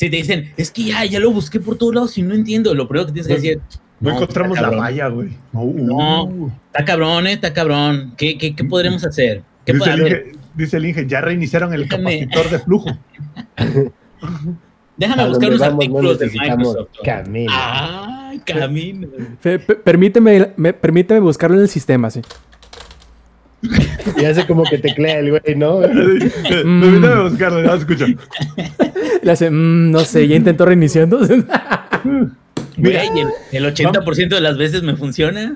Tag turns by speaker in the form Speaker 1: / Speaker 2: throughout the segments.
Speaker 1: Si te dicen, es que ya, ya lo busqué por todos lados y no entiendo, lo primero que tienes que decir.
Speaker 2: No, encontramos la valla, güey.
Speaker 1: No, está cabrón, eh, está cabrón. ¿Qué, qué, qué podremos hacer? ¿Qué
Speaker 2: dice, el Inge, dice, el Inge, ya reiniciaron el capacitor de flujo.
Speaker 1: Déjame buscar unos artículos de Microsoft.
Speaker 3: Camino.
Speaker 1: Ay, camino.
Speaker 4: Permíteme, permíteme buscarlo en el sistema, sí.
Speaker 3: Y hace como que teclea el güey, ¿no?
Speaker 2: Mm. Permíteme buscarlo, ya escucho.
Speaker 4: Le hace, mm, no sé, ya intentó reiniciando.
Speaker 1: Mira, el, el 80% de las veces me funciona.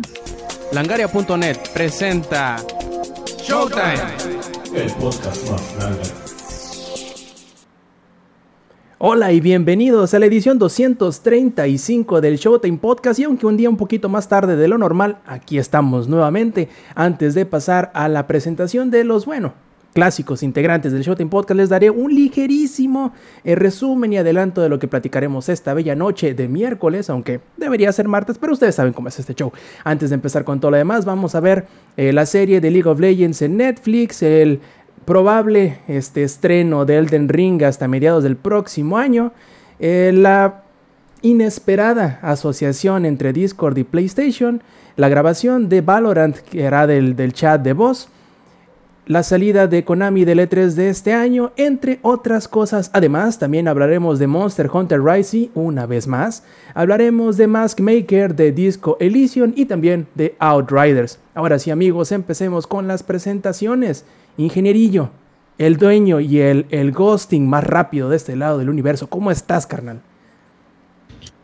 Speaker 5: Langaria.net presenta Showtime.
Speaker 6: El podcast más grande.
Speaker 4: Hola y bienvenidos a la edición 235 del Showtime Podcast y aunque un día un poquito más tarde de lo normal, aquí estamos nuevamente antes de pasar a la presentación de los, bueno, clásicos integrantes del Showtime Podcast, les daré un ligerísimo eh, resumen y adelanto de lo que platicaremos esta bella noche de miércoles, aunque debería ser martes, pero ustedes saben cómo es este show. Antes de empezar con todo lo demás, vamos a ver eh, la serie de League of Legends en Netflix, el probable este, estreno de Elden Ring hasta mediados del próximo año, eh, la inesperada asociación entre Discord y PlayStation, la grabación de Valorant, que era del, del chat de voz, la salida de Konami del E3 de este año, entre otras cosas. Además, también hablaremos de Monster Hunter Rise una vez más. Hablaremos de Mask Maker, de Disco Elysium y también de Outriders. Ahora sí, amigos, empecemos con las presentaciones. Ingenierillo, el dueño y el, el ghosting más rápido de este lado del universo. ¿Cómo estás, carnal?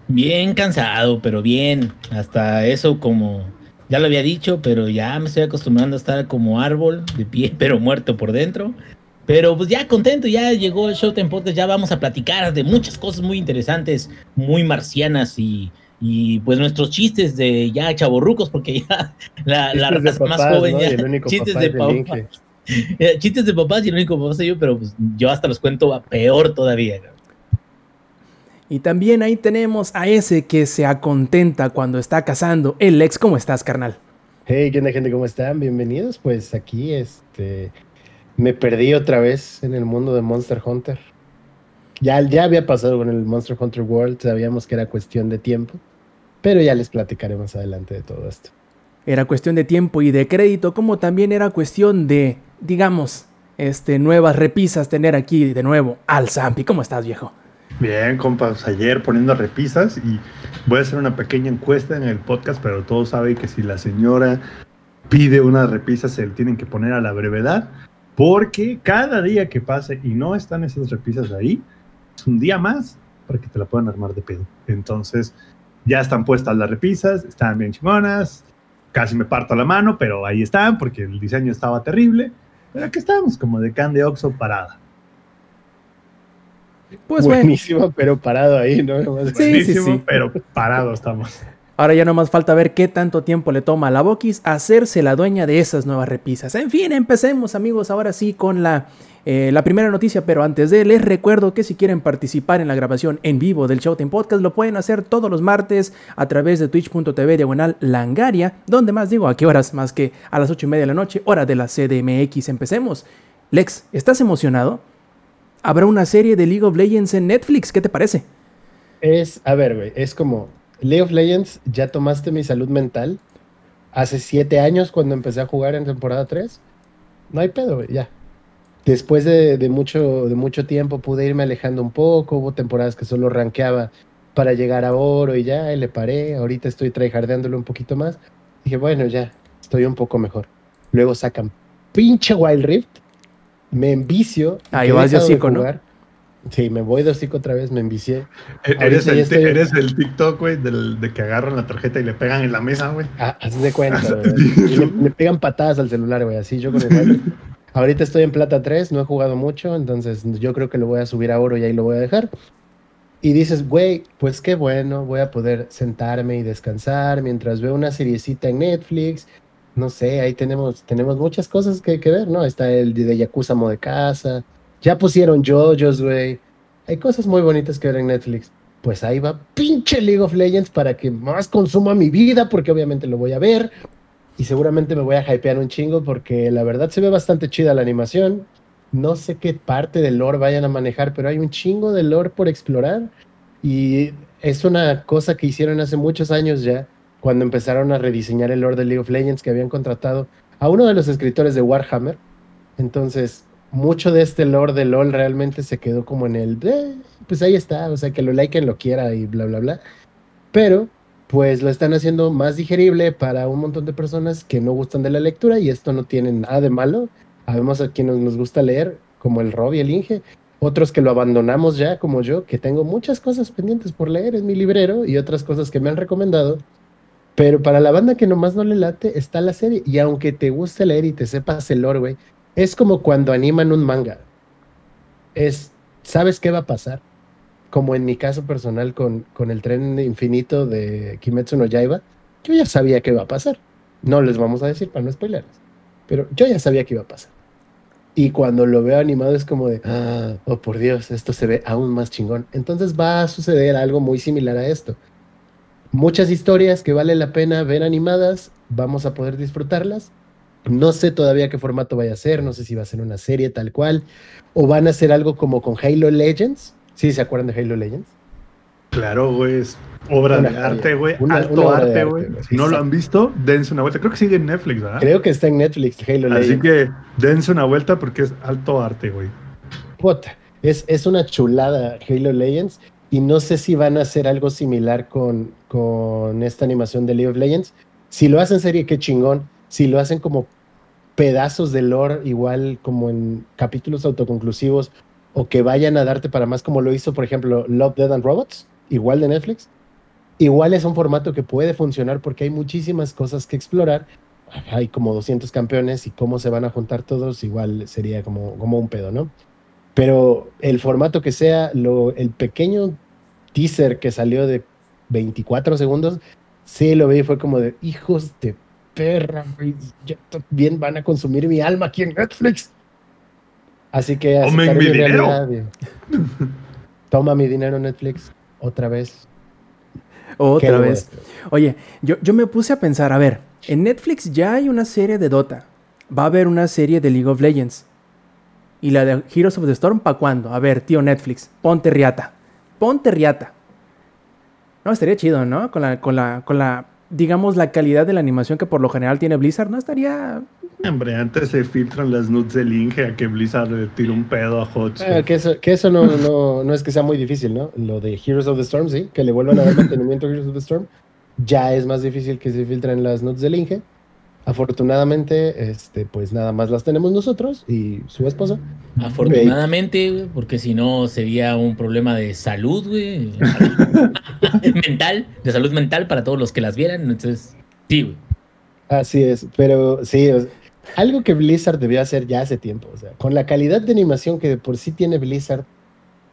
Speaker 1: Bien cansado, pero bien. Hasta eso como ya lo había dicho, pero ya me estoy acostumbrando a estar como árbol, de pie, pero muerto por dentro. Pero pues ya contento, ya llegó el Showtime Podcast, ya vamos a platicar de muchas cosas muy interesantes, muy marcianas y, y pues nuestros chistes de ya chaborrucos, porque ya la, la raza más joven ya, chistes de papás. chistes de papás y el único papá soy yo, pero pues yo hasta los cuento peor todavía.
Speaker 4: Y también ahí tenemos a ese que se acontenta cuando está cazando. El ex, ¿cómo estás, carnal?
Speaker 3: Hey, ¿qué onda, gente? ¿Cómo están? Bienvenidos. Pues aquí, este, me perdí otra vez en el mundo de Monster Hunter. Ya, ya había pasado con el Monster Hunter World, sabíamos que era cuestión de tiempo, pero ya les platicaré más adelante de todo esto.
Speaker 4: Era cuestión de tiempo y de crédito, como también era cuestión de, digamos, este, nuevas repisas tener aquí de nuevo al Zampi. ¿Cómo estás, viejo?
Speaker 2: Bien, compas, ayer poniendo repisas y voy a hacer una pequeña encuesta en el podcast, pero todos saben que si la señora pide una repisa se le tienen que poner a la brevedad, porque cada día que pase y no están esas repisas ahí, es un día más para que te la puedan armar de pedo. Entonces, ya están puestas las repisas, están bien chingonas, casi me parto la mano, pero ahí están porque el diseño estaba terrible. Pero aquí estamos, como de can de Oxo parada.
Speaker 3: Pues Buenísimo, pero parado ahí, ¿no?
Speaker 2: Sí, sí, sí, pero parado estamos.
Speaker 4: Ahora ya no más falta ver qué tanto tiempo le toma a la Bokis hacerse la dueña de esas nuevas repisas. En fin, empecemos amigos ahora sí con la, eh, la primera noticia, pero antes de les recuerdo que si quieren participar en la grabación en vivo del Showtime Podcast lo pueden hacer todos los martes a través de twitch.tv diagonal langaria, donde más digo a qué horas más que a las 8 y media de la noche, hora de la CDMX. Empecemos. Lex, ¿estás emocionado? Habrá una serie de League of Legends en Netflix. ¿Qué te parece?
Speaker 3: Es, a ver, güey, es como League of Legends, ya tomaste mi salud mental. Hace siete años cuando empecé a jugar en temporada 3. No hay pedo, güey, ya. Después de, mucho, de mucho tiempo pude irme alejando un poco. Hubo temporadas que solo rankeaba para llegar a oro y ya, y le paré. Ahorita estoy tryhardeándolo un poquito más. Dije, bueno, ya, estoy un poco mejor. Luego sacan pinche Wild Rift me envicio.
Speaker 4: Ahí vas de hocico, ¿no?
Speaker 3: Sí, me voy de hocico otra vez, me envicié.
Speaker 2: E-, eres el, eres el, TikTok, güey, de que agarran la tarjeta y le pegan en la mesa, güey.
Speaker 3: Ah, así de cuenta, güey. le, pegan patadas al celular, güey, así yo con el Ahorita estoy en plata 3, no he jugado mucho, entonces yo creo que lo voy a subir a oro y ahí lo voy a dejar. Y dices, güey, pues qué bueno, voy a poder sentarme y descansar mientras veo una seriecita en Netflix no sé, ahí tenemos, tenemos muchas cosas que, que ver, ¿no? Está el de Yakuza Mo de Casa, ya pusieron JoJo's, güey. Hay cosas muy bonitas que ver en Netflix. Pues ahí va pinche League of Legends para que más consuma mi vida, porque obviamente lo voy a ver. Y seguramente me voy a hypear un chingo porque la verdad se ve bastante chida la animación. No sé qué parte del lore vayan a manejar, pero hay un chingo de lore por explorar. Y es una cosa que hicieron hace muchos años ya, cuando empezaron a rediseñar el lore de League of Legends, que habían contratado a uno de los escritores de Warhammer. Entonces, mucho de este lore de LOL realmente se quedó como en el, "Eh, pues ahí está, o sea, que lo liken lo quiera y bla, bla, bla. Pero, pues lo están haciendo más digerible para un montón de personas que no gustan de la lectura y esto no tiene nada de malo. Habemos a quienes nos gusta leer, como el Rob y el Inge, otros que lo abandonamos ya, como yo, que tengo muchas cosas pendientes por leer en mi librero y otras cosas que me han recomendado. Pero para la banda que nomás no le late, está la serie. Y aunque te guste leer y te sepas el lore, güey, es como cuando animan un manga. Es, ¿sabes qué va a pasar? Como en mi caso personal con, con el tren infinito de Kimetsu no Yaiba, yo ya sabía qué iba a pasar. No les vamos a decir para no spoilerles, pero yo ya sabía qué iba a pasar. Y cuando lo veo animado es como de, "Ah, oh por Dios, esto se ve aún más chingón. Entonces va a suceder algo muy similar a esto. Muchas historias que vale la pena ver animadas, vamos a poder disfrutarlas. No sé todavía qué formato vaya a ser, no sé si va a ser una serie tal cual, o van a hacer algo como con Halo Legends. ¿Sí se acuerdan de Halo Legends?
Speaker 2: Claro, güey, es obra
Speaker 3: Una
Speaker 2: de
Speaker 3: joya.
Speaker 2: arte, güey. Alto
Speaker 3: una
Speaker 2: arte, güey.
Speaker 3: güey.
Speaker 2: Si no lo han visto, dense una vuelta. Creo que sigue en Netflix, ¿verdad?
Speaker 3: Creo que está en Netflix Halo
Speaker 2: Así
Speaker 3: Legends.
Speaker 2: que dense una vuelta porque es alto arte, güey.
Speaker 3: Puta, es, es una chulada Halo Legends y no sé si van a hacer algo similar con, con esta animación de League of Legends. Si lo hacen serie, qué chingón. Si lo hacen como pedazos de lore, igual como en capítulos autoconclusivos, o que vayan a darte para más como lo hizo, por ejemplo, Love, Dead and Robots, igual de Netflix. Igual es un formato que puede funcionar porque hay muchísimas cosas que explorar. Hay como 200 campeones y cómo se van a juntar todos, igual sería como, como un pedo, ¿no? Pero el formato que sea, lo, el pequeño teaser que salió de 24 segundos, sí lo vi y fue como de hijos de perra, güey, ya también van a consumir mi alma aquí en Netflix. Así que
Speaker 2: Tomen mi dinero.
Speaker 3: Toma mi dinero Netflix otra vez. ¿Qué
Speaker 4: Otra vez. Oye, yo, yo me puse a pensar, a ver, en Netflix ya hay una serie de Dota. Va a haber una serie de League of Legends. ¿Y la de Heroes of the Storm para cuándo? A ver, tío Netflix, ponte riata. Ponte riata. No, estaría chido, ¿no? Con la, con la, con la, digamos, la calidad de la animación que por lo general tiene Blizzard, ¿no? Estaría...
Speaker 2: Hombre, antes se filtran las nudes del Inge a que Blizzard le tire un pedo a Hotz.
Speaker 3: Ah, que eso, que eso no, no, no es que sea muy difícil, ¿no? Lo de Heroes of the Storm, sí, que le vuelvan a dar mantenimiento a Heroes of the Storm, ya es más difícil que se filtren las notes del Inge. Afortunadamente, este, pues nada más las tenemos nosotros y su esposo.
Speaker 1: Afortunadamente, güey, porque si no sería un problema de salud, güey. mental, de salud mental para todos los que las vieran. Entonces, sí, güey.
Speaker 3: Así es, pero sí, o sea, algo que Blizzard debió hacer ya hace tiempo. O sea, con la calidad de animación que de por sí tiene Blizzard,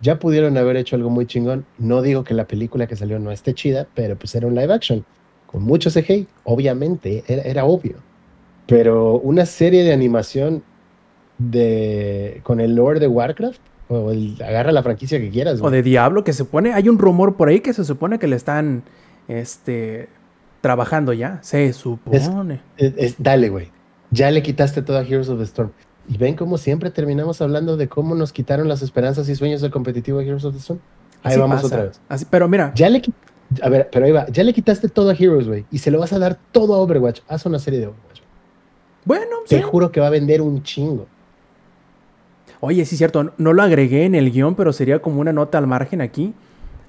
Speaker 3: ya pudieron haber hecho algo muy chingón. No digo que la película que salió no esté chida, pero pues era un live action. Con mucho CGI, obviamente, era, era obvio. Pero una serie de animación de con el lore de Warcraft, o el, agarra la franquicia que quieras.
Speaker 4: O de Diablo, que se supone... Hay un rumor por ahí que se supone que le están, este, trabajando ya. Se supone.
Speaker 3: Es- es- dale, güey. Ya le quitaste todo a Heroes of the Storm. Y ven cómo siempre terminamos hablando de cómo nos quitaron las esperanzas y sueños del competitivo a Heroes of the Storm. Ahí
Speaker 4: Así
Speaker 3: vamos
Speaker 4: pasa.
Speaker 3: otra vez.
Speaker 4: Así- pero mira,
Speaker 3: Ya le A ver, pero ahí va. Ya le quitaste todo a Heroes, güey. Y se lo vas a dar todo a Overwatch. Haz una serie de Overwatch.
Speaker 4: bueno,
Speaker 3: Te
Speaker 4: sí.
Speaker 3: juro que va a vender un chingo.
Speaker 4: Oye, sí cierto, no- no lo agregué en el guion, pero sería como una nota al margen aquí.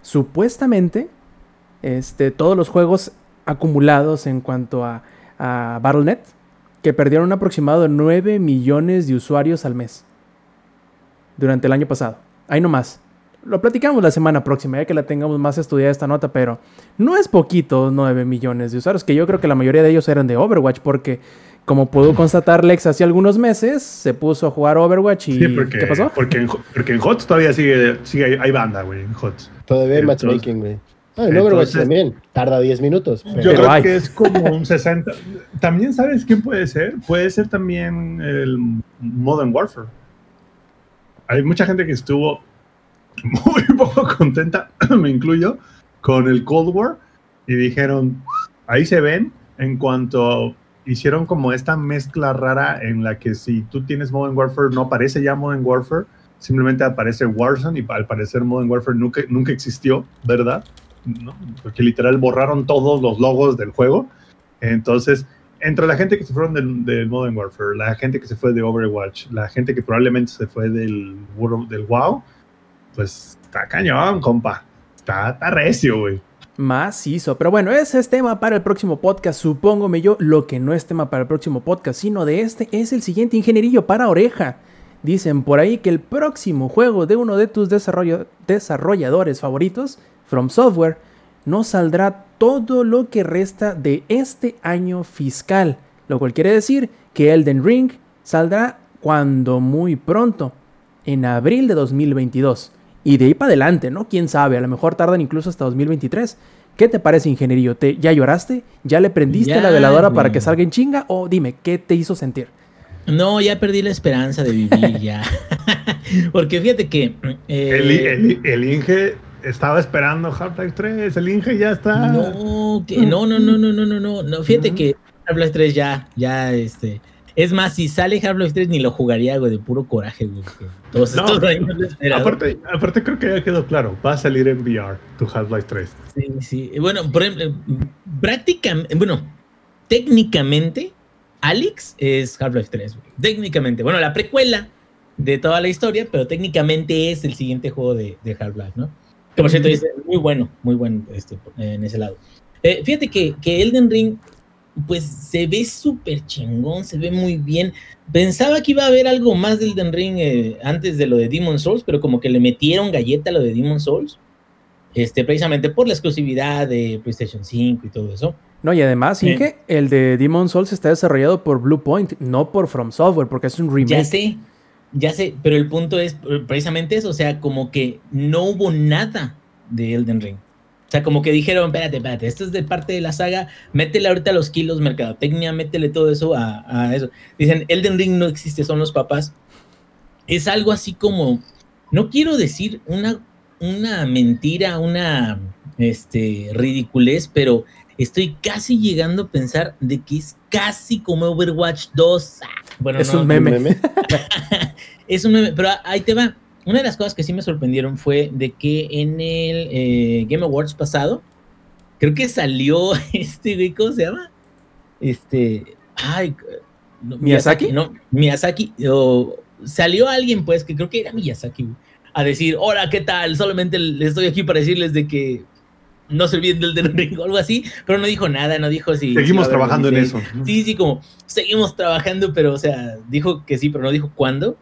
Speaker 4: Supuestamente, este, todos los juegos acumulados en cuanto a, a Battle.net, que perdieron un aproximado de 9 millones de usuarios al mes durante el año pasado. Ahí nomás. Lo platicamos la semana próxima, ya que la tengamos más estudiada esta nota, pero no es poquito 9 millones de usuarios, que yo creo que la mayoría de ellos eran de Overwatch, porque como pudo constatar Lex hace algunos meses, se puso a jugar Overwatch y
Speaker 2: Sí, porque,
Speaker 4: ¿qué pasó?
Speaker 2: Porque en, porque en HOTS todavía sigue, sigue hay, banda, güey, en HOTS.
Speaker 3: Todavía hay matchmaking, güey. Ah, en Overwatch
Speaker 2: entonces-
Speaker 3: también. Tarda 10 minutos. pero-
Speaker 2: Yo
Speaker 4: Pero
Speaker 2: creo
Speaker 4: hay.
Speaker 2: que es como un 60. También, ¿sabes quién puede ser? Puede ser también el Modern Warfare. Hay mucha gente que estuvo muy poco contenta, me incluyo, con el Cold War y dijeron, ahí se ven en cuanto hicieron como esta mezcla rara en la que si tú tienes Modern Warfare no aparece ya Modern Warfare, simplemente aparece Warzone y al parecer Modern Warfare nunca, nunca existió, ¿verdad? Porque literal borraron todos los logos del juego. Entonces, entre la gente que se fueron del, del Modern Warfare, la gente que se fue de Overwatch, la gente que probablemente se fue del, del WoW, pues está cañón, compa. Está, está recio, güey.
Speaker 4: Macizo. Pero bueno, ese es tema para el próximo podcast, supóngome yo. Lo que no es tema para el próximo podcast, sino de este, es el siguiente ingenierillo para oreja. Dicen por ahí que el próximo juego de uno de tus desarrolladores favoritos, From Software, no saldrá todo lo que resta de este año fiscal. Lo cual quiere decir que Elden Ring saldrá cuando muy pronto, en abril de 2022. Y de ahí para adelante, ¿no? Quién sabe, a lo mejor tardan incluso hasta 2023. ¿Qué te parece, ingenierillo? ¿Te, ¿Ya lloraste? ¿Ya le prendiste la veladora para que salga en chinga? O dime, ¿qué te hizo sentir?
Speaker 1: No, ya perdí la esperanza de vivir ya. Porque fíjate que. Eh,
Speaker 2: el, el, Inge estaba esperando Half-Life 3, el Inge ya está.
Speaker 1: No, no, no, no, no, no, no, no. Fíjate que Half-Life 3 ya, ya, este, es más, si sale Half-Life 3 ni lo jugaría, güey, de puro coraje, güey. Todos
Speaker 2: No,
Speaker 1: estos años.
Speaker 2: Aparte, aparte, creo que ya quedó claro. Va a salir en VR tu Half-Life 3.
Speaker 1: Sí, sí. Bueno, por ejemplo, prácticamente, bueno, técnicamente, Alex es Half-Life 3, güey. Técnicamente. Bueno, la precuela de toda la historia, pero técnicamente es el siguiente juego de, de Half-Life, ¿no? Que por cierto, es muy bueno, muy bueno este, en ese lado. Eh, fíjate que, que Elden Ring, pues se ve súper chingón, se ve muy bien. Pensaba que iba a haber algo más del Elden Ring eh, antes de lo de Demon Souls, pero como que le metieron galleta a lo de Demon Souls. Este, precisamente por la exclusividad de PlayStation 5 y todo eso.
Speaker 4: No, y además,
Speaker 1: Sí.
Speaker 4: Inge, el de Demon Souls está desarrollado por Bluepoint, no por From Software, porque es un remake.
Speaker 1: Ya sé, ya sé, pero el punto es eh, precisamente eso, o sea, como que no hubo nada de Elden Ring. O sea, como que dijeron, espérate, espérate, esto es de parte de la saga, métele ahorita los kilos, mercadotecnia, métele todo eso a, a eso. Dicen, Elden Ring no existe, son los papás. Es algo así como, no quiero decir una, una mentira, una este, ridiculez, pero estoy casi llegando a pensar de que es casi como Overwatch 2. Ah, Bueno,
Speaker 4: Es
Speaker 1: no,
Speaker 4: un meme.
Speaker 1: es un meme, pero ahí te va. Una de las cosas que sí me sorprendieron fue de que en el eh, Game Awards pasado, creo que salió este güey, ¿cómo se llama? Este, ay, no,
Speaker 4: ¿Miyazaki?
Speaker 1: No, Miyazaki, o salió alguien pues, que creo que era Miyazaki, güey, a decir, hola, ¿qué tal? Solamente les estoy aquí para decirles de que no se olviden del Ring o algo así, pero no dijo nada, no dijo si...
Speaker 2: Seguimos trabajando en eso.
Speaker 1: Sí, sí, como seguimos trabajando, pero o sea, dijo que sí, pero no dijo cuándo.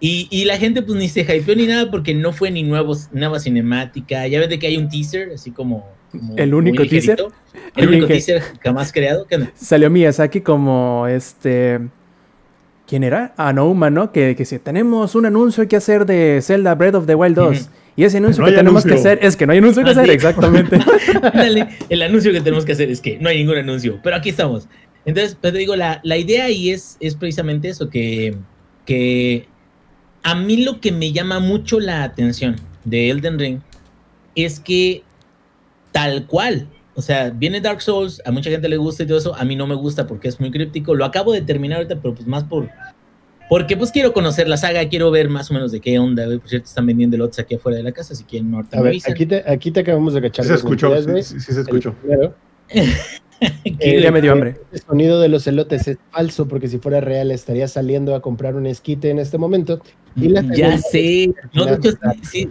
Speaker 1: Y, y la gente pues ni se hypeó ni nada porque no fue ni nuevos, nueva cinemática. Ya ves de que hay un teaser, así como... como
Speaker 4: ¿El único teaser?
Speaker 1: El único
Speaker 4: que-
Speaker 1: teaser jamás creado. ¿Qué onda?
Speaker 4: Salió Miyazaki como este. ¿Quién era? Ah, no, ¿no? Que, que si tenemos un anuncio que hacer de Zelda Breath of the Wild 2.
Speaker 1: Ujú.
Speaker 4: Y ese anuncio
Speaker 2: No
Speaker 4: que tenemos que hacer es que no hay anuncio que
Speaker 1: Ah,
Speaker 4: hacer,
Speaker 1: sí.
Speaker 4: exactamente.
Speaker 1: El anuncio que tenemos que hacer es que no hay ningún anuncio, pero aquí estamos. Entonces, pues te digo, la, la idea ahí es, es precisamente eso, que, que a mí lo que me llama mucho la atención de Elden Ring es que tal cual, o sea, viene Dark Souls, a mucha gente le gusta y todo eso, a mí no me gusta porque es muy críptico, lo acabo de terminar ahorita, pero pues más por... Porque pues quiero conocer la saga, quiero ver más o menos de qué onda, güey. Por cierto, están vendiendo lotes aquí afuera de la casa, si quieren ahorita
Speaker 3: A
Speaker 1: me
Speaker 3: ver,
Speaker 1: avisan.
Speaker 3: aquí te, aquí te acabamos de
Speaker 2: Sí
Speaker 3: cachar.
Speaker 2: se
Speaker 3: las
Speaker 2: escuchó, sí, sí, sí se
Speaker 3: El
Speaker 2: escuchó.
Speaker 1: Que-
Speaker 4: ya me dio hambre.
Speaker 3: El sonido de los elotes es falso porque si fuera real estaría saliendo a comprar un esquite en este momento. Y la
Speaker 1: ya sé. No, de hecho,
Speaker 3: Claro.
Speaker 1: sí, sí,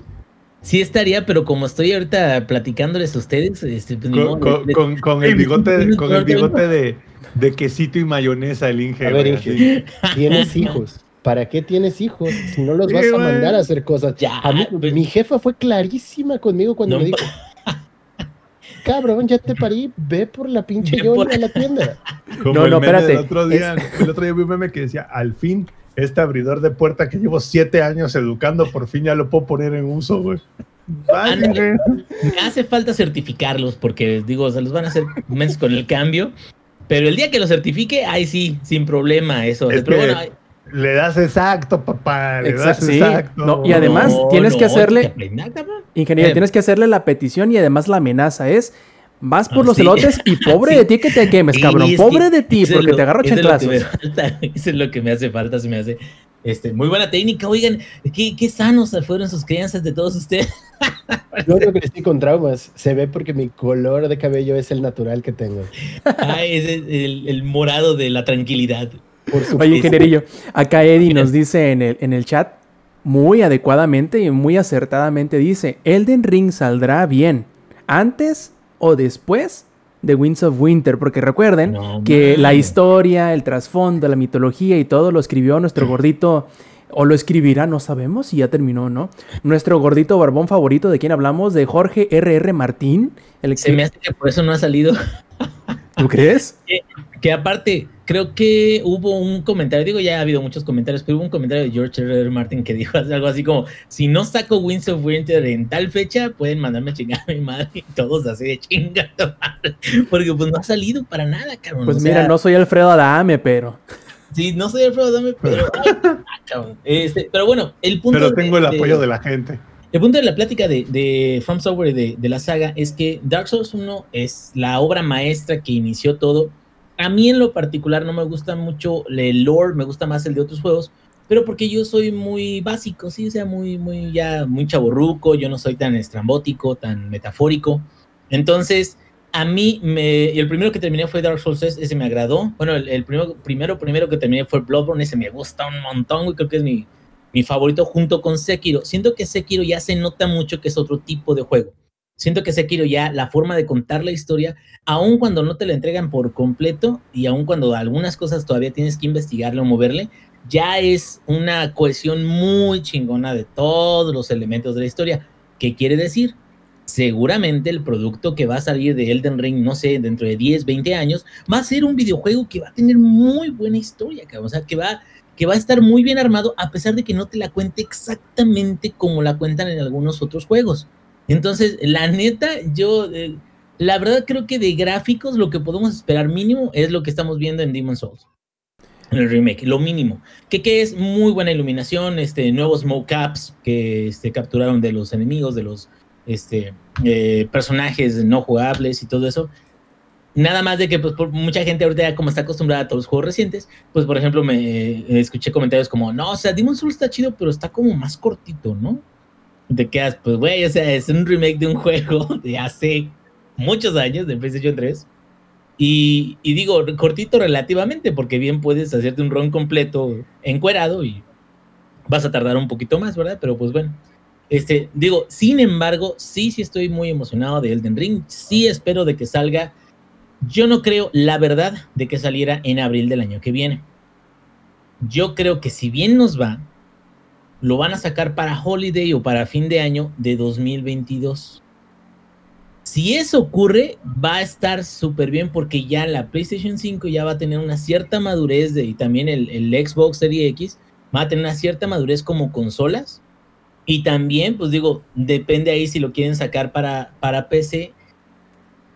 Speaker 1: sí estaría, pero como estoy ahorita platicándoles a ustedes, este, pues,
Speaker 2: Con, con-
Speaker 1: le-
Speaker 2: con- con el bigote, con el bigote de, de quesito y mayonesa, el Inge.
Speaker 3: A ver, Inge. Tienes hijos. ¿Para qué tienes hijos si no los vas a mandar a hacer cosas?
Speaker 1: Ya,
Speaker 3: A mí-
Speaker 1: pues-
Speaker 3: mi jefa fue clarísima conmigo cuando
Speaker 1: No,
Speaker 3: me dijo, cabrón, ya te parí, ve por la pinche Yoli
Speaker 1: por-
Speaker 3: a la tienda.
Speaker 2: Como
Speaker 4: No,
Speaker 2: el
Speaker 4: no,
Speaker 2: meme
Speaker 4: espérate.
Speaker 2: del otro día, el otro día vi un meme que decía, al fin, este abridor de puerta que llevo siete años educando, por fin ya lo puedo poner en uso, güey.
Speaker 1: Me hace falta certificarlos porque, digo, se los van a hacer meses con el cambio. Pero el día que lo certifique, ahí sí, sin problema, eso.
Speaker 2: Es
Speaker 1: Pero
Speaker 2: que-
Speaker 1: bueno,
Speaker 2: Le das exacto, papá. Le
Speaker 4: Exacto,
Speaker 2: das
Speaker 4: sí.
Speaker 2: exacto.
Speaker 4: No, y además- tienes que hacerle-. Ingeniero,
Speaker 1: Eh.
Speaker 4: tienes que hacerle la petición y además la amenaza es Vas por
Speaker 1: Ah,
Speaker 4: los
Speaker 1: sí.
Speaker 4: elotes y pobre
Speaker 1: Sí.
Speaker 4: de ti que te quemes, cabrón. Pobre
Speaker 1: que
Speaker 4: de ti porque
Speaker 1: lo-
Speaker 4: te agarro
Speaker 1: eso es lo que me
Speaker 4: chanclazos.
Speaker 1: falta, Eso es lo que me hace falta, se me hace. Este, muy buena técnica, oigan, qué, qué sanos fueron sus crianzas de todos ustedes.
Speaker 3: Yo creo que estoy con traumas. Se ve porque mi color de cabello es el natural que tengo.
Speaker 1: Ay, es el, el- el morado de la tranquilidad.
Speaker 3: Por
Speaker 4: Oye, ingenierillo, acá Eddie nos dice en el, en el chat, muy adecuadamente y muy acertadamente dice, Elden Ring saldrá bien, antes o después de Winds of Winter, porque recuerden
Speaker 1: No
Speaker 4: que la historia, el trasfondo, la mitología y todo lo escribió nuestro gordito, o lo escribirá, no sabemos si ya terminó, ¿no? Nuestro gordito barbón favorito, ¿de quién hablamos? De Jorge R.R. Martín. El
Speaker 1: Se me hace que por eso no ha salido.
Speaker 4: ¿Tú crees?
Speaker 1: Que aparte, creo que hubo un comentario, digo, ya ha habido muchos comentarios, pero hubo un comentario de George R. R. Martin que dijo algo así como, si no saco Winds of Winter en tal fecha, pueden mandarme a chingar a mi madre y todos así de chinga tu madre", Porque pues no ha salido para nada, cabrón.
Speaker 4: Pues
Speaker 1: o
Speaker 4: mira, no soy Alfredo Adame, pero...
Speaker 1: Sí, no soy Alfredo Adame, pero... ay, ah. Este, pero bueno, el punto...
Speaker 2: Pero tengo el
Speaker 1: de-
Speaker 2: apoyo de la gente.
Speaker 1: El punto de la plática de, de From Software de, de la saga es que Dark Souls 1 es la obra maestra que inició todo. A mí en lo particular no me gusta mucho el lore, me gusta más el de otros juegos, pero porque yo soy muy básico, sí, o sea, muy, muy, ya, muy chaborruco, yo no soy tan estrambótico, tan metafórico. Entonces, a mí, me, el primero que terminé fue Dark Souls 3, ese me agradó. Bueno, el, el primero, primero, primero que terminé fue Bloodborne, ese me gusta un montón, güey, creo que es mi, mi favorito junto con Sekiro. Siento que Sekiro ya se nota mucho que es otro tipo de juego. Siento que Sekiro ya la forma de contar la historia, aun cuando no te la entregan por completo y aun cuando algunas cosas todavía tienes que investigarle o moverle, ya es una cohesión muy chingona de todos los elementos de la historia. ¿Qué quiere decir? Seguramente el producto que va a salir de Elden Ring, no sé, dentro de 10, 20 años, va a ser un videojuego que va a tener muy buena historia. O sea, que va, que va a estar muy bien armado a pesar de que no te la cuente exactamente como la cuentan en algunos otros juegos. Entonces, la neta, yo, eh, la verdad creo que de gráficos lo que podemos esperar mínimo es lo que estamos viendo en Demon Souls. En el remake, lo mínimo. Que, que es muy buena iluminación, este, nuevos mocaps que este, capturaron de los enemigos, de los este, eh, personajes no jugables y todo eso. Nada más de que pues, por mucha gente ahorita como está acostumbrada a todos los juegos recientes, pues por ejemplo me eh, escuché comentarios como, no, o sea, Demon Souls está chido, pero está como más cortito, ¿no? Te quedas, pues güey, o sea, es un remake de un juego de hace muchos años, de PlayStation 3. Y, digo, cortito relativamente, porque bien puedes hacerte un run completo encuerado y vas a tardar un poquito más, ¿verdad? Pero pues bueno. Este, digo, sin embargo, sí, sí estoy muy emocionado de Elden Ring. Sí espero de que salga. Yo no creo, la verdad, de que saliera en abril del año que viene. Yo creo que si bien nos va, lo van a sacar para Holiday o para fin de año de 2022. Si eso ocurre, va a estar súper bien porque ya la PlayStation 5 ya va a tener una cierta madurez de, y también el, Xbox Series X va a tener una cierta madurez como consolas. Y también, pues digo, depende ahí si lo quieren sacar para, para PC,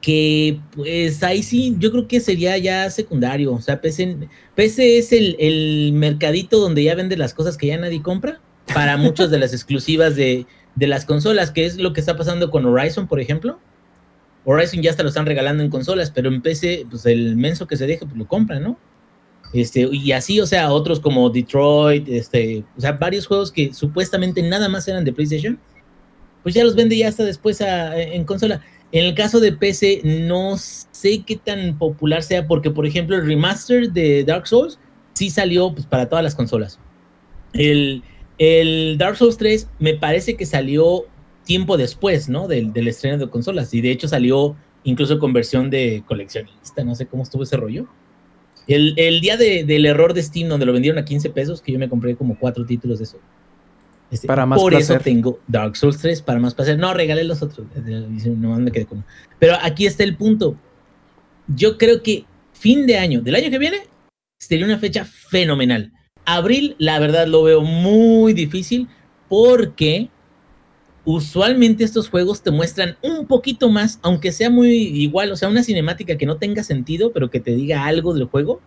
Speaker 1: que pues ahí sí, yo creo que sería ya secundario. O sea, PC, PC es el, el mercadito donde ya vende las cosas que ya nadie compra para muchas de las exclusivas de, de las consolas, que es lo que está pasando con Horizon, por ejemplo. Horizon ya hasta lo están regalando en consolas, pero en PC, pues el menso que se deje, pues lo compra, ¿no? Este, y así, o sea, otros como Detroit, este, o sea, varios juegos que supuestamente nada más eran de PlayStation, pues ya los vende ya hasta después en consola. En el caso de PC, no sé qué tan popular sea, porque por ejemplo, el remaster de Dark Souls sí salió pues, para todas las consolas. El, el Dark Souls 3 me parece que salió tiempo después, ¿no? Del, del estreno de consolas. Y de hecho salió incluso con versión de coleccionista. No sé cómo estuvo ese rollo. El, el día de- del error de Steam, donde lo vendieron a 15 pesos, que yo me compré como cuatro títulos de eso. Este,
Speaker 4: Para más
Speaker 1: por
Speaker 4: placer.
Speaker 1: eso tengo Dark Souls 3, para más placer. No, regalé los otros. Nomás me quedé con. Pero aquí está el punto. Yo creo que fin de año, del año que viene, sería una fecha fenomenal. Abril, la verdad, lo veo muy difícil porque usualmente estos juegos te muestran un poquito más, aunque sea muy igual, o sea, una cinemática que no tenga sentido, pero que te diga algo del juego,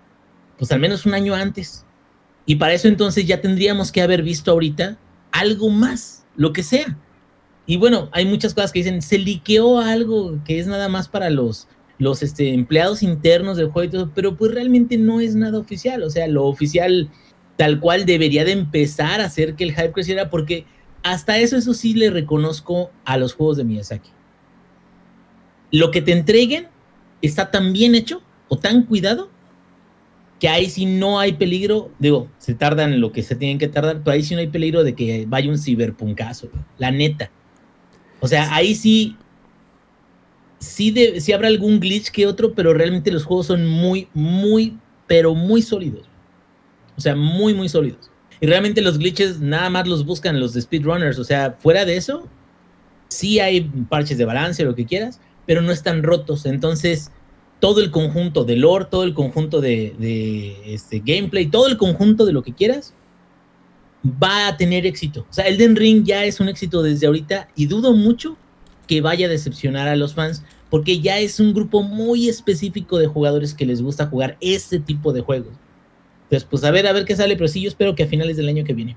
Speaker 1: pues al menos un año antes. Y para eso entonces ya tendríamos que haber visto ahorita algo más, lo que sea. y bueno, hay muchas cosas que dicen, se liqueó algo que es nada más para los, los este, empleados internos del juego y todo, pero pues realmente no es nada oficial. O sea, lo oficial tal cual debería de empezar a hacer que el hype creciera, porque hasta eso, eso sí le reconozco a los juegos de Miyazaki. Lo que te entreguen está tan bien hecho o tan cuidado que ahí sí no hay peligro, digo, se tardan lo que se tienen que tardar, pero ahí sí no hay peligro de que vaya un ciberpuncazo, la neta. O sea, ahí sí, sí, de, sí habrá algún glitch que otro, pero realmente los juegos son muy, muy, pero muy sólidos. O sea, muy, muy sólidos. Y realmente los glitches nada más los buscan los de speedrunners. O sea, fuera de eso, sí hay parches de balance lo que quieras, pero no están rotos. Entonces, todo el conjunto de lore, todo el conjunto de, de este, gameplay, todo el conjunto de lo que quieras, va a tener éxito. O sea, Elden Ring ya es un éxito desde ahorita y dudo mucho que vaya a decepcionar a los fans porque ya es un grupo muy específico de jugadores que les gusta jugar este tipo de juegos. Entonces, pues a ver, a ver qué sale, pero sí, yo espero que a finales del año que viene.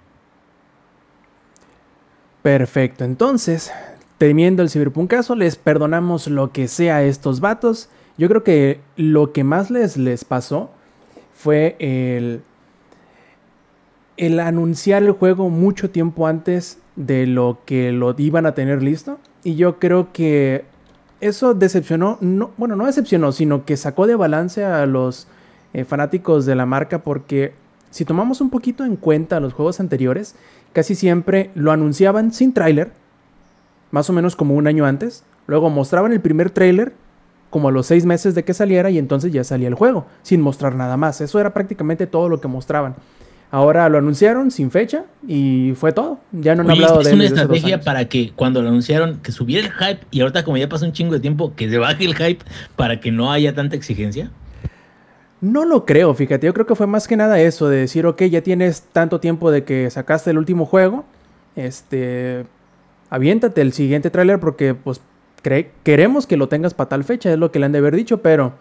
Speaker 4: Perfecto, entonces, temiendo el ciberpuncazo, les perdonamos lo que sea a estos vatos. Yo creo que lo que más les, les pasó fue el, el anunciar el juego mucho tiempo antes de lo que lo iban a tener listo. Y yo creo que eso decepcionó, no, bueno, no decepcionó, sino que sacó de balance a los eh, fanáticos de la marca porque si tomamos un poquito en cuenta los juegos anteriores, casi siempre lo anunciaban sin tráiler, más o menos como un año antes, luego mostraban el primer tráiler como a los seis meses de que saliera y entonces ya salía el juego, sin mostrar nada más. Eso era prácticamente todo lo que mostraban. Ahora lo anunciaron sin fecha y fue todo. Ya no han
Speaker 1: Oye,
Speaker 4: hablado
Speaker 1: es
Speaker 4: de
Speaker 1: una
Speaker 4: hace dos
Speaker 1: estrategia para que cuando lo anunciaron que subiera el hype y ahorita como ya pasó un chingo de tiempo que se baje el hype para que no haya tanta exigencia.
Speaker 4: No lo creo, fíjate, yo creo que fue más que nada eso, de decir, ok, ya tienes tanto tiempo de que sacaste el último juego, este, aviéntate el siguiente tráiler porque pues queremos que lo tengas para tal fecha, es lo que le han de haber dicho, pero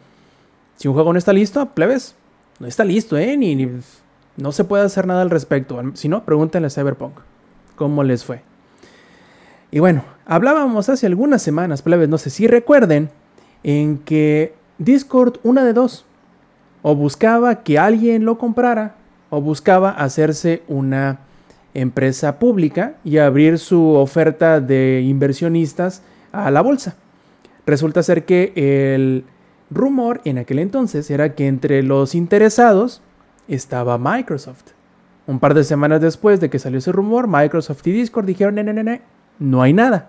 Speaker 4: si un juego no está listo, plebes, no está listo, ¿eh? Ni, ni- no se puede hacer nada al respecto, si no, pregúntenle a Cyberpunk cómo les fue. Y bueno, hablábamos hace algunas semanas, plebes, no sé si recuerden, en que Discord, una de dos, o buscaba que alguien lo comprara o buscaba hacerse una empresa pública y abrir su oferta de inversionistas a la bolsa. Resulta ser que el rumor en aquel entonces era que entre los interesados estaba Microsoft. Un par de semanas después de que salió ese rumor, Microsoft y Discord dijeron, no, no, no, no, hay nada.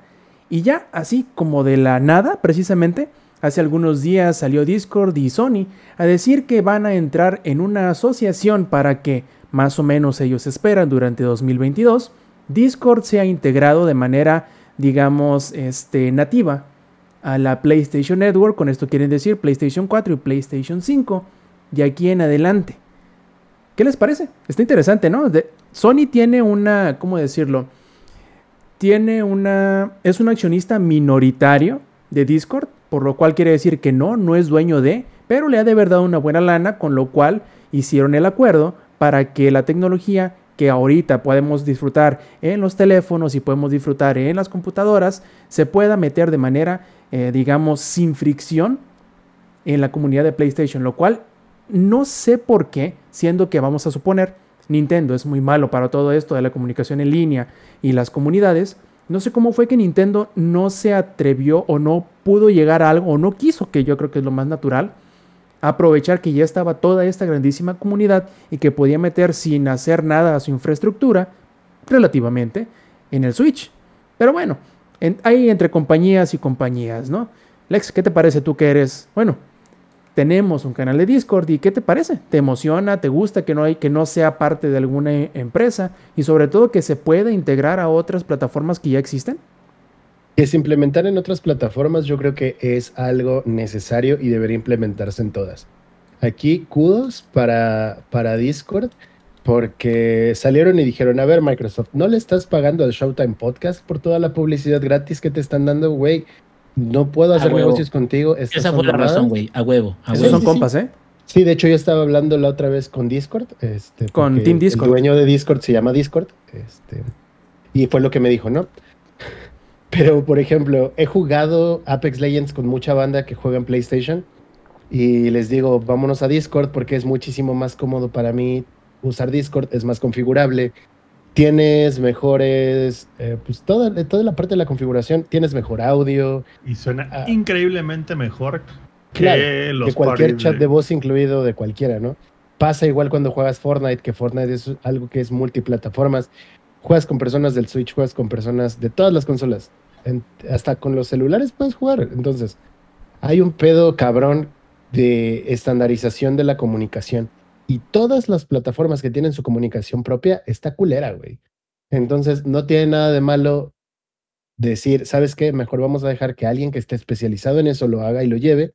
Speaker 4: Y ya así como de la nada, precisamente, hace algunos días salió Discord y Sony a decir que van a entrar en una asociación para que, más o menos ellos esperan durante 2022, Discord sea integrado de manera, digamos, este, nativa a la PlayStation Network. Con esto quieren decir PlayStation 4 y PlayStation 5 de aquí en adelante. ¿Qué les parece? Está interesante, ¿no? Sony tiene una, ¿cómo decirlo? Tiene una, es un accionista minoritario de Discord, por lo cual quiere decir que no, no es dueño de, pero le ha de haber dado una buena lana, con lo cual hicieron el acuerdo para que la tecnología que ahorita podemos disfrutar en los teléfonos y podemos disfrutar en las computadoras, se pueda meter de manera, eh, digamos, sin fricción en la comunidad de PlayStation, lo cual no sé por qué, siendo que vamos a suponer Nintendo es muy malo para todo esto de la comunicación en línea y las comunidades, no sé cómo fue que Nintendo no se atrevió o no pudo llegar a algo o no quiso, que yo creo que es lo más natural, aprovechar que ya estaba toda esta grandísima comunidad y que podía meter sin hacer nada a su infraestructura relativamente en el Switch. Pero bueno, en- hay entre compañías y compañías, ¿no? Lex, ¿qué te parece tú que eres? Bueno, tenemos un canal de Discord y ¿qué te parece? ¿Te emociona? ¿Te gusta que no hay que no sea parte de alguna e- empresa y sobre todo que se pueda integrar a otras plataformas que ya existen?
Speaker 3: Que se implementar en otras plataformas yo creo que es algo necesario y debería implementarse en todas. Aquí kudos para, para Discord porque salieron y dijeron, a ver Microsoft, ¿no le estás pagando al Showtime Podcast por toda la publicidad gratis que te están dando, güey? No puedo hacer negocios contigo.
Speaker 1: Esa fue la
Speaker 3: mamadas".
Speaker 1: razón, güey. A huevo. A
Speaker 4: Esos
Speaker 3: Sí,
Speaker 1: huevo.
Speaker 4: son
Speaker 3: sí,
Speaker 4: compas, ¿eh?
Speaker 3: Sí, de hecho yo estaba hablando la otra vez con Discord. Este,
Speaker 4: Con Team Discord.
Speaker 3: El dueño de Discord se llama Discord. Este, y fue lo que me dijo, ¿no? Pero, por ejemplo, he jugado Apex Legends con mucha banda que juega en PlayStation y les digo, vámonos a Discord porque es muchísimo más cómodo para mí usar Discord, es más configurable. Tienes mejores, eh, pues toda, toda la parte de la configuración, tienes mejor audio,
Speaker 2: Y suena
Speaker 3: Ah.
Speaker 2: increíblemente mejor que
Speaker 3: Claro,
Speaker 2: los
Speaker 3: que cualquier chat de voz incluido de cualquiera, ¿no? Pasa igual cuando juegas Fortnite, que Fortnite es algo que es multiplataformas. Juegas con personas del Switch, juegas con personas de todas las consolas. En- hasta con los celulares puedes jugar. Entonces, hay un pedo cabrón de estandarización de la comunicación. Y todas las plataformas que tienen su comunicación propia está culera, güey. Entonces, no tiene nada de malo decir, ¿sabes qué? Mejor vamos a dejar que alguien que esté especializado en eso lo haga y lo lleve.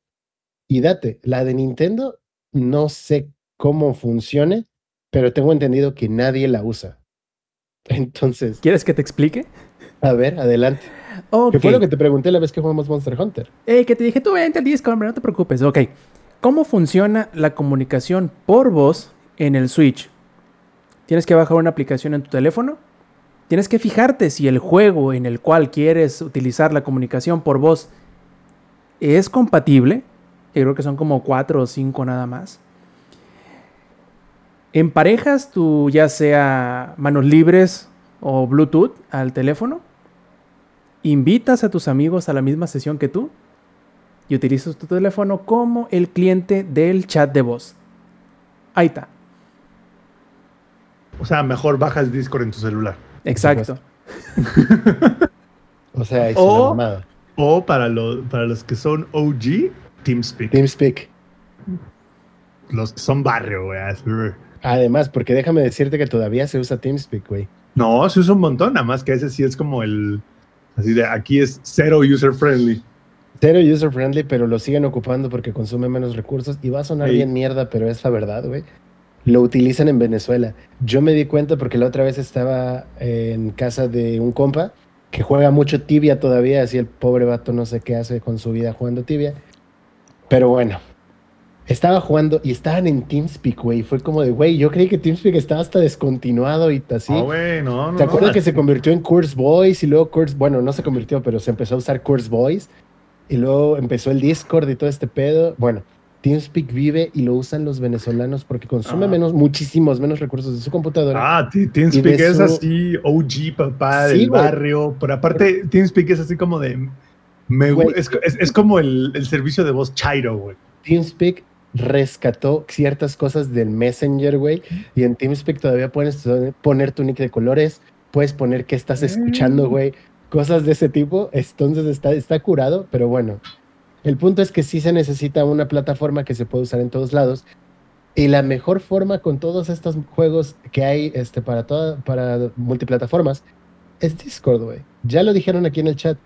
Speaker 3: Y date, la de Nintendo, no sé cómo funcione, pero tengo entendido que nadie la usa. Entonces,
Speaker 4: ¿Quieres que te explique?
Speaker 3: a ver, adelante.
Speaker 4: Ok.
Speaker 3: ¿Qué fue lo que te pregunté la vez que jugamos Monster Hunter?
Speaker 4: Eh, que te dije, tú vente al Discord, hombre, no te preocupes. Ok. ¿Cómo funciona la comunicación por voz en el Switch? Tienes que bajar una aplicación en tu teléfono. Tienes que fijarte si el juego en el cual quieres utilizar la comunicación por voz es compatible. Yo creo que son como cuatro o cinco nada más. Emparejas tu ya sea manos libres o Bluetooth al teléfono. Invitas a tus amigos a la misma sesión que tú y utilizas tu teléfono como el cliente del chat de voz. Ahí está.
Speaker 2: O sea, mejor bajas Discord en tu celular.
Speaker 4: Exacto.
Speaker 3: O sea, es
Speaker 2: O-
Speaker 3: una.
Speaker 2: O para, lo- para los que son OG, TeamSpeak.
Speaker 3: TeamSpeak.
Speaker 2: Los que son barrio, güey.
Speaker 3: Además, porque déjame decirte que todavía se usa TeamSpeak, güey.
Speaker 2: No, se usa un montón, nada más que ese sí es como el. Así de aquí es cero user friendly.
Speaker 3: Cero user friendly, pero lo siguen ocupando porque consume menos recursos y va a sonar
Speaker 2: Ey.
Speaker 3: bien mierda, pero es la verdad, güey. Lo utilizan en Venezuela. Yo me di cuenta porque la otra vez estaba en casa de un compa que juega mucho tibia todavía, así el pobre vato no sé qué hace con su vida jugando tibia. Pero bueno, estaba jugando y estaban en TeamSpeak, güey. Fue como de, güey, yo creí que TeamSpeak estaba hasta descontinuado y así.
Speaker 2: No, güey, no, no.
Speaker 3: ¿Te
Speaker 2: no.
Speaker 3: acuerdas que se convirtió en Curse Boys y luego Curse, bueno, no se convirtió, pero se empezó a usar Curse Boys y luego empezó el Discord y todo este pedo? Bueno, TeamSpeak vive y lo usan los venezolanos porque consume
Speaker 2: Ah.
Speaker 3: menos, muchísimos menos recursos de su computadora.
Speaker 2: Ah, TeamSpeak es
Speaker 3: su-
Speaker 2: así, OG, papá,
Speaker 3: Sí,
Speaker 2: del
Speaker 3: güey.
Speaker 2: barrio. Pero aparte, TeamSpeak es así como de. Me, es, es- es como el, el servicio de voz Chairo, güey.
Speaker 3: TeamSpeak rescató ciertas cosas del Messenger, güey, y en TeamSpeak todavía puedes poner tu nick de colores, puedes poner qué estás escuchando, güey, cosas de ese tipo. Entonces está, está curado, pero bueno. El punto es que sí se necesita una plataforma que se puede usar en todos lados. Y la mejor forma con todos estos juegos que hay este, para, toda, para multiplataformas es Discord, güey. Ya lo dijeron aquí en el chat.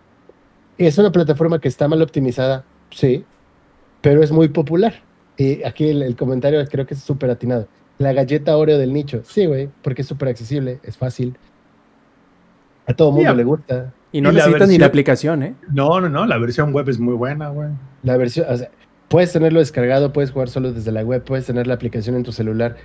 Speaker 3: Es una plataforma que está mal optimizada, sí, pero es muy popular. Y aquí el, el comentario creo que es súper atinado. La galleta Oreo del nicho. Sí, güey, porque es súper accesible, es fácil. A todo mundo
Speaker 2: Ya.
Speaker 3: le gusta.
Speaker 4: Y no
Speaker 2: Y la
Speaker 4: necesitas ni la aplicación, ¿eh?
Speaker 2: No, no, no, la versión web es muy buena, güey.
Speaker 3: La versión, o sea, puedes tenerlo descargado, puedes jugar solo desde la web, puedes tener la aplicación en tu celular.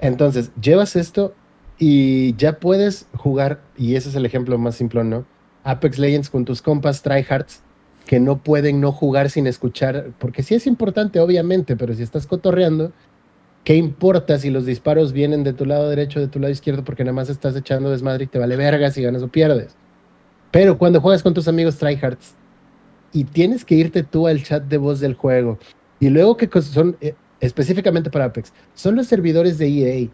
Speaker 3: Entonces, llevas esto y ya puedes jugar, y ese es el ejemplo más simple, ¿no? Apex Legends con tus compas tryhards que no pueden no jugar sin escuchar, porque sí es importante, obviamente, pero si estás cotorreando, ¿qué importa si los disparos vienen de tu lado derecho o de tu lado izquierdo? Porque nada más estás echando desmadre y te vale verga si ganas o pierdes. Pero cuando juegas con tus amigos tryhards y tienes que irte tú al chat de voz del juego, y luego que son eh, específicamente para Apex, son los servidores de EA,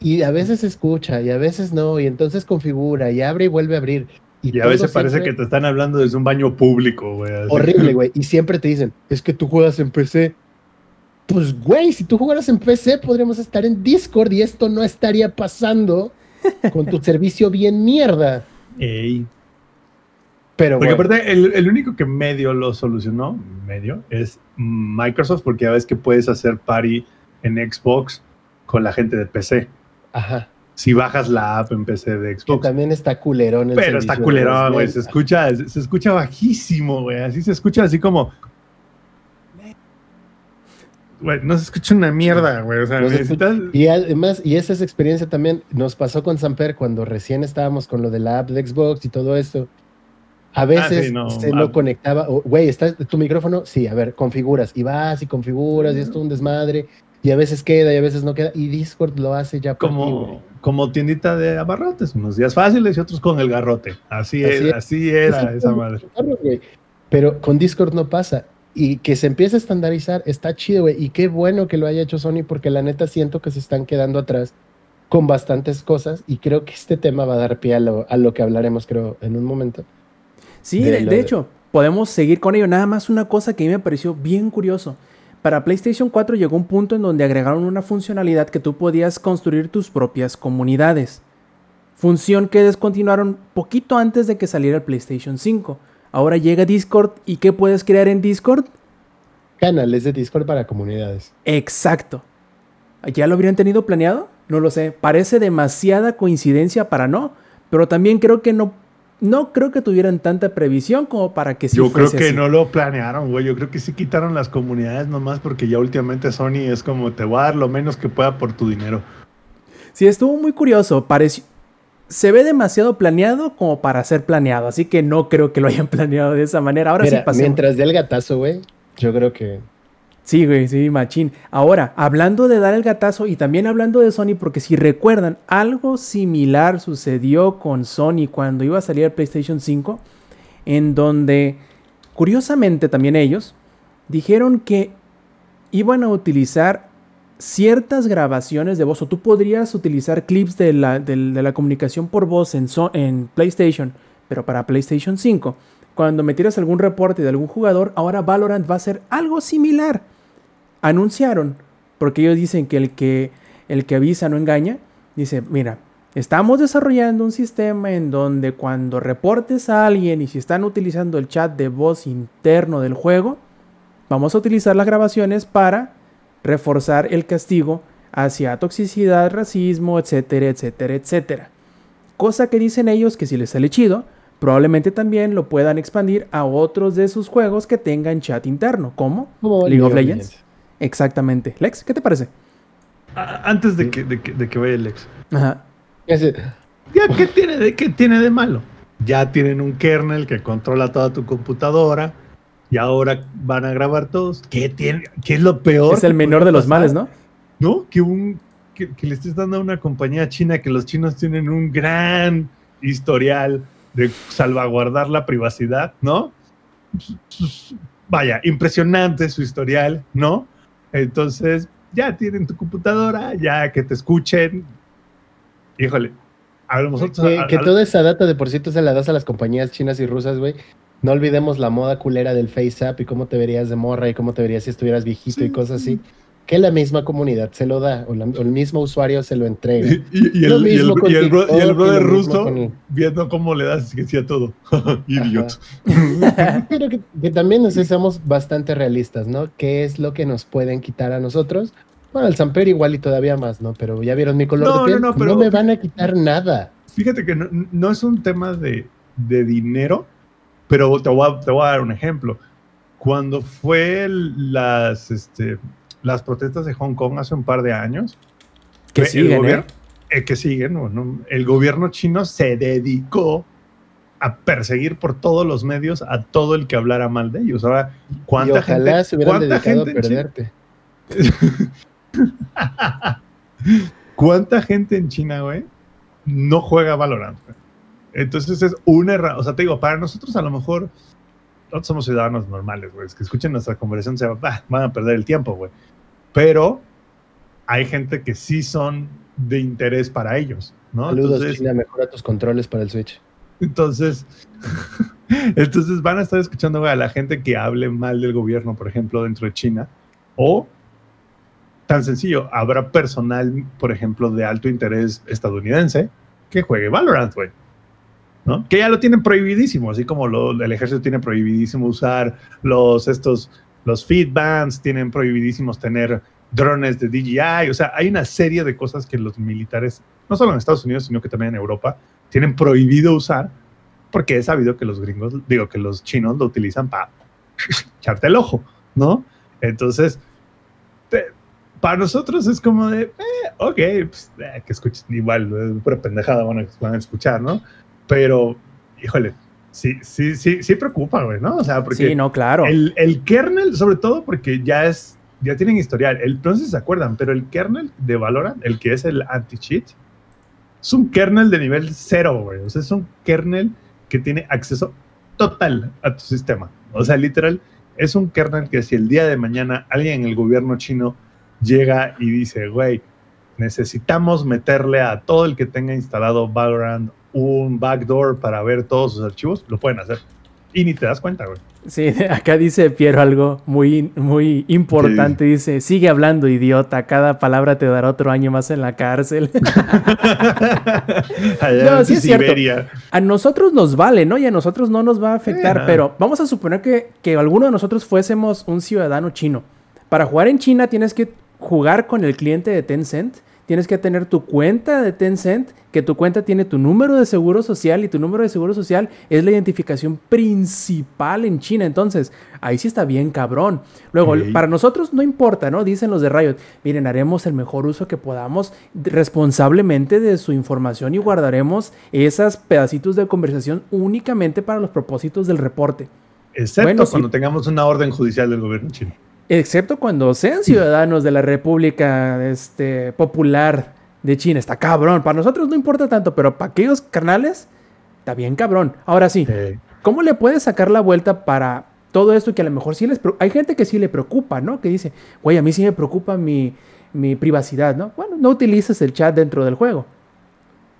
Speaker 3: y a veces escucha y a veces no, y entonces configura y abre y vuelve a abrir.
Speaker 2: Y a veces parece
Speaker 3: siempre-
Speaker 2: que te están hablando desde un baño público, güey.
Speaker 3: Horrible, güey. Y siempre te dicen, es que tú juegas en PC. Pues, güey, si tú jugaras en PC, podríamos estar en Discord y esto no estaría pasando con tu servicio bien mierda.
Speaker 2: Ey.
Speaker 3: Pero
Speaker 2: Porque
Speaker 3: bueno,
Speaker 2: aparte, el, el único que medio lo solucionó, medio, es Microsoft, porque ya ves que puedes hacer party en Xbox con la gente de PC.
Speaker 3: ajá.
Speaker 2: Si bajas la app en PC de
Speaker 3: Que
Speaker 2: Xbox.
Speaker 3: también está culerón el
Speaker 2: Pero está culerón, güey. Se escucha, se escucha bajísimo, güey. Así se escucha así como. Güey, no se escucha una mierda, güey. O sea, necesitas.
Speaker 3: Y además, y esa es experiencia también, nos pasó con Samper cuando recién estábamos con lo de la app de Xbox y todo esto. A veces
Speaker 2: Ah, sí, no,
Speaker 3: se
Speaker 2: ah.
Speaker 3: no conectaba. Güey, ¿está tu micrófono? Sí, a ver, configuras. Y vas y configuras y es todo un desmadre. Y a veces queda y a veces no queda. Y Discord lo hace ya por ti,
Speaker 2: como, como tiendita de abarrotes, unos días fáciles y otros con el garrote. Así,
Speaker 3: Así
Speaker 2: es,
Speaker 3: es.
Speaker 2: así era
Speaker 3: Sí,
Speaker 2: esa madre.
Speaker 3: Pero con Discord no pasa. Y que se empiece a estandarizar está chido, güey. Y qué bueno que lo haya hecho Sony porque la neta siento que se están quedando atrás con bastantes cosas y creo que este tema va a dar pie a lo, a lo que hablaremos, creo, en un momento.
Speaker 4: Sí,
Speaker 3: de
Speaker 4: hecho, podemos seguir con ello. Nada más una cosa que a mí me pareció bien curioso. Para PlayStation 4 llegó un punto en donde agregaron una funcionalidad que tú podías construir tus propias comunidades. Función que descontinuaron poquito antes de que saliera el PlayStation 5. Ahora llega Discord y ¿qué puedes crear en Discord?
Speaker 3: Canales de Discord para comunidades.
Speaker 4: Exacto. ¿Ya lo habrían tenido planeado? No lo sé. Parece demasiada coincidencia para no, pero también creo que no, no creo que tuvieran tanta previsión como para que sí
Speaker 2: Yo creo que
Speaker 4: así.
Speaker 2: no lo planearon, güey. Yo creo que sí quitaron las comunidades nomás porque ya últimamente Sony es como te voy a dar lo menos que pueda por tu dinero.
Speaker 4: Sí, estuvo muy curioso. Pareció, se ve demasiado planeado como para ser planeado, así que no creo que lo hayan planeado de esa manera. Ahora
Speaker 3: Mira,
Speaker 4: sí pasemos.
Speaker 3: mientras dé el gatazo, güey, yo creo que
Speaker 4: Sí, güey, sí, machín. Ahora, hablando de dar el gatazo y también hablando de Sony, porque si recuerdan, algo similar sucedió con Sony cuando iba a salir el PlayStation 5, en donde, curiosamente también ellos, dijeron que iban a utilizar ciertas grabaciones de voz, o tú podrías utilizar clips de la, de la comunicación por voz en, en PlayStation, pero para PlayStation 5. Cuando metieras algún reporte de algún jugador, ahora Valorant va a ser algo similar. Anunciaron, porque ellos dicen que el que, el que avisa no engaña, dice, mira, estamos desarrollando un sistema en donde cuando reportes a alguien y si están utilizando el chat de voz interno del juego, vamos a utilizar las grabaciones para reforzar el castigo hacia toxicidad, racismo, etcétera, etcétera, etcétera. Cosa que dicen ellos que si les sale chido, probablemente también lo puedan expandir a otros de sus juegos que tengan chat interno, como League of Legends. Exactamente. Lex, ¿qué te parece?
Speaker 2: Antes de que, de que, de que vaya el ex.
Speaker 4: Ajá.
Speaker 3: Ese-
Speaker 2: ¿Ya qué tiene, de, qué tiene de malo? Ya tienen un kernel que controla toda tu computadora y ahora van a grabar todos. ¿Qué, tiene, qué es lo peor?
Speaker 4: Es el menor de los
Speaker 2: pasar?
Speaker 4: males, ¿no?
Speaker 2: ¿No? Que, un, que, que le estés dando a una compañía china que los chinos tienen un gran historial de salvaguardar la privacidad, ¿no? Vaya, impresionante su historial, ¿no? Entonces, ya tienen tu computadora, ya que te escuchen. Híjole, a nosotros...
Speaker 3: que,
Speaker 2: a-
Speaker 3: que toda esa data de por sí tú se la das a las compañías chinas y rusas, güey. No olvidemos la moda culera del FaceApp y cómo te verías de morra y cómo te verías si estuvieras viejito y cosas así. Que la misma comunidad se lo da o, la- o el mismo usuario se lo entrega.
Speaker 2: Y, y- y
Speaker 3: Lo
Speaker 2: el, el-
Speaker 3: mismo
Speaker 2: y el bro- el brother
Speaker 3: lo
Speaker 2: ruso
Speaker 3: el-
Speaker 2: viendo cómo le das que hacía todo. Idiot.
Speaker 3: Pero que, que también nos seamos bastante realistas, ¿no? ¿Qué es lo que nos pueden quitar a nosotros? Bueno, el Samper igual y todavía más, ¿no? Pero ya vieron mi color
Speaker 2: No,
Speaker 3: de piel.
Speaker 2: no,
Speaker 3: No,
Speaker 2: no, pero-
Speaker 3: me van a quitar nada.
Speaker 2: Fíjate que no, no es un tema de, de dinero, pero te voy, a, te voy a dar un ejemplo. Cuando fue las, este, las protestas de Hong Kong hace un par de años,
Speaker 4: Que
Speaker 2: el
Speaker 4: siguen,
Speaker 2: gobierno-
Speaker 4: ¿eh?
Speaker 2: eh, que siguen, bueno, el gobierno chino se dedicó a perseguir por todos los medios a todo el que hablara mal de ellos. Ahora,
Speaker 3: Y
Speaker 2: ¿cuánta
Speaker 3: ojalá
Speaker 2: gente,
Speaker 3: se hubieran
Speaker 2: cuánta
Speaker 3: dedicado a perderte.
Speaker 2: ¿Cuánta gente en China, güey, no juega Valorant? Entonces es una error. O sea, te digo, para nosotros a lo mejor, nosotros somos ciudadanos normales, güey. Es que escuchen nuestra conversación, se va- bah, van a perder el tiempo, güey. Pero hay gente que sí son de interés para ellos, ¿no?
Speaker 3: Saludos,
Speaker 2: Entonces,
Speaker 3: China, mejora tus controles para el Switch.
Speaker 2: entonces, entonces van a estar escuchando güey, a la gente que hable mal del gobierno, por ejemplo, dentro de China. O, tan sencillo, habrá personal, por ejemplo, de alto interés estadounidense que juegue Valorant, güey. ¿No? Que ya lo tienen prohibidísimo, así como el ejército tiene prohibidísimo usar los estos los feedbands, tienen prohibidísimos tener drones de DJI, o sea, hay una serie de cosas que los militares, no solo en Estados Unidos, sino que también en Europa, tienen prohibido usar porque he sabido que los gringos, digo que los chinos lo utilizan para echarte el ojo, ¿no? Entonces, para nosotros es como de, eh, ok, pues, eh, que escuchen igual, eh, pura pendejada van a, van a escuchar, ¿no? Pero, híjole, sí, sí, sí, sí preocupa, güey, ¿no? O sea, porque
Speaker 4: Sí, no, claro.
Speaker 2: el, el kernel, sobre todo porque ya es, ya tienen historial. El, no sé si se acuerdan, pero el kernel de Valorant, el que es el anti-cheat, es un kernel de nivel cero, güey. O sea, es un kernel que tiene acceso total a tu sistema. O sea, literal, es un kernel que si el día de mañana alguien en el gobierno chino llega y dice, güey, necesitamos meterle a todo el que tenga instalado Valorant un backdoor para ver todos sus archivos, lo pueden hacer. Y ni te das cuenta, güey.
Speaker 4: Sí, acá dice Piero algo muy, muy importante. Dice, sigue hablando, idiota. Cada palabra te dará otro año más en la cárcel.
Speaker 2: Allá
Speaker 4: No,
Speaker 2: en
Speaker 4: sí es cierto.
Speaker 2: Siberia.
Speaker 4: a nosotros nos vale, ¿no? Y a nosotros no nos va a afectar. pero vamos a suponer que, que alguno de nosotros fuésemos un ciudadano chino. Para jugar en China tienes que jugar con el cliente de Tencent. Tienes que tener tu cuenta de Tencent, que tu cuenta tiene tu número de seguro social y tu número de seguro social es la identificación principal en China. Entonces, ahí sí está bien cabrón. Luego, para nosotros no importa, ¿no? Dicen los de Riot, miren, haremos el mejor uso que podamos responsablemente de su información y guardaremos esos pedacitos de conversación únicamente para los propósitos del reporte.
Speaker 2: Excepto
Speaker 4: Bueno, sí.
Speaker 2: cuando tengamos una orden judicial del gobierno chino.
Speaker 4: Excepto cuando sean ciudadanos de la República este, Popular de China. Está cabrón. Para nosotros no importa tanto, pero para aquellos carnales, está bien cabrón. Ahora sí, ¿cómo le puedes sacar la vuelta para todo esto que a lo mejor sí les... Hay gente que sí le preocupa, ¿no? Que dice, güey, a mí sí me preocupa mi, mi privacidad, ¿no? Bueno, no utilices el chat dentro del juego.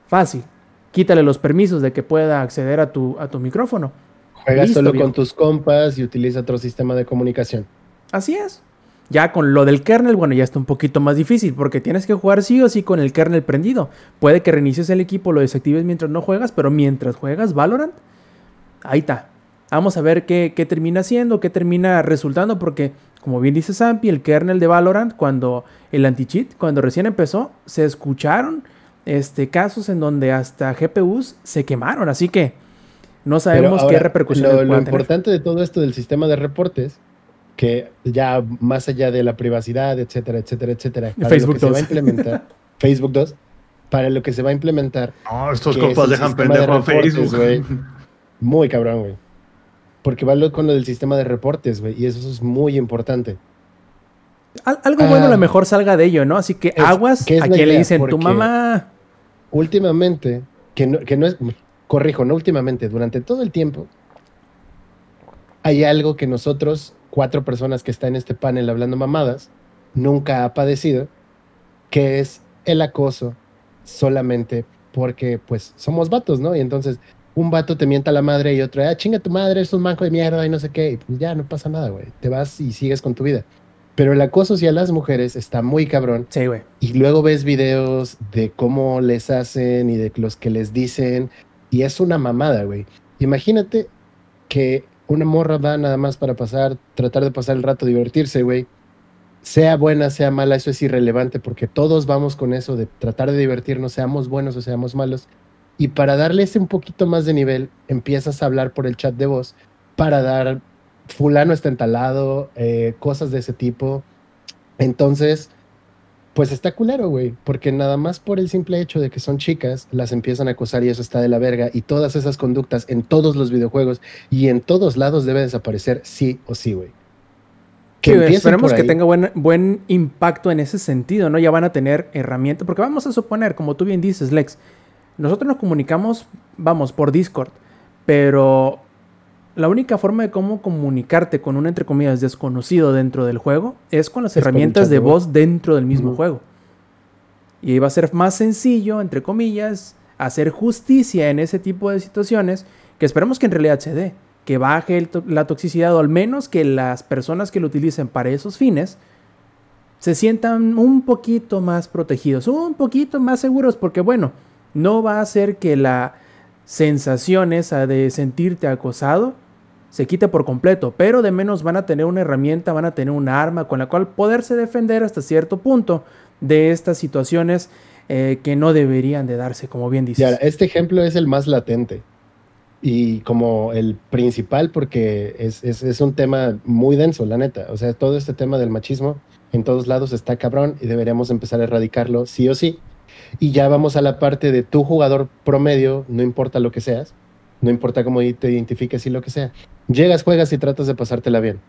Speaker 4: Fácil. Quítale los permisos de que pueda acceder a tu, a tu micrófono.
Speaker 3: Juega
Speaker 4: Listo,
Speaker 3: solo
Speaker 4: viejo.
Speaker 3: con tus compas y utiliza otro sistema de comunicación.
Speaker 4: Así es. Ya con lo del kernel, bueno, ya está un poquito más difícil porque tienes que jugar sí o sí con el kernel prendido. Puede que reinicies el equipo, lo desactives mientras no juegas, pero mientras juegas Valorant, ahí está. Vamos a ver qué, qué termina siendo, qué termina resultando, porque como bien dice Zampi, el kernel de Valorant, cuando el anti-cheat, cuando recién empezó, se escucharon este, casos en donde hasta GPUs se quemaron, así que no sabemos qué repercusiones
Speaker 3: Lo, lo
Speaker 4: tener.
Speaker 3: importante de todo esto del sistema de reportes, que ya más allá de la privacidad, etcétera, etcétera, etcétera, para
Speaker 4: Facebook
Speaker 3: lo que se va
Speaker 4: 2.
Speaker 3: a implementar, Facebook 2, para lo que se va a implementar,
Speaker 2: No, estos
Speaker 3: es
Speaker 2: compas
Speaker 3: el
Speaker 2: dejan
Speaker 3: sistema de
Speaker 2: pendejo a Facebook.
Speaker 3: güey. muy cabrón, güey. Porque va lo- con lo del sistema de reportes, güey, y eso es muy importante.
Speaker 4: Al- algo bueno a
Speaker 3: Ah.
Speaker 4: lo mejor salga de ello, ¿no? Así que
Speaker 3: Es-
Speaker 4: aguas
Speaker 3: es
Speaker 4: a quien le dicen tu mamá.
Speaker 3: últimamente, que no, que no es, corrijo, no últimamente, durante todo el tiempo, hay algo que nosotros, cuatro personas que están en este panel hablando mamadas, nunca ha padecido, que es el acoso solamente porque, pues, somos vatos, ¿no? Y entonces, un vato te mienta la madre y otro, ah, chinga tu madre, es un manco de mierda y no sé qué, y pues ya no pasa nada, güey, te vas y sigues con tu vida. Pero el acoso hacia las mujeres está muy cabrón
Speaker 4: Sí, güey.
Speaker 3: y luego ves videos de cómo les hacen y de los que les dicen. Y es una mamada, güey. Imagínate que una morra va nada más para pasar, tratar de pasar el rato, divertirse, güey. Sea buena, sea mala, eso es irrelevante porque todos vamos con eso de tratar de divertirnos, seamos buenos o seamos malos. Y para darle ese un poquito más de nivel, empiezas a hablar por el chat de voz para dar fulano está entalado, eh, cosas de ese tipo. Entonces, pues está culero, güey, porque nada más por el simple hecho de que son chicas, las empiezan a acosar y eso está de la verga. Y todas esas conductas en todos los videojuegos y en todos lados debe desaparecer sí o sí, güey.
Speaker 4: Sí,
Speaker 3: empiecen
Speaker 4: esperemos que tenga buen, buen impacto en ese sentido, ¿no? Ya van a tener herramientas, porque vamos a suponer, como tú bien dices, Lex, nosotros nos comunicamos, vamos, por Discord, pero la única forma de cómo comunicarte con un, entre comillas, desconocido dentro del juego es con las
Speaker 3: Es
Speaker 4: herramientas de
Speaker 3: voz.
Speaker 4: dentro del mismo juego. Y va a ser más sencillo, entre comillas, hacer justicia en ese tipo de situaciones que esperemos que en realidad se dé, que baje to- la toxicidad o al menos que las personas que lo utilicen para esos fines se sientan un poquito más protegidos, un poquito más seguros, porque bueno, no va a hacer que la sensación esa de sentirte acosado se quite por completo, pero de menos van a tener una herramienta, van a tener un arma con la cual poderse defender hasta cierto punto de estas situaciones eh, que no deberían de darse, como bien dices.
Speaker 3: este ejemplo es el más latente y como el principal porque es, es, es un tema muy denso, la neta. O sea, todo este tema del machismo en todos lados está cabrón y deberíamos empezar a erradicarlo sí o sí. Y ya vamos a la parte de tu jugador promedio, no importa lo que seas, no importa cómo te identifiques y lo que sea. Llegas, juegas y tratas de pasártela bien.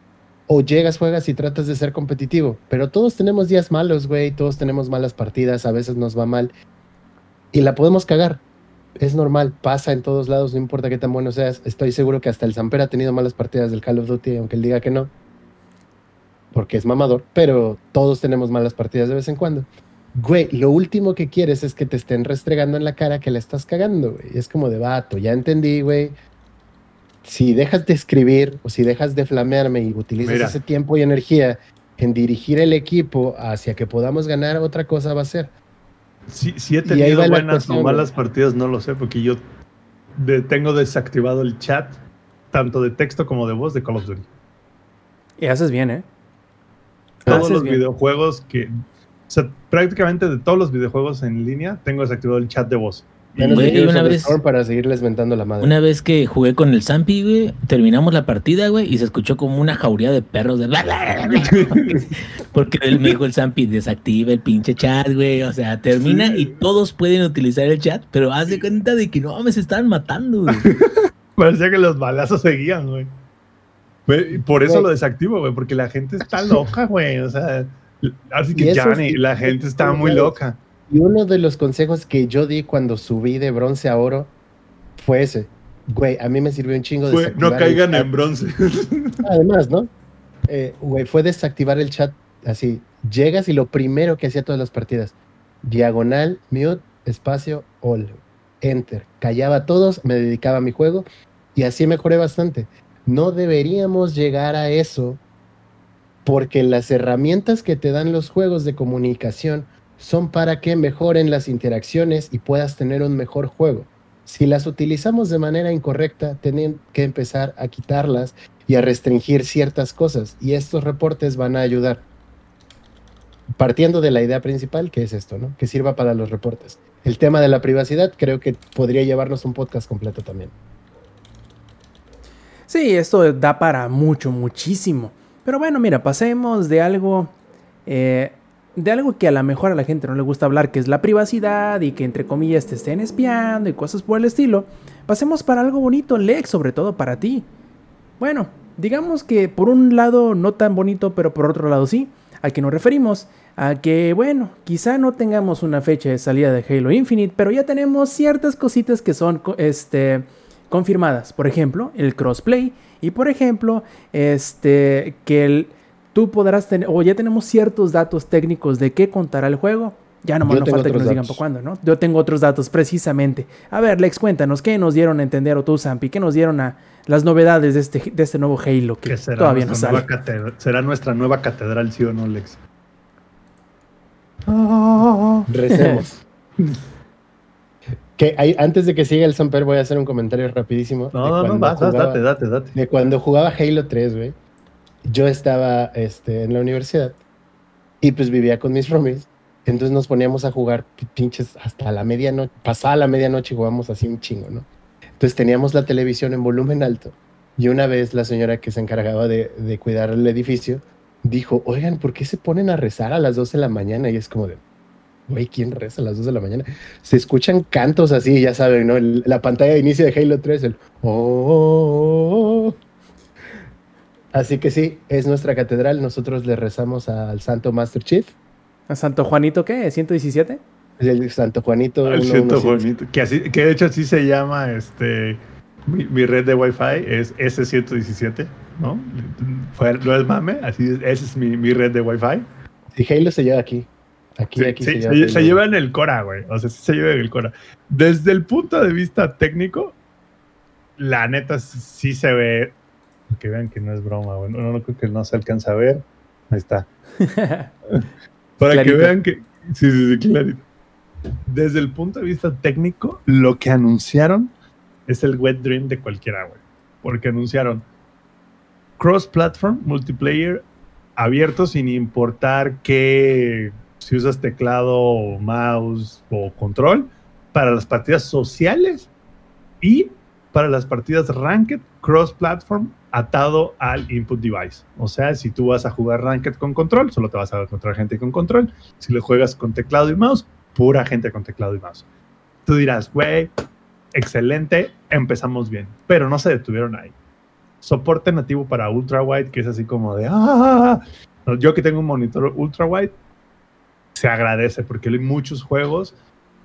Speaker 3: O llegas, juegas y tratas de ser competitivo. Pero todos tenemos días malos, güey. Todos tenemos malas partidas. A veces nos va mal. Y la podemos cagar. Es normal. Pasa en todos lados. No importa qué tan bueno seas. Estoy seguro que hasta el Samper ha tenido malas partidas del Call of Duty, aunque él diga que no. Porque es mamador. Pero todos tenemos malas partidas de vez en cuando. Güey, lo último que quieres es que te estén restregando en la cara que la estás cagando, güey. Es como de vato, ya entendí, güey. Si dejas de escribir o si dejas de flamearme y utilizas
Speaker 2: Mira.
Speaker 3: ese tiempo y energía en dirigir el equipo hacia que podamos ganar, otra cosa va a ser.
Speaker 2: Si, si he tenido buenas
Speaker 3: cuestión,
Speaker 2: o malas partidas, no lo sé, porque yo de- tengo desactivado el chat, tanto de texto como de voz de Call of Duty.
Speaker 4: Y haces bien, ¿eh?
Speaker 2: Todos
Speaker 4: Haces
Speaker 2: los
Speaker 4: bien.
Speaker 2: videojuegos que. O sea, prácticamente de todos los videojuegos en línea, tengo desactivado el chat de voz.
Speaker 3: Menos
Speaker 1: Güey,
Speaker 3: de Heroes
Speaker 1: una vez-
Speaker 3: Storm para seguirles mentando la madre.
Speaker 1: Una vez que jugué con el Zampi, güey, terminamos la partida, güey, y se escuchó como una jauría de perros de... Porque él me dijo el Zampi, desactiva el pinche chat, güey. O sea, termina
Speaker 2: Sí.
Speaker 1: y todos pueden utilizar el chat, pero haz de cuenta de que no, me se están matando, güey.
Speaker 2: Parecía que los balazos seguían, güey. Por eso
Speaker 3: Güey.
Speaker 2: lo desactivo, güey, porque la gente está loca, güey. O sea, así que ya la gente está muy loca.
Speaker 3: Y uno de los consejos que yo di cuando subí de bronce a oro fue ese. Güey, a mí me sirvió un chingo
Speaker 2: Fue, no caigan en bronce.
Speaker 3: Además, ¿no? Eh, güey, fue desactivar el chat así. Llegas y lo primero que hacía todas las partidas. Diagonal, mute, espacio, all. Enter. Callaba a todos, me dedicaba a mi juego y así mejoré bastante. No deberíamos llegar a eso porque las herramientas que te dan los juegos de comunicación son para que mejoren las interacciones y puedas tener un mejor juego. Si las utilizamos de manera incorrecta, tienen que empezar a quitarlas y a restringir ciertas cosas. Y estos reportes van a ayudar. Partiendo de la idea principal, que es esto, ¿no? Que sirva para los reportes. El tema de la privacidad creo que podría llevarnos un podcast completo también.
Speaker 4: Sí, esto da para mucho, muchísimo. Pero bueno, mira, pasemos de algo. eh, de algo que a lo mejor a la gente no le gusta hablar, que es la privacidad y que entre comillas te estén espiando y cosas por el estilo. Pasemos para algo bonito, Lex, sobre todo para ti. Bueno, digamos que por un lado no tan bonito, pero por otro lado sí. ¿A qué nos referimos? A que, bueno, quizá no tengamos una fecha de salida de Halo Infinite, pero ya tenemos ciertas cositas que son este, confirmadas. Por ejemplo, el crossplay. Y por ejemplo, este, que el, tú podrás tener, o ya tenemos ciertos datos técnicos de qué contará el juego. Ya no
Speaker 3: Yo
Speaker 4: no falta que nos digan por cuándo, ¿no? Yo tengo otros datos precisamente. A ver, Lex, cuéntanos, ¿qué nos dieron a entender o tú, Zampi? ¿Qué nos dieron a las novedades de este, de este nuevo Halo que,
Speaker 2: Que será,
Speaker 4: todavía no
Speaker 2: nuestra
Speaker 4: sale?
Speaker 2: nueva catedral, será nuestra nueva catedral, ¿sí o no, Lex?
Speaker 3: Recemos. que hay- antes de que siga el Samper, voy a hacer un comentario rapidísimo.
Speaker 2: No, no, no, vas, vas,
Speaker 3: jugaba-
Speaker 2: date, date, date.
Speaker 3: de cuando jugaba Halo 3, güey, yo estaba este, en la universidad y pues vivía con mis roomies. Entonces nos poníamos a jugar pi- pinches hasta la medianoche, pasada la medianoche jugábamos así un chingo, ¿no? Entonces teníamos la televisión en volumen alto y una vez la señora que se encargaba de, de cuidar el edificio dijo, oigan, ¿por qué se ponen a rezar a las 12 de la mañana? Y es como de, güey, ¿quién reza a las 2 de la mañana? Se escuchan cantos así, ya saben, ¿no? La pantalla de inicio de Halo 3, el, oh, oh, oh". Así que sí, es nuestra catedral. Nosotros le rezamos al Santo Master Chief,
Speaker 4: ¿A Santo Juanito qué? ¿117?
Speaker 3: el Santo Juanito. 117.
Speaker 2: ciento bonito. Que, así, que de hecho así se llama este mi, mi red de Wi-Fi, es S117, ¿no? Fue, no es mame, así es, esa es mi, mi red de Wi-Fi.
Speaker 3: Y Halo se lleva aquí. Aquí,
Speaker 2: Sí,
Speaker 3: aquí
Speaker 2: sí,
Speaker 3: se lleva.
Speaker 2: se lleva en el Cora, güey. O sea, sí se lleva en el Cora. Desde el punto de vista técnico, la neta sí se ve. Que vean que no es broma, güey. No, no creo que no se alcanza a ver. Ahí está. Para
Speaker 4: Clarito.
Speaker 2: que vean que. Sí, sí, sí, clarito. Desde el punto de vista técnico, lo que anunciaron es el wet dream de cualquiera, güey. Porque anunciaron cross-platform, multiplayer, abierto sin importar que si usas teclado, mouse o control, para las partidas sociales y para las partidas ranked cross-platform atado al input device. O sea, si tú vas a jugar ranked con control, solo te vas a encontrar gente con control. Si lo juegas con teclado y mouse, pura gente con teclado y mouse. Tú dirás, güey, excelente, empezamos bien, pero no se detuvieron ahí. Soporte nativo para ultra wide, que es así como de ¡ah! Yo que tengo un monitor ultra wide, se agradece porque hay muchos juegos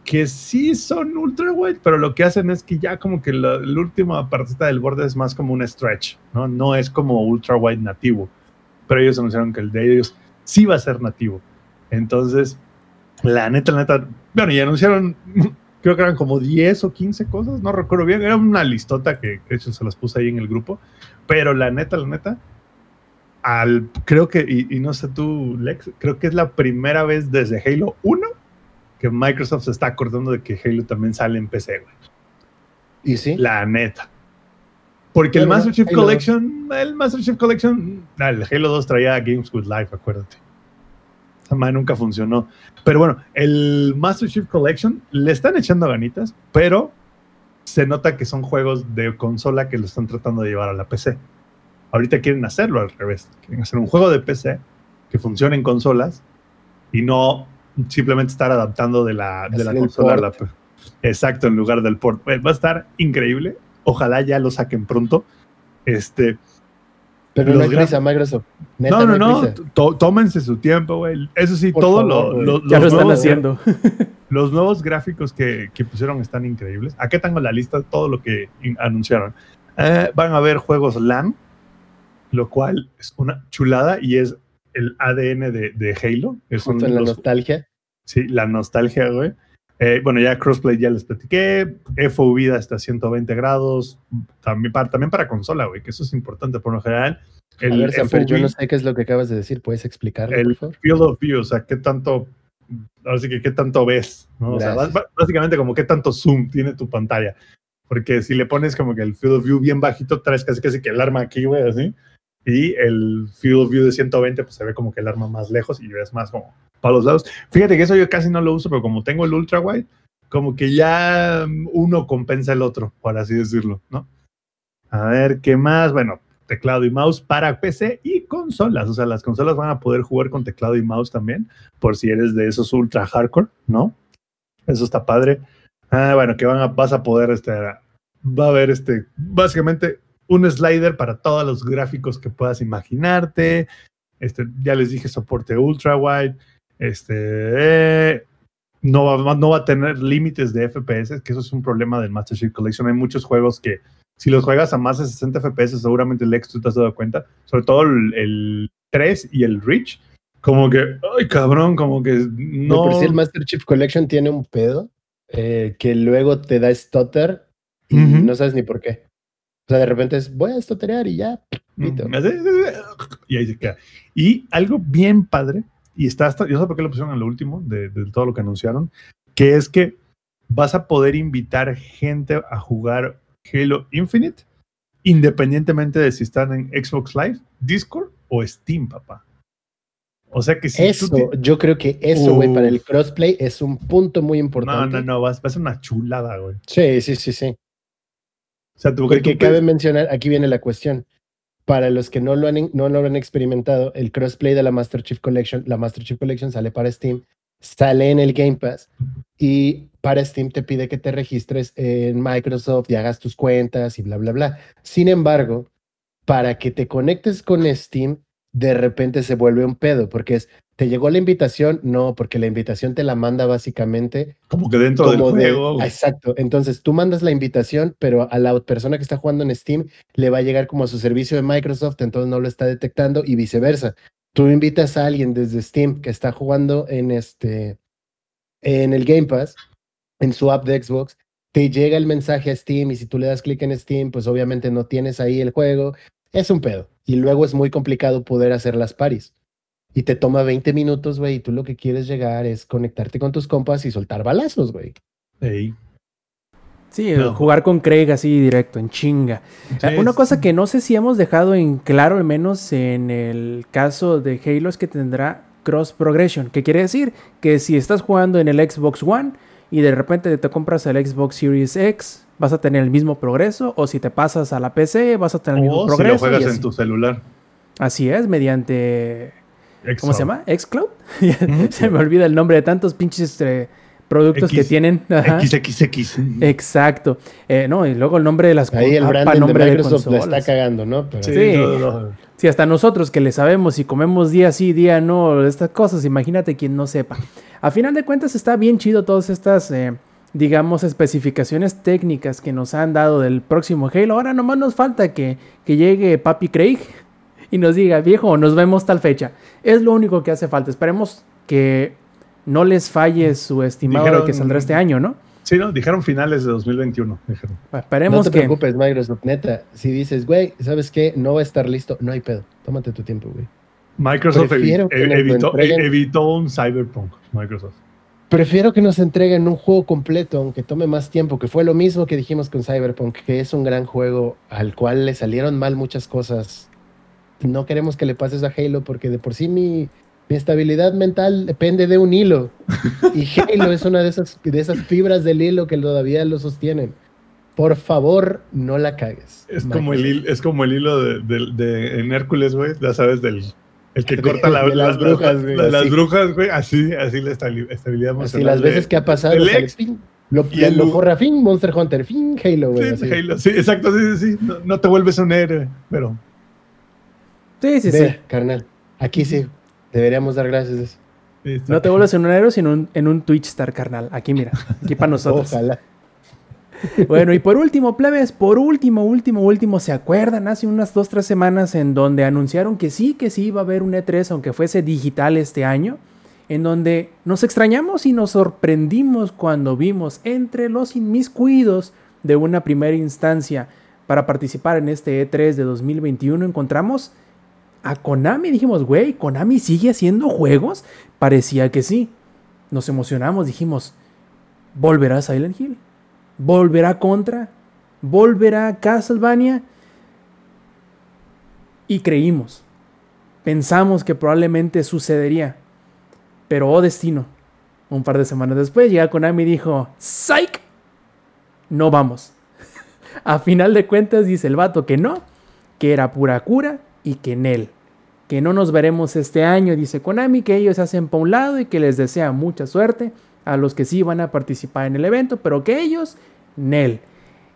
Speaker 2: que sí son ultra wide, pero lo que hacen es que ya como que la, la última partita del borde es más como un stretch, ¿no? No es como ultra wide nativo. Pero ellos anunciaron que el de ellos sí va a ser nativo. Entonces, la neta, la neta, bueno, y anunciaron, creo que eran como 10 o 15 cosas, no recuerdo bien, era una listota que de hecho se las puse ahí en el grupo, pero la neta, la neta, al, creo que, y, y no sé tú, Lex, creo que es la primera vez desde Halo 1 que Microsoft se está acordando de que Halo también sale en PC, güey.
Speaker 3: ¿Y sí?
Speaker 2: La neta. Porque el Master Chief
Speaker 3: Halo
Speaker 2: Collection, el Master Chief Collection, ah, el Halo 2 traía Games with Life, acuérdate. Esa madre nunca funcionó. Pero bueno, el Master Chief Collection le están echando ganitas, pero se nota que son juegos de consola que lo están tratando de llevar a la PC. Ahorita quieren hacerlo al revés. Quieren hacer un juego de PC que funcione en consolas y no simplemente estar adaptando de la, de la consola a la
Speaker 3: port.
Speaker 2: Exacto, en lugar del port. Eh, Va a estar increíble. Ojalá ya lo saquen pronto. Este,
Speaker 3: Pero no
Speaker 2: los
Speaker 3: hay prisa, Microsoft. Neta,
Speaker 2: no, no, no. to- tómense su tiempo, güey. Eso sí,
Speaker 3: Por
Speaker 2: todo
Speaker 3: favor,
Speaker 2: lo,
Speaker 4: Ya
Speaker 2: los,
Speaker 4: lo están
Speaker 2: nuevos,
Speaker 4: haciendo.
Speaker 2: los nuevos gráficos que, que pusieron están increíbles. Aquí tengo la lista de todo lo que anunciaron. Eh, van a haber juegos LAN, lo cual es una chulada y es el ADN de, de Halo. Es
Speaker 3: en la nostalgia.
Speaker 2: Sí, la nostalgia, güey. Eh, bueno, ya crossplay ya les platiqué. FOV hasta 120 grados. También para, también para consola, güey, que eso es importante por lo general. El
Speaker 3: a ver, Samper, yo no sé qué es lo que acabas de decir. ¿Puedes explicarlo,
Speaker 2: el
Speaker 3: por favor?
Speaker 2: field of view, o sea, qué tanto, ahora sí que qué tanto ves, ¿no? O sea, básicamente como qué tanto zoom tiene tu pantalla. Porque si le pones como que el field of view bien bajito, traes casi casi que el arma aquí, güey, así. Y el field of view de 120, pues se ve como que el arma más lejos y ves más como para los lados. Fíjate que eso yo casi no lo uso, pero como tengo el ultra wide, como que ya mm, uno compensa el otro, por así decirlo, ¿no? A ver, ¿qué más? Bueno, teclado y mouse para PC y consolas. O sea, las consolas van a poder jugar con teclado y mouse también, por si eres de esos ultra hardcore, ¿no? Eso está padre. Ah, bueno, que van a, vas a poder, este, va a haber, este, básicamente un slider para todos los gráficos que puedas imaginarte. Este, ya les dije soporte ultra wide. Este, eh, no, va, no va a tener límites de FPS, que eso es un problema del Master Chief Collection. Hay muchos juegos que, si los juegas a más de 60 FPS, seguramente Lex tú te has dado cuenta, sobre todo el, el 3 y el Reach, como que, ay cabrón, como que no.
Speaker 3: por sí el Master Chief Collection tiene un pedo eh, que luego te da stutter y no sabes ni por qué. O sea, de repente es, voy a stutterear y ya. pito.
Speaker 2: Mm, Y ahí se queda. Y algo bien padre, y está hasta, yo no sé por qué lo pusieron en lo último de, de todo lo que anunciaron, que es que vas a poder invitar gente a jugar Halo Infinite, independientemente de si están en Xbox Live, Discord o Steam, papá. O sea que si
Speaker 3: Eso,
Speaker 2: tú
Speaker 3: yo creo que eso, güey, para el crossplay es un punto muy
Speaker 2: No,
Speaker 3: importante.
Speaker 2: no, no, a- va a ser una chulada, güey.
Speaker 3: Sí, sí, sí, sí.
Speaker 2: O sea, tú,
Speaker 3: Porque
Speaker 2: tú-
Speaker 3: cabe mencionar, aquí viene la cuestión. Para los que no lo, han, no lo han experimentado, el crossplay de la Master Chief Collection, la Master Chief Collection sale para Steam, sale en el Game Pass y para Steam te pide que te registres en Microsoft y hagas tus cuentas y bla, bla, bla. Sin embargo, para que te conectes con Steam, de repente se vuelve un pedo, porque es, ¿te llegó la invitación? No, porque la invitación te la manda básicamente
Speaker 2: como que dentro del
Speaker 3: de-
Speaker 2: juego.
Speaker 3: exacto. Entonces tú mandas la invitación, pero a la persona que está jugando en Steam le va a llegar como a su servicio de Microsoft, entonces no lo está detectando y viceversa. Tú invitas a alguien desde Steam que está jugando en este en el Game Pass, en su app de Xbox, te llega el mensaje a Steam y si tú le das clic en Steam, pues obviamente no tienes ahí el juego. Es un pedo. Y luego es muy complicado poder hacer las paris. Y te toma 20 minutos, güey, y tú lo que quieres llegar es conectarte con tus compas y soltar balazos, güey.
Speaker 2: Ey.
Speaker 4: Sí,
Speaker 2: No.
Speaker 4: jugar con Craig así directo, en chinga.
Speaker 2: Sí,
Speaker 4: Una cosa que no sé si hemos dejado en claro, al menos en el caso de Halo, es que tendrá cross progression, que quiere decir que si estás jugando en el Xbox One y de repente te compras el Xbox Series X, vas a tener el mismo progreso, o si te pasas a la PC, vas a tener el mismo
Speaker 2: O si
Speaker 4: progreso.
Speaker 2: lo juegas en tu celular.
Speaker 4: Así es, mediante ¿Cómo se llama? ¿Xcloud? Se me olvida el nombre de tantos pinches este, productos que tienen. ajá,
Speaker 2: XXX.
Speaker 4: Exacto. Eh, no, y luego el nombre de las
Speaker 3: Ahí el
Speaker 4: ah,
Speaker 3: branding de
Speaker 4: nombre
Speaker 3: Microsoft la
Speaker 4: consolas.
Speaker 3: está cagando, ¿no? Pero
Speaker 2: Sí,
Speaker 4: Sí.
Speaker 2: no, no.
Speaker 4: Si hasta nosotros que le sabemos y comemos día sí, día no, estas cosas, imagínate quien no sepa. A final de cuentas está bien chido todas estas, eh, digamos, especificaciones técnicas que nos han dado del próximo Halo. Ahora nomás nos falta que, que llegue Papi Craig y nos diga, viejo, nos vemos tal fecha. Es lo único que hace falta. Esperemos que no les falle su estimado de que saldrá este año, ¿no?
Speaker 2: Sí, ¿no? Dijeron finales de 2021. Dijeron.
Speaker 4: Esperemos
Speaker 3: no te
Speaker 4: que...
Speaker 3: preocupes, Microsoft, neta. Si dices, güey, ¿sabes qué? No va a estar listo. No hay pedo. Tómate tu tiempo, güey.
Speaker 2: Microsoft evitó, e- evitó un Cyberpunk. Microsoft.
Speaker 3: Prefiero que nos entreguen un juego completo, aunque tome más tiempo, que fue lo mismo que dijimos con Cyberpunk, que es un gran juego al cual le salieron mal muchas cosas. No queremos que le pases a Halo porque de por sí mi, mi estabilidad mental depende de un hilo. Y Halo es una de esas, de esas fibras del hilo que todavía lo sostienen. Por favor, no la cagues.
Speaker 2: Es como, el, es como el hilo de, de- de- en Hércules, güey. Ya sabes, del el que corta la,
Speaker 3: de las
Speaker 2: la- la-
Speaker 3: brujas, güey,
Speaker 2: las
Speaker 3: así.
Speaker 2: brujas, güey. Así, así la estabili- estabilidad
Speaker 3: Así
Speaker 2: emocional.
Speaker 3: las
Speaker 2: de-
Speaker 3: veces que ha pasado,
Speaker 2: ex.
Speaker 3: fin, lo,
Speaker 2: Y el
Speaker 3: lo forra fin, Monster Hunter, fin, Halo, güey.
Speaker 2: Sí,
Speaker 3: así.
Speaker 2: Halo, sí, exacto, sí, sí, sí. No, no te vuelves un héroe, pero.
Speaker 4: Sí, sí,
Speaker 3: Ve,
Speaker 4: sí.
Speaker 3: carnal. Aquí sí. Deberíamos dar gracias
Speaker 2: sí,
Speaker 4: No te vuelves en un héroe, sino un- en un Twitch Star, carnal. Aquí, mira. Aquí para nosotros.
Speaker 3: Ojalá.
Speaker 4: Bueno, y por último, plebes, por último, último, último, ¿se acuerdan? Hace unas dos, tres semanas en donde anunciaron que sí, que sí iba a haber un E3, aunque fuese digital este año, en donde nos extrañamos y nos sorprendimos cuando vimos entre los inmiscuidos de una primera instancia para participar en este E3 de 2021, encontramos a Konami. Dijimos, güey, ¿Konami sigue haciendo juegos? Parecía que sí. Nos emocionamos, dijimos, ¿volverá Silent Hill? ¿Volverá Contra? ¿Volverá Castlevania? Y creímos. Pensamos que probablemente sucedería. Pero oh destino. Un par de semanas después llega Konami y dijo, ¡Psych! No vamos. A final de cuentas dice el vato que no, que era pura cura y que en él. Que no nos veremos este año, dice Konami, que ellos se hacen para un lado y que les desea mucha suerte a los que sí van a participar en el evento, pero que ellos, Nel.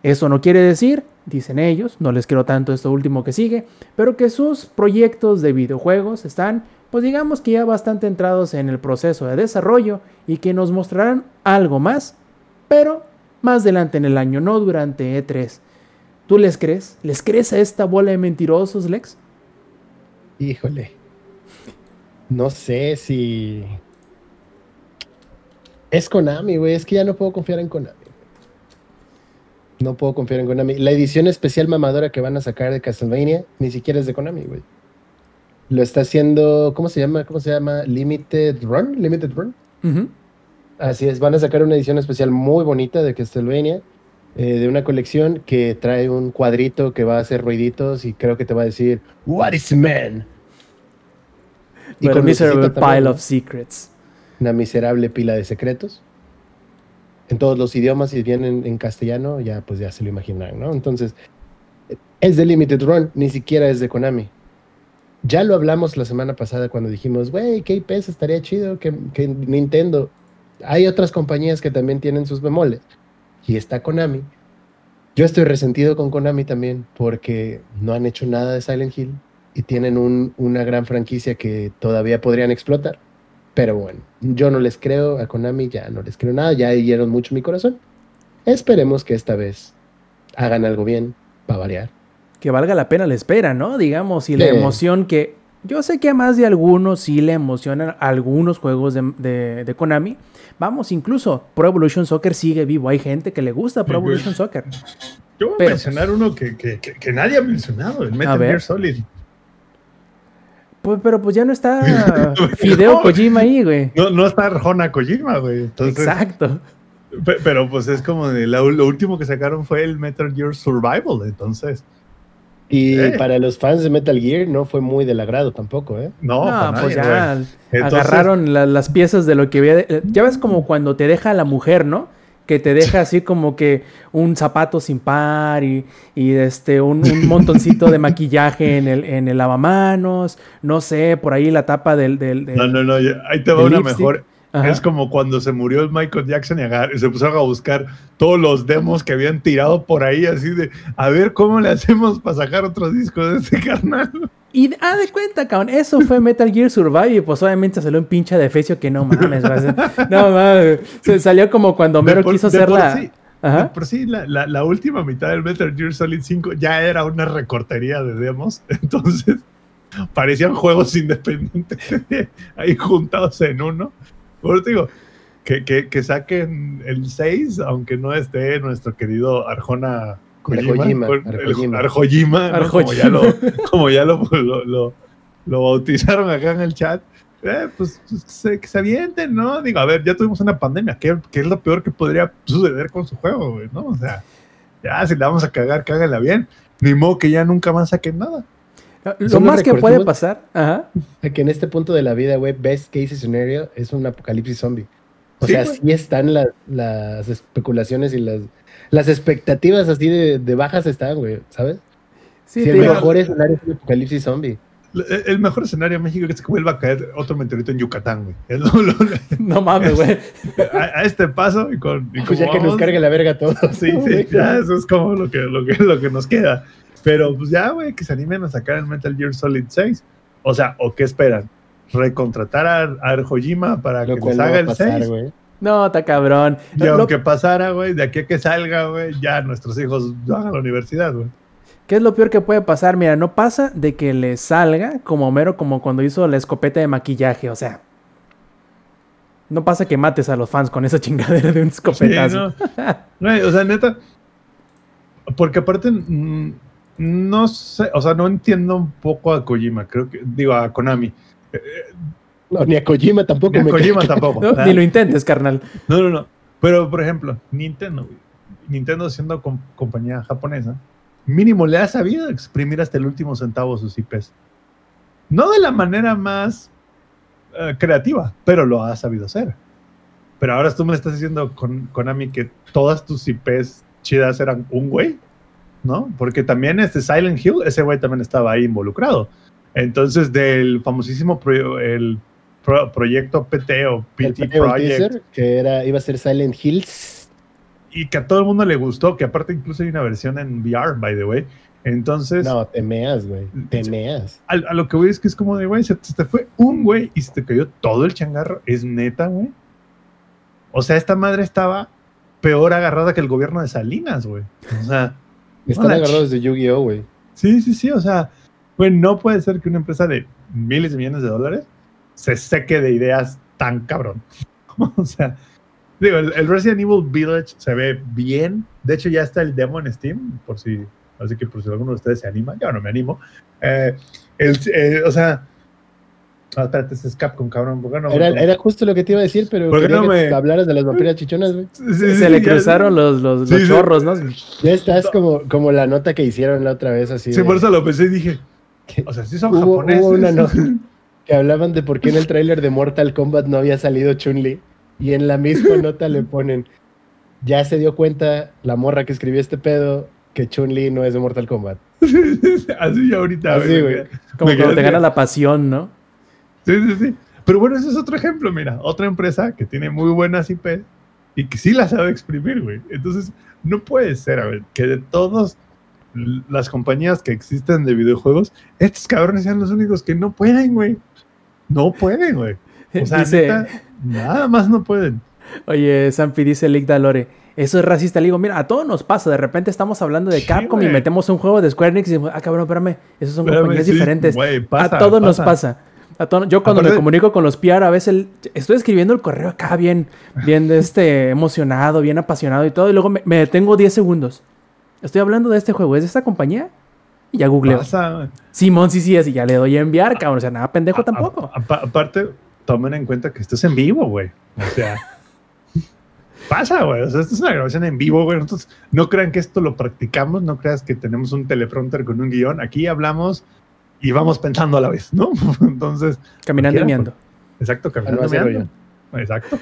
Speaker 4: Eso no quiere decir, dicen ellos, no les quiero tanto esto último que sigue, pero que sus proyectos de videojuegos están, pues digamos que ya bastante entrados en el proceso de desarrollo y que nos mostrarán algo más, pero más adelante en el año, no durante E3. ¿Tú les crees? ¿Les crees a esta bola de mentirosos, Lex?
Speaker 3: Híjole. No sé si. Es Konami, güey. Es que ya no puedo confiar en Konami. No puedo confiar en Konami. La edición especial mamadora que van a sacar de Castlevania ni siquiera es de Konami, güey. Lo está haciendo. ¿Cómo se llama? ¿Cómo se llama? Limited Run. Limited Run.
Speaker 4: Ujú.
Speaker 3: Así es, van a sacar una edición especial muy bonita de Castlevania, eh, de una colección que trae un cuadrito que va a hacer ruiditos y creo que te va a decir, What is man? Y con
Speaker 4: miserable
Speaker 3: también,
Speaker 4: pile of secrets.
Speaker 3: una miserable pila de secretos. En todos los idiomas, y vienen en castellano, ya pues ya se lo imaginan, ¿no? Entonces, es de Limited Run, ni siquiera es de Konami. Ya lo hablamos la semana pasada cuando dijimos, güey, ¿qué IPs estaría chido que, que Nintendo? Hay otras compañías que también tienen sus bemoles. Y está Konami. Yo estoy resentido con Konami también porque no han hecho nada de Silent Hill y tienen un- una gran franquicia que todavía podrían explotar. Pero bueno, yo no les creo a Konami, ya no les creo nada, ya hirieron mucho mi corazón. Esperemos que esta vez hagan algo bien, para variar.
Speaker 4: que valga la pena la espera, ¿no? Digamos, y la
Speaker 3: Sí.
Speaker 4: emoción que yo sé que a más de algunos sí le emocionan algunos juegos de, de- de Konami. Vamos, incluso Pro Evolution Soccer sigue vivo. Hay gente que le gusta Pro. Evolution Soccer.
Speaker 2: Yo voy a
Speaker 4: Pero,
Speaker 2: mencionar uno que, que, que- que nadie ha mencionado, el Metal. Gear Solid.
Speaker 4: Pues, pero pues ya no está Fideo Kojima ahí, güey.
Speaker 2: No, no está Arjona Kojima, güey. Entonces,
Speaker 4: Exacto.
Speaker 2: pe- Pero pues es como de la- lo último que sacaron fue el Metal Gear Survival, entonces.
Speaker 3: Y
Speaker 2: Eh.
Speaker 3: para los fans de Metal Gear no fue muy del agrado tampoco, ¿eh?
Speaker 2: No,
Speaker 4: No, pues
Speaker 2: nadie,
Speaker 4: ya.
Speaker 2: Entonces-
Speaker 4: agarraron la- las piezas de lo que había. de- ya ves como cuando te deja la mujer, ¿no? Que te deja así como que un zapato sin par y, y, este, un, un montoncito de maquillaje en el, en el lavamanos. No sé, por ahí la tapa del. del- del-
Speaker 2: No, no, no, ahí te va una
Speaker 4: lipstick.
Speaker 2: mejor.
Speaker 4: Ajá.
Speaker 2: Es como cuando se murió el Michael Jackson y agar- se pusieron a buscar todos los demos que habían tirado por ahí, así de a ver cómo le hacemos para sacar otro disco de este carnal.
Speaker 4: Y ah, de cuenta, cabrón, eso fue Metal Gear Survive y pues obviamente salió un pinche defecio que no mames, no mames, se salió como cuando Homero quiso hacer la...
Speaker 2: sí-
Speaker 4: Ajá.
Speaker 2: por sí, la, la- la última mitad del Metal Gear Solid 5 ya era una recortería de demos, entonces parecían juegos independientes ahí juntados en uno. Por eso digo, que, que, que saquen el 6, aunque no esté nuestro querido Arjona Kojima,
Speaker 3: Arjojima,
Speaker 2: con- el-
Speaker 3: Arjojima.
Speaker 2: Arjojima, ¿no? como ya, lo, como ya lo, lo, lo- lo bautizaron acá en el chat. eh, pues, pues, que se, que se avienten, ¿no? Digo, a ver, ya tuvimos una pandemia. ¿Qué, qué es lo peor que podría suceder con su juego, güey? ¿No? O sea, ya, si la vamos a cagar, cágala bien. Ni modo que ya nunca más saquen nada.
Speaker 4: Lo
Speaker 3: Solo
Speaker 4: más que puede pasar, ajá,
Speaker 3: Que en este punto de la vida, güey, best case scenario es un apocalipsis zombie. O
Speaker 2: Sí,
Speaker 3: sea, sí están las, las especulaciones y las, las expectativas así de, de bajas están, güey, ¿sabes?
Speaker 4: sí,
Speaker 3: si el
Speaker 4: digo,
Speaker 3: mejor escenario es un apocalipsis zombie.
Speaker 2: El, el mejor escenario en México es que vuelva a caer otro meteorito en Yucatán, güey. Es lo- lo-
Speaker 4: no mames, güey,
Speaker 2: a, a este paso y con. y
Speaker 3: Pues
Speaker 2: como
Speaker 3: ya que nos cargue la verga a todos.
Speaker 2: Sí, sí,
Speaker 3: güey.
Speaker 2: ya, eso es como lo que, lo que, lo que nos queda. Pero pues ya, güey, que se animen a sacar el Metal Gear Solid 6. O sea, ¿o qué esperan? ¿Recontratar a, a Arjojima para
Speaker 3: Lo
Speaker 2: que les haga el
Speaker 3: pasar,
Speaker 2: 6?
Speaker 3: güey.
Speaker 4: No, está cabrón.
Speaker 2: Y
Speaker 4: Lo-
Speaker 2: aunque pasara, güey, de aquí a que salga, güey, ya nuestros hijos van a la universidad, güey.
Speaker 4: ¿Qué es lo peor que puede pasar? Mira, no pasa de que le salga como Homero, como cuando hizo la escopeta de maquillaje, o sea. No pasa que mates a los fans con esa chingadera de un
Speaker 2: Sí,
Speaker 4: escopetazo.
Speaker 2: ¿no? Güey, o sea, neta. Porque aparte, mm, no sé, o sea, no entiendo un poco a Kojima, creo que, digo, a Konami.
Speaker 3: No, ni a Kojima tampoco
Speaker 2: Ni a
Speaker 3: me
Speaker 2: Kojima
Speaker 3: cae.
Speaker 2: tampoco.
Speaker 4: No, ni lo intentes, carnal.
Speaker 2: No, no, no. Pero, por ejemplo, Nintendo, güey. Nintendo siendo com- compañía japonesa, mínimo le ha sabido exprimir hasta el último centavo sus IPs. No de la manera más eh, creativa, pero lo ha sabido hacer. Pero ahora tú me estás diciendo con Konami que todas tus IPs chidas eran un güey, ¿no? Porque también este Silent Hill, ese güey también estaba ahí involucrado. Entonces, del famosísimo el pro- proyecto PT o PT Project,
Speaker 3: Teaser, que era, iba a ser Silent Hills.
Speaker 2: y que a todo el mundo le gustó, que aparte incluso hay una versión en VR, by the way. Entonces,
Speaker 3: No, te meas, güey. Te meas.
Speaker 2: a, a lo que voy es que es como de, güey, se, te fue un güey y se te cayó todo el changarro. Es neta, güey. O sea, esta madre estaba peor agarrada que el gobierno de Salinas, güey. O sea,
Speaker 3: Están agarrados de Yu-Gi-Oh, güey.
Speaker 2: sí, sí, sí. O sea, güey, no puede ser que una empresa de miles de millones de dólares se seque de ideas tan cabrón. o sea, digo, el, el Resident Evil Village se ve bien. De hecho, ya está el demo en Steam, por si, así que por si alguno de ustedes se anima, yo no me animo. Eh, el, eh, o sea, ah, espérate, es Capcom, cabrón. ¿por qué no?
Speaker 3: Era, era justo lo que te iba a decir, pero
Speaker 2: ¿Por qué
Speaker 3: quería
Speaker 2: no
Speaker 3: que
Speaker 2: me-
Speaker 3: hablaras de las vampiras chichonas, güey.
Speaker 2: Sí, sí,
Speaker 4: Se
Speaker 2: sí,
Speaker 4: le
Speaker 2: ya-
Speaker 4: cruzaron los, los,
Speaker 2: Sí,
Speaker 4: los
Speaker 2: sí.
Speaker 4: chorros, ¿no?
Speaker 3: Ya estás como, como la nota que hicieron la otra vez, así.
Speaker 2: Sí,
Speaker 3: de-
Speaker 2: por eso lo pensé y dije,
Speaker 3: que,
Speaker 2: o sea, sí son
Speaker 3: Hubo-
Speaker 2: japoneses.
Speaker 3: hubo una nota. que hablaban de por qué en el tráiler de Mortal Kombat no había salido Chun-Li. Y en la misma nota le ponen, ya se dio cuenta la morra que escribió este pedo que Chun-Li no es de Mortal Kombat.
Speaker 2: Así ya ahorita.
Speaker 3: Así, güey.
Speaker 4: Como
Speaker 2: Me
Speaker 4: cuando
Speaker 2: quedé
Speaker 4: te gana la pasión, ¿no?
Speaker 2: Sí, sí, sí. Pero bueno, ese es otro ejemplo, mira. Otra empresa que tiene muy buenas IP y que sí las sabe exprimir, güey. Entonces, no puede ser, a ver, que de todas las compañías que existen de videojuegos, estos cabrones sean los únicos que no pueden, güey. No pueden, güey. O sea,
Speaker 4: Dice-
Speaker 2: neta, nada más no pueden.
Speaker 4: Oye, Zampi dice Lick Dalore. Eso es racista. Le digo, mira, a todos nos pasa. De repente estamos hablando de
Speaker 2: Sí,
Speaker 4: Capcom y metemos un juego de Square Enix y ah, cabrón, espérame, esos son
Speaker 2: Espérame,
Speaker 4: compañías
Speaker 2: sí,
Speaker 4: diferentes.
Speaker 2: pasa,
Speaker 4: a todos nos
Speaker 2: pasa.
Speaker 4: A todo- yo cuando me
Speaker 2: Aparte-
Speaker 4: comunico con los PR, a veces el- estoy escribiendo el correo acá bien, bien de este, emocionado, bien apasionado y todo, y luego me, me detengo 10 segundos. Estoy hablando de este juego, ¿es de esta compañía? Y ya googleo.
Speaker 2: Pasa.
Speaker 4: Simón, sí, sí, así ya le doy a enviar, cabrón. O sea, nada pendejo
Speaker 2: A-
Speaker 4: tampoco.
Speaker 2: a- aparte, tomen en cuenta que esto es en vivo, güey. O sea, pasa, güey. O sea, esto es una grabación en vivo, güey. Entonces, no crean que esto lo practicamos, no creas que tenemos un teleprompter con un guion. Aquí hablamos y vamos pensando a la vez, ¿no? Entonces,
Speaker 4: Caminando y miando.
Speaker 2: exacto, caminando. meando. Exacto.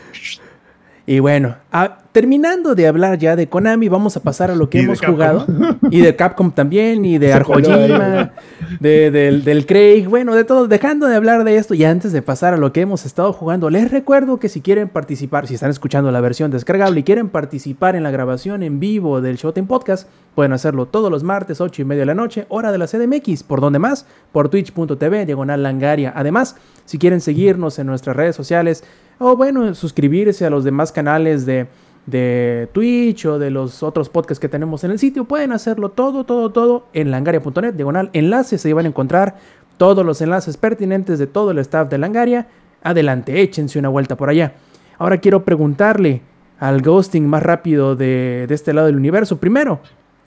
Speaker 4: Y bueno, a- terminando de hablar ya de Konami, vamos a pasar a lo que hemos jugado. Y de Capcom también, y de Arjojima, de, del, del Craig, bueno, de todo. Dejando de hablar de esto y antes de pasar a lo que hemos estado jugando, les recuerdo que si quieren participar, si están escuchando la versión descargable y quieren participar en la grabación en vivo del Showtime Podcast, pueden hacerlo todos los martes, 8 y media de la noche, hora de la CDMX. ¿Por dónde más? Por twitch.tv, diagonal langaria. Además, si quieren seguirnos en nuestras redes sociales, o bueno, suscribirse a los demás canales de, de Twitch o de los otros podcasts que tenemos en el sitio, pueden hacerlo todo, todo, todo en langaria.net, diagonal enlaces, ahí van a encontrar todos los enlaces pertinentes de todo el staff de Langaria. Adelante, échense una vuelta por allá. Ahora quiero preguntarle al ghosting más rápido de, de este lado del universo. Primero,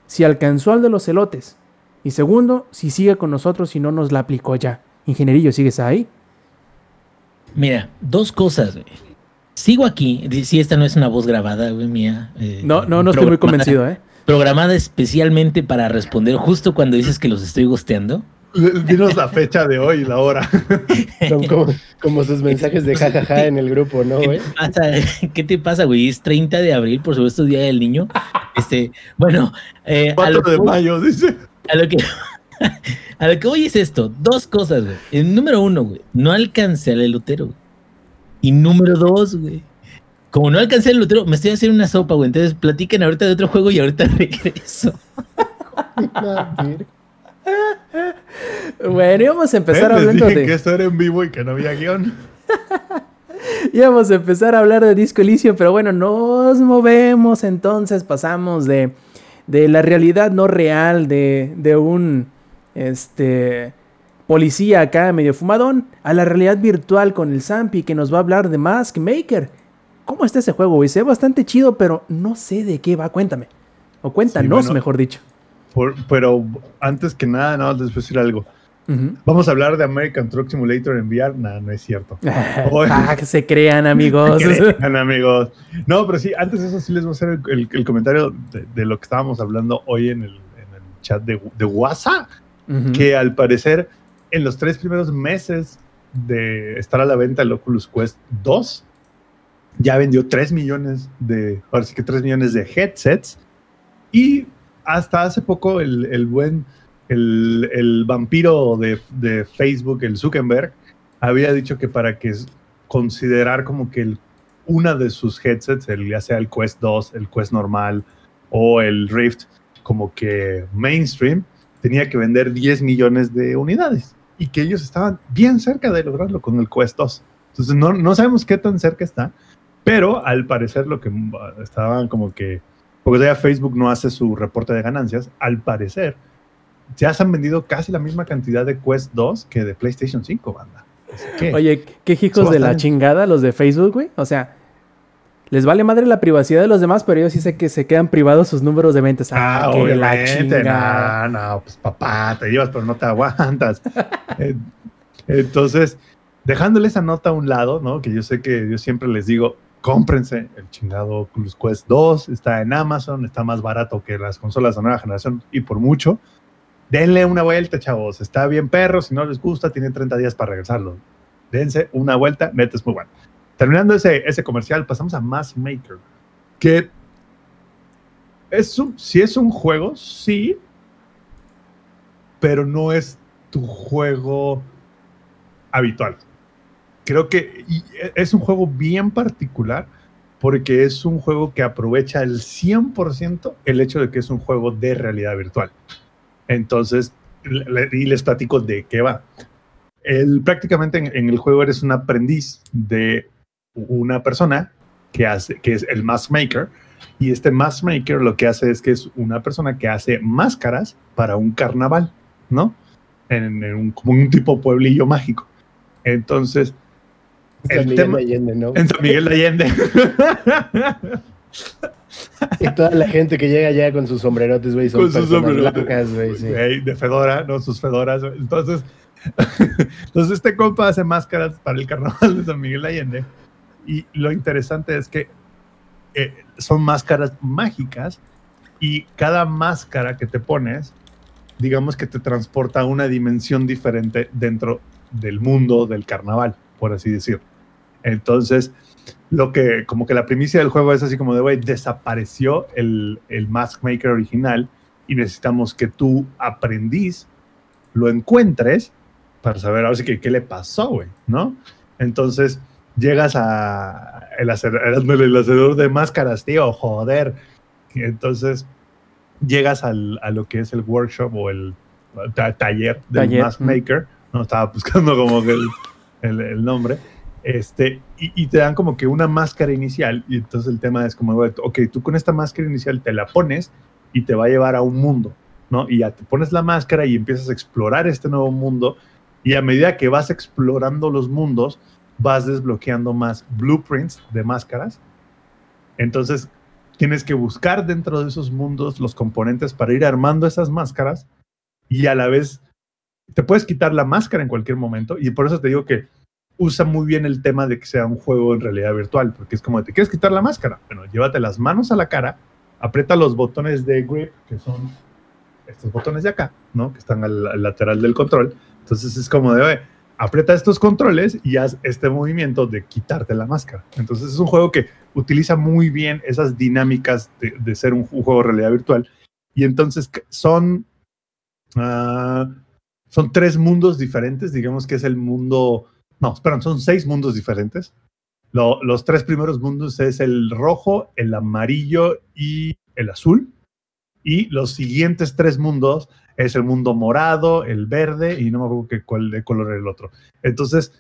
Speaker 4: si alcanzó al de los elotes. Y segundo, si sigue con nosotros y no nos la aplicó ya. Ingenierillo, ¿sigues ahí?
Speaker 1: Mira, dos cosas, güey. Sigo aquí. Si esta no es una voz grabada, güey, mía. eh,
Speaker 4: No, no, no estoy muy convencido, ¿eh?
Speaker 1: Programada especialmente para responder justo cuando dices que los estoy gosteando.
Speaker 2: Dinos la fecha de hoy y la hora.
Speaker 3: Son como, como sus mensajes de jajaja en el grupo, ¿no,
Speaker 1: ¿Qué
Speaker 3: güey?
Speaker 1: te pasa? ¿Qué te pasa, güey? Es 30 de abril, por supuesto, Día del Niño. Este, bueno, eh, a,
Speaker 2: 4
Speaker 1: lo que
Speaker 2: de mayo, dice.
Speaker 1: a lo que a lo que voy es esto, dos cosas, güey. El número uno, güey, no alcancé al elotero. güey. Y número dos, güey. Como no alcancé al elotero, me estoy haciendo una sopa, güey. Entonces platiquen ahorita de otro juego y ahorita regreso.
Speaker 4: Bueno, íbamos a empezar
Speaker 2: Eh,
Speaker 4: hablando
Speaker 2: dije
Speaker 4: de...
Speaker 2: que esto era en vivo y que no había guion.
Speaker 4: Íbamos a empezar a hablar de Disco Elysium, pero bueno, nos movemos entonces, pasamos de, de la realidad no real de, de un este, policía acá medio fumadón a la realidad virtual con el Zampi que nos va a hablar de Mask Maker. ¿Cómo está ese juego, güey? Se ve bastante chido, pero no sé de qué va, cuéntame. O cuéntanos,
Speaker 2: bueno.
Speaker 4: mejor dicho.
Speaker 2: Por- pero antes que nada, nada más les voy a decir algo. Vamos a hablar de American Truck Simulator en VR. Nah, no es cierto.
Speaker 4: Ah, que se crean, amigos.
Speaker 2: Crean, amigos. No, pero sí, antes de eso sí les voy a hacer el, el- el comentario de, de lo que estábamos hablando hoy en el, en el chat de, de WhatsApp, Que al parecer en los tres primeros meses de estar a la venta el Oculus Quest 2, ya vendió 3 millones de, ahora sí que 3 millones de headsets. Y hasta hace poco el, el buen, el, el vampiro de, de Facebook, el Zuckerberg, había dicho que para que considerar como que el- una de sus headsets, el, ya sea el Quest 2, el Quest normal o el Rift, como que mainstream, tenía que vender 10 millones de unidades y que ellos estaban bien cerca de lograrlo con el Quest 2. Entonces no, no sabemos qué tan cerca está, pero al parecer lo que mm, estaban como que, porque todavía Facebook no hace su reporte de ganancias, al parecer ya se han vendido casi la misma cantidad de Quest 2 que de PlayStation 5, banda. Así que,
Speaker 4: Oye, qué hijos de la chingada los de Facebook, güey. O sea, les vale madre la privacidad de los demás, pero yo sí sé que se quedan privados sus números de ventas. Ah,
Speaker 2: Ah,
Speaker 4: que la
Speaker 2: obviamente,
Speaker 4: chingada.
Speaker 2: no, no, pues papá, te llevas, pero no te aguantas. Eh, Entonces, dejándole esa nota a un lado, ¿no? Que yo sé que yo siempre les digo, cómprense el chingado Oculus Quest 2, está en Amazon, está más barato que las consolas de nueva generación y por mucho. Denle una vuelta, chavos, está bien perro, si no les gusta, tienen 30 días para regresarlo. Dense una vuelta, neta es muy bueno. Terminando ese, ese comercial, pasamos a Mass Maker, que es un, si es un juego, sí, pero no es tu juego habitual. Creo que y es un juego bien particular porque es un juego que aprovecha el 100% el hecho de que es un juego de realidad virtual. Entonces, y les platico de qué va. El, prácticamente en, en el juego eres un aprendiz de una persona que, hace, que es el mask maker, y este mask maker lo que hace es que es una persona que hace máscaras para un carnaval, ¿no? En, en un, como un tipo pueblillo mágico. Entonces,
Speaker 3: San
Speaker 2: el
Speaker 3: Miguel
Speaker 2: tema
Speaker 3: Allende, ¿no?
Speaker 2: en San Miguel de Allende.
Speaker 3: Y toda la gente que llega allá con sus sombrerotes, güey, son
Speaker 2: Con sus sombrerotes.
Speaker 3: güey, sí.
Speaker 2: De Fedora, ¿no? Sus Fedoras. Entonces, entonces este compa hace máscaras para el carnaval de San Miguel de Allende. Y lo interesante es que eh, son máscaras mágicas y cada máscara que te pones, digamos que te transporta a una dimensión diferente dentro del mundo del carnaval, por así decirlo. Entonces, lo que, como que la primicia del juego es así como de, güey, desapareció el, el Mask Maker original y necesitamos que tu aprendiz lo encuentres para saber ahora sí que qué le pasó, güey, ¿no? Entonces, llegas a el, hacer, el, hacedor de máscaras, tío, joder. Entonces, llegas al, a lo que es el workshop o el ta- taller del
Speaker 4: Taller,
Speaker 2: Mask
Speaker 4: mm.
Speaker 2: Maker, no estaba buscando como que el, el- el nombre, este, y, y te dan como que una máscara inicial, y entonces el tema es como, ok, tú con esta máscara inicial te la pones y te va a llevar a un mundo, ¿no? Y ya te pones la máscara y empiezas a explorar este nuevo mundo, y a medida que vas explorando los mundos, vas desbloqueando más blueprints de máscaras. Entonces, tienes que buscar dentro de esos mundos los componentes para ir armando esas máscaras y a la vez te puedes quitar la máscara en cualquier momento y por eso te digo que usa muy bien el tema de que sea un juego en realidad virtual, porque es como, ¿te quieres quitar la máscara? Bueno, llévate las manos a la cara, aprieta los botones de grip, que son estos botones de acá, ¿no? Que están al, al lateral del control. Entonces es como de, "Oye, aprieta estos controles y haz este movimiento de quitarte la máscara. Entonces es un juego que utiliza muy bien esas dinámicas de, ser un, juego de realidad virtual. Y entonces son, ah, son tres mundos diferentes, digamos que es el mundo, no, esperan, son seis mundos diferentes. Lo- los tres primeros mundos es el rojo, el amarillo y el azul. Y los siguientes tres mundos es el mundo morado, el verde y no me acuerdo qué cuál de color era el otro. Entonces,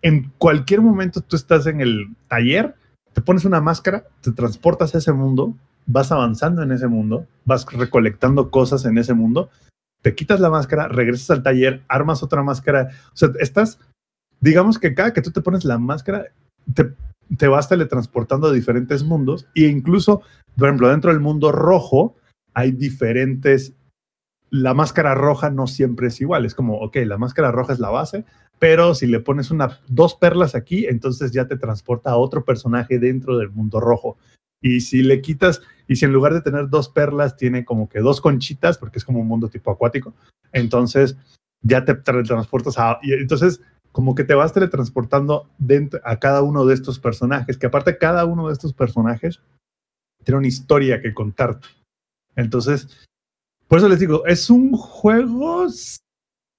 Speaker 2: en cualquier momento tú estás en el taller, te pones una máscara, te transportas a ese mundo, vas avanzando en ese mundo, vas recolectando cosas en ese mundo, te quitas la máscara, regresas al taller, armas otra máscara. O sea, estás, digamos que cada que tú te pones la máscara, te, te vas teletransportando a diferentes mundos e incluso, por ejemplo, dentro del mundo rojo hay diferentes la máscara roja no siempre es igual. Es como, ok, la máscara roja es la base, pero si le pones una, dos perlas aquí, entonces ya te transporta a otro personaje dentro del mundo rojo. Y si le quitas, y si en lugar de tener dos perlas, tiene como que dos conchitas, porque es como un mundo tipo acuático, entonces ya te teletransportas a... Y entonces, como que te vas teletransportando dentro, a cada uno de estos personajes, que aparte cada uno de estos personajes tiene una historia que contarte. Entonces, por eso les digo, es un juego,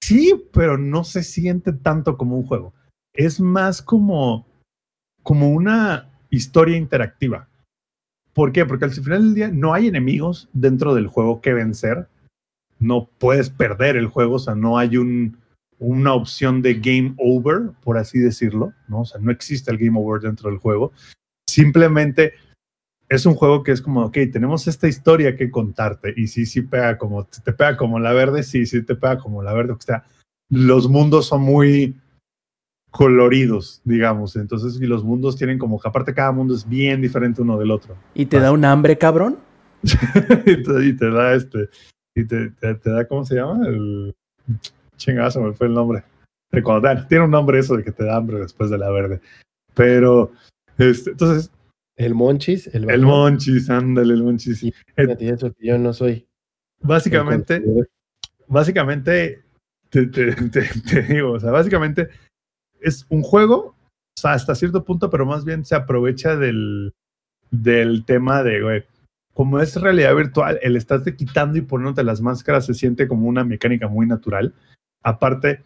Speaker 2: sí, pero no se siente tanto como un juego. Es más como, como una historia interactiva. ¿Por qué? Porque al final del día no hay enemigos dentro del juego que vencer. No puedes perder el juego, o sea, no hay un, una opción de game over, por así decirlo. O sea, no existe el game over dentro del juego. Simplemente es un juego que es como, ok, tenemos esta historia que contarte y sí, sí pega como, te pega como la verde, sí, sí te pega como la verde, o sea, los mundos son muy coloridos, digamos, entonces, y los mundos tienen como, aparte cada mundo es bien diferente uno del otro.
Speaker 4: ¿Y te da un hambre, cabrón?
Speaker 2: y, te, y te da este, y te, te, te da, ¿cómo se llama? El chingazo, me fue el nombre. Cuando- tiene un nombre eso de que te da hambre después de la verde. Pero, este, entonces,
Speaker 3: El Monchis, el,
Speaker 2: el monchis, ándale, el monchis.
Speaker 3: Y fíjate, eso que yo no soy.
Speaker 2: Básicamente, básicamente, te, te- te- te digo, o sea, básicamente es un juego, o sea, hasta cierto punto, pero más bien se aprovecha del, del tema de, güey, como es realidad virtual, el estarte quitando y poniéndote las máscaras se siente como una mecánica muy natural. Aparte,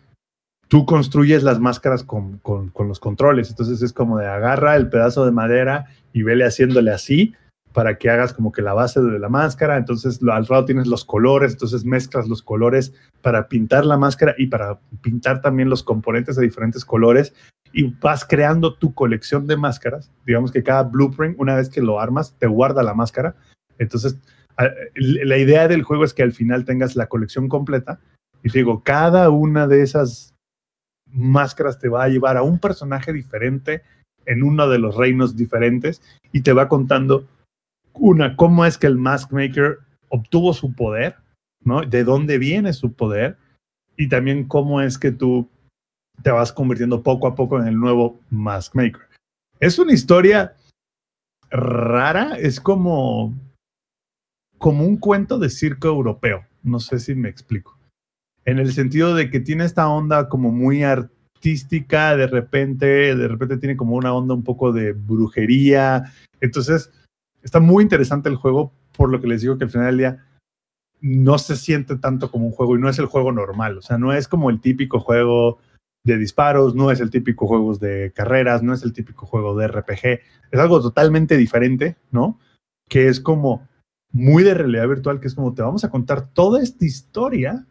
Speaker 2: tú construyes las máscaras con, con, los controles, entonces es como de agarra el pedazo de madera y vele haciéndole así para que hagas como que la base de la máscara, entonces al lado tienes los colores, entonces mezclas los colores para pintar la máscara y para pintar también los componentes de diferentes colores y vas creando tu colección de máscaras. Digamos que cada blueprint, una vez que lo armas, te guarda la máscara. Entonces, la idea del juego es que al final tengas la colección completa y te digo, cada una de esas máscaras te va a llevar a un personaje diferente en uno de los reinos diferentes y te va contando una, cómo es que el Mask Maker obtuvo su poder, ¿no? De dónde viene su poder y también cómo es que tú te vas convirtiendo poco a poco en el nuevo Mask Maker. Es una historia rara, es como como un cuento de circo europeo. No sé si me explico. En el sentido de que tiene esta onda como muy artística, de repente, de repente tiene como una onda un poco de brujería. Entonces, está muy interesante el juego, por lo que les digo que al final del día no se siente tanto como un juego y no es el juego normal. O sea, no es como el típico juego de disparos, no es el típico juego de carreras, no es el típico juego de RPG. Es algo totalmente diferente, ¿no? Que es como muy de realidad virtual, que es como te vamos a contar toda esta historia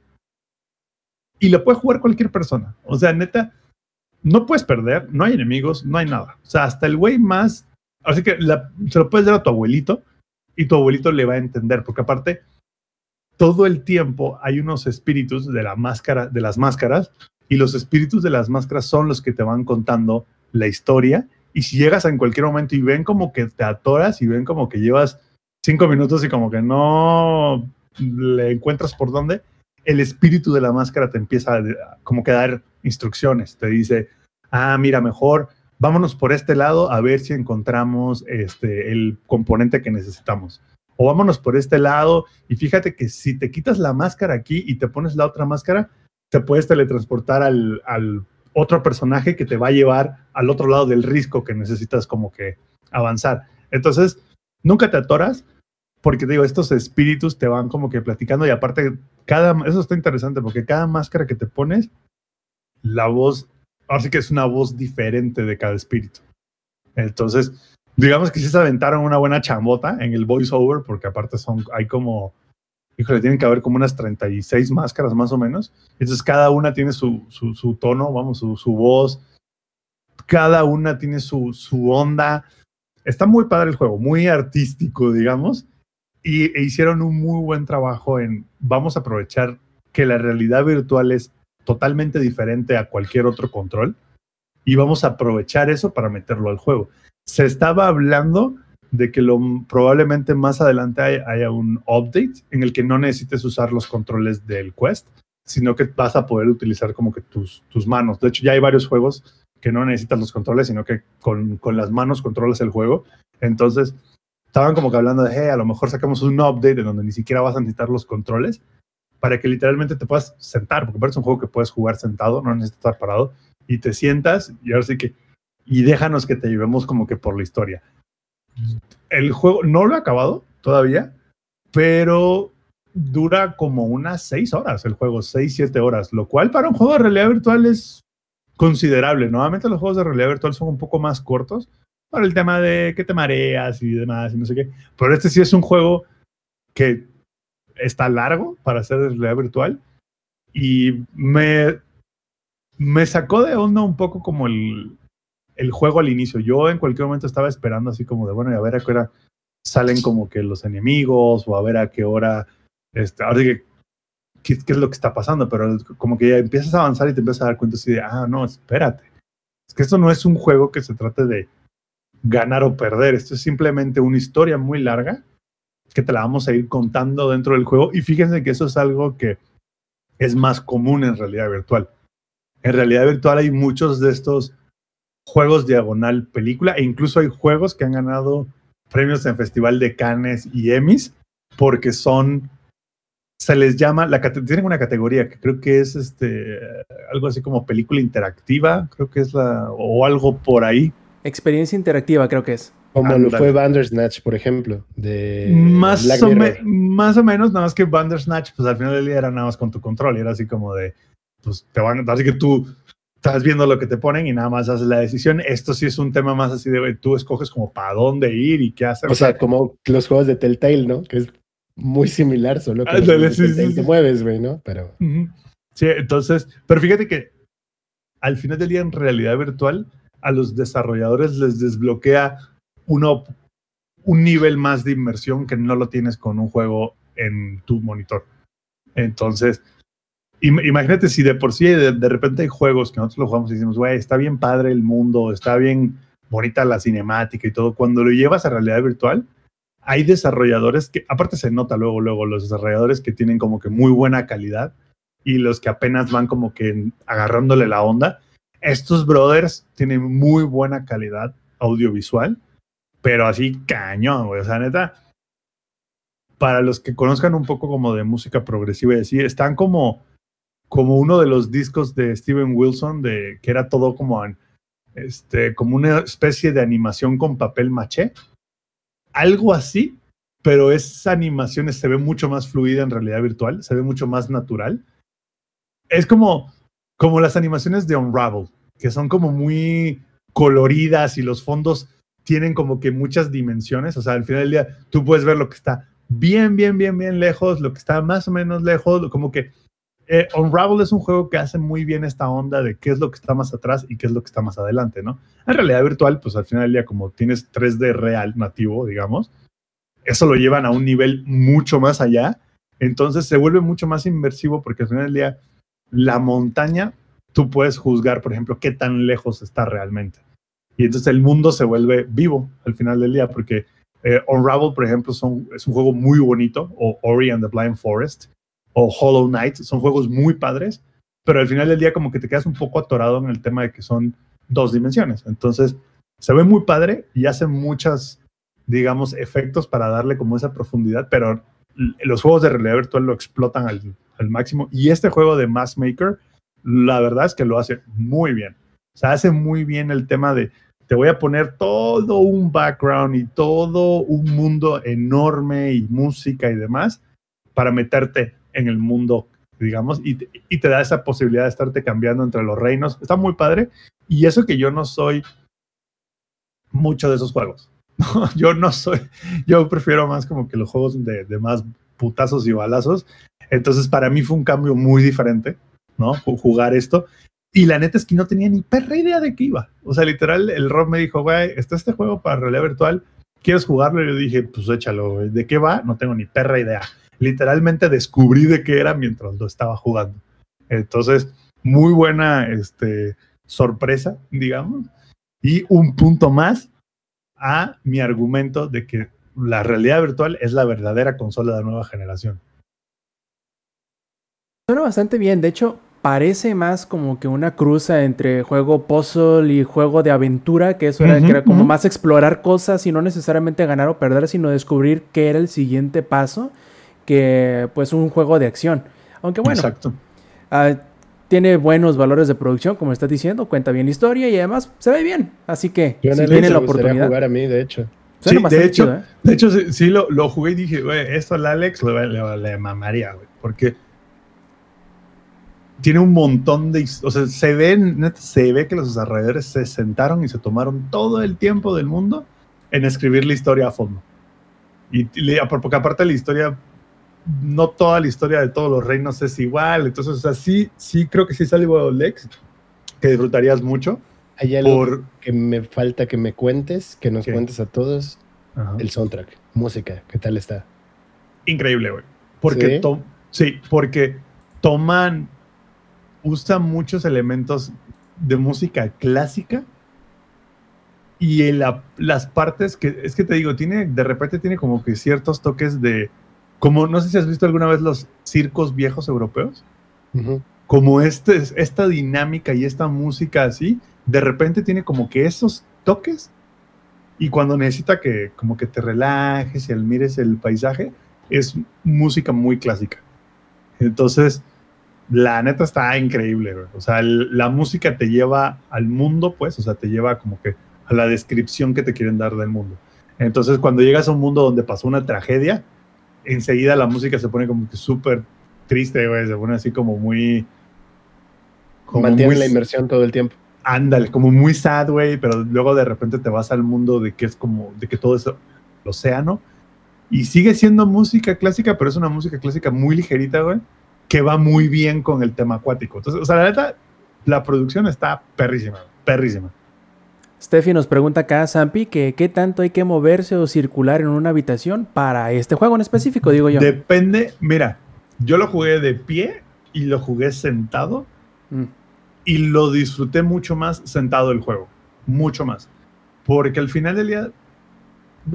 Speaker 2: y la puede jugar cualquier persona. O sea, neta, no puedes perder, no hay enemigos, no hay nada. O sea, hasta el güey más. Así que la- se lo puedes dar a tu abuelito y tu abuelito le va a entender, porque aparte, todo el tiempo hay unos espíritus de la máscara, de las máscaras, y los espíritus de las máscaras son los que te van contando la historia. Y si llegas en cualquier momento y ven como que te atoras y ven como que llevas cinco minutos y como que no le encuentras por dónde, el espíritu de la máscara te empieza a, como que dar instrucciones. Te dice, ah, mira, mejor vámonos por este lado a ver si encontramos este, el componente que necesitamos. O vámonos por este lado y fíjate que si te quitas la máscara aquí y te pones la otra máscara, te puedes teletransportar al, al otro personaje que te va a llevar al otro lado del risco que necesitas como que avanzar. Entonces, nunca te atoras porque te digo, estos espíritus te van como que platicando y aparte, cada, eso está interesante porque cada máscara que te pones, la voz, ahora sí que es una voz diferente de cada espíritu. Entonces, digamos que sí se aventaron una buena chambota en el voiceover porque aparte son, hay como, híjole, tienen que haber como unas 36 máscaras más o menos. Entonces, cada una tiene su, su, su tono, vamos, su, su voz, cada una tiene su, su onda. Está muy padre el juego, muy artístico, digamos y e hicieron un muy buen trabajo en vamos a aprovechar que la realidad virtual es totalmente diferente a cualquier otro control y vamos a aprovechar eso para meterlo al juego. Se estaba hablando de que lo, probablemente más adelante haya, haya un update en el que no necesites usar los controles del Quest, sino que vas a poder utilizar como que tus, tus manos. De hecho, ya hay varios juegos que no necesitas los controles, sino que con, con las manos controlas el juego. Entonces, estaban como que hablando de, hey, a lo mejor sacamos un update en donde ni siquiera vas a necesitar los controles para que literalmente te puedas sentar, porque es un juego que puedes jugar sentado, no necesitas estar parado, y te sientas y ahora sí que, y déjanos que te llevemos como que por la historia. El juego no lo he acabado todavía, pero dura como unas seis horas el juego, seis, siete horas, lo cual para un juego de realidad virtual es considerable. Normalmente los juegos de realidad virtual son un poco más cortos, por el tema de que te mareas y demás y no sé qué. Pero este sí es un juego que está largo para hacer realidad virtual y me, me sacó de onda un poco como el, el juego al inicio. Yo en cualquier momento estaba esperando así como de, bueno, y a ver a qué hora salen como que los enemigos o a ver a qué hora, este, ahora que, ¿qué, qué es lo que está pasando, pero como que ya empiezas a avanzar y te empiezas a dar cuenta así de, ah, no, espérate. Es que esto no es un juego que se trate de ganar o perder. Esto es simplemente una historia muy larga que te la vamos a ir contando dentro del juego. Y fíjense que eso es algo que es más común en realidad virtual. En realidad virtual hay muchos de estos juegos diagonal película e incluso hay juegos que han ganado premios en Festival de Cannes y Emmys porque son se les llama la tienen una categoría que creo que es este algo así como película interactiva, creo que es la o algo por ahí
Speaker 4: Experiencia interactiva, creo que es.
Speaker 3: Como lo fue Bandersnatch, por ejemplo. De
Speaker 2: más,
Speaker 3: Black
Speaker 2: o me- más o menos, nada más que Bandersnatch, pues al final del día era nada más con tu control, y era así como de, pues te van, así que tú estás viendo lo que te ponen y nada más haces la decisión. Esto sí es un tema más así de, tú escoges como para dónde ir y qué hacer.
Speaker 3: O sea, como los juegos de Telltale, ¿no? Que es muy similar, solo que de
Speaker 2: sí, sí,
Speaker 3: te mueves, güey, ¿no? Pero
Speaker 2: Ujú. Sí, entonces, pero fíjate que al final del día en realidad virtual a los desarrolladores les desbloquea uno, un nivel más de inmersión que no lo tienes con un juego en tu monitor. Entonces, im- imagínate si de por sí de, de repente hay juegos que nosotros lo jugamos y decimos, güey, está bien padre el mundo, está bien bonita la cinemática y todo. Cuando lo llevas a realidad virtual, hay desarrolladores que, aparte se nota luego, luego, los desarrolladores que tienen como que muy buena calidad y los que apenas van como que agarrándole la onda. Estos brothers tienen muy buena calidad audiovisual, pero así cañón, güey. O sea, neta, para los que conozcan un poco como de música progresiva y así, están como como uno de los discos de Steven Wilson, de, que era todo como, este, como una especie de animación con papel maché. Algo así, pero esa animación se ve mucho más fluida en realidad virtual, se ve mucho más natural. Es como, como las animaciones de Unravel, que son como muy coloridas y los fondos tienen como que muchas dimensiones. O sea, al final del día tú puedes ver lo que está bien, bien, bien, bien lejos, lo que está más o menos lejos, como que eh, Unravel es un juego que hace muy bien esta onda de qué es lo que está más atrás y qué es lo que está más adelante, ¿no? En realidad virtual, pues al final del día, como tienes 3D real, nativo, digamos, eso lo llevan a un nivel mucho más allá. Entonces se vuelve mucho más inmersivo porque al final del día, la montaña, tú puedes juzgar, por ejemplo, qué tan lejos está realmente. Y entonces el mundo se vuelve vivo al final del día, porque eh, Unravel, por ejemplo, es un juego muy bonito, o Ori and the Blind Forest, o Hollow Knight, son juegos muy padres, pero al final del día como que te quedas un poco atorado en el tema de que son dos dimensiones. Entonces, se ve muy padre y hace muchas, digamos, efectos para darle como esa profundidad, pero los juegos de realidad virtual lo explotan al, máximo. Y este juego de Mass Maker, la verdad es que lo hace muy bien. O sea, hace muy bien el tema de, te voy a poner todo un background y todo un mundo enorme y música y demás para meterte en el mundo, digamos, y te da esa posibilidad de estarte cambiando entre los reinos. Está muy padre. Y eso que yo no soy mucho de esos juegos. yo no soy, yo prefiero más como que los juegos de, de más putazos y balazos. Entonces para mí fue un cambio muy diferente, ¿no? Ju- Jugar esto. Y la neta es que no tenía ni perra idea de qué iba. O sea, literal, el Rob me dijo, güey, está este juego para realidad virtual, ¿quieres jugarlo? Y yo dije, pues échalo, güey. ¿De qué va? No tengo ni perra idea. Literalmente descubrí de qué era mientras lo estaba jugando. Entonces, muy buena este, sorpresa, digamos. Y un punto más a mi argumento de que la realidad virtual es la verdadera consola de nueva generación.
Speaker 4: Suena bastante bien, de hecho parece más como que una cruza entre juego puzzle y juego de aventura, que eso era, que era como más explorar cosas y no necesariamente ganar o perder, sino descubrir qué era el siguiente paso, que pues un juego de acción. Aunque bueno,
Speaker 2: Exacto.
Speaker 4: ah, tiene buenos valores de producción, como estás diciendo, cuenta bien la historia y además se ve bien, así que
Speaker 3: Yo
Speaker 4: si tiene la oportunidad,
Speaker 3: jugar a mí, de hecho.
Speaker 2: Sí, de hecho,
Speaker 4: chido, ¿eh?
Speaker 2: De hecho, sí, sí lo, lo jugué y dije, güey, esto al Alex le, le- le mamaría, güey. Porque tiene un montón de... O sea, se ve, neta, se ve que los desarrolladores se sentaron y se tomaron todo el tiempo del mundo en escribir la historia a fondo. Y, porque aparte la historia, no toda la historia de todos los reinos es igual. Entonces, o sea, sí, sí creo que sí es algo, Lex, que disfrutarías mucho.
Speaker 3: Hay algo
Speaker 2: Por...
Speaker 3: que me falta que me cuentes, que nos
Speaker 2: ¿Qué?
Speaker 3: cuentes a todos.
Speaker 2: Ajá.
Speaker 3: El soundtrack, música, ¿qué tal está?
Speaker 2: increíble, güey. Porque
Speaker 3: ¿Sí?
Speaker 2: to- ¿Sí? porque toman, usan muchos elementos de música clásica y en la- las partes que, es que te digo, tiene, de repente tiene como que ciertos toques de, como, no sé si has visto alguna vez los circos viejos europeos, como este, esta dinámica y esta música así, de repente tiene como que esos toques y cuando necesita que como que te relajes y admires el paisaje, es música muy clásica. Entonces, la neta está increíble. O sea, el- la música te lleva al mundo, pues, o sea, te lleva como que a la descripción que te quieren dar del mundo. Entonces, cuando llegas a un mundo donde pasó una tragedia, enseguida la música se pone como que súper triste, güey. Se pone así como muy... como
Speaker 3: Mantiene
Speaker 2: muy-
Speaker 3: la inmersión todo el tiempo.
Speaker 2: Ándale, como muy sad, güey, pero luego de repente te vas al mundo de que es como, de que todo es el océano. Y sigue siendo música clásica, pero es una música clásica muy ligerita, güey, que va muy bien con el tema acuático. Entonces, o sea, la neta, la producción está perrísima, perrísima.
Speaker 4: Steffi nos pregunta acá, Zampi, que qué tanto hay que moverse o circular en una habitación para este juego en específico, digo yo.
Speaker 2: Depende, mira, yo lo jugué de pie y lo jugué sentado
Speaker 4: Mm.
Speaker 2: y lo disfruté mucho más sentado el juego, mucho más. Porque al final del día,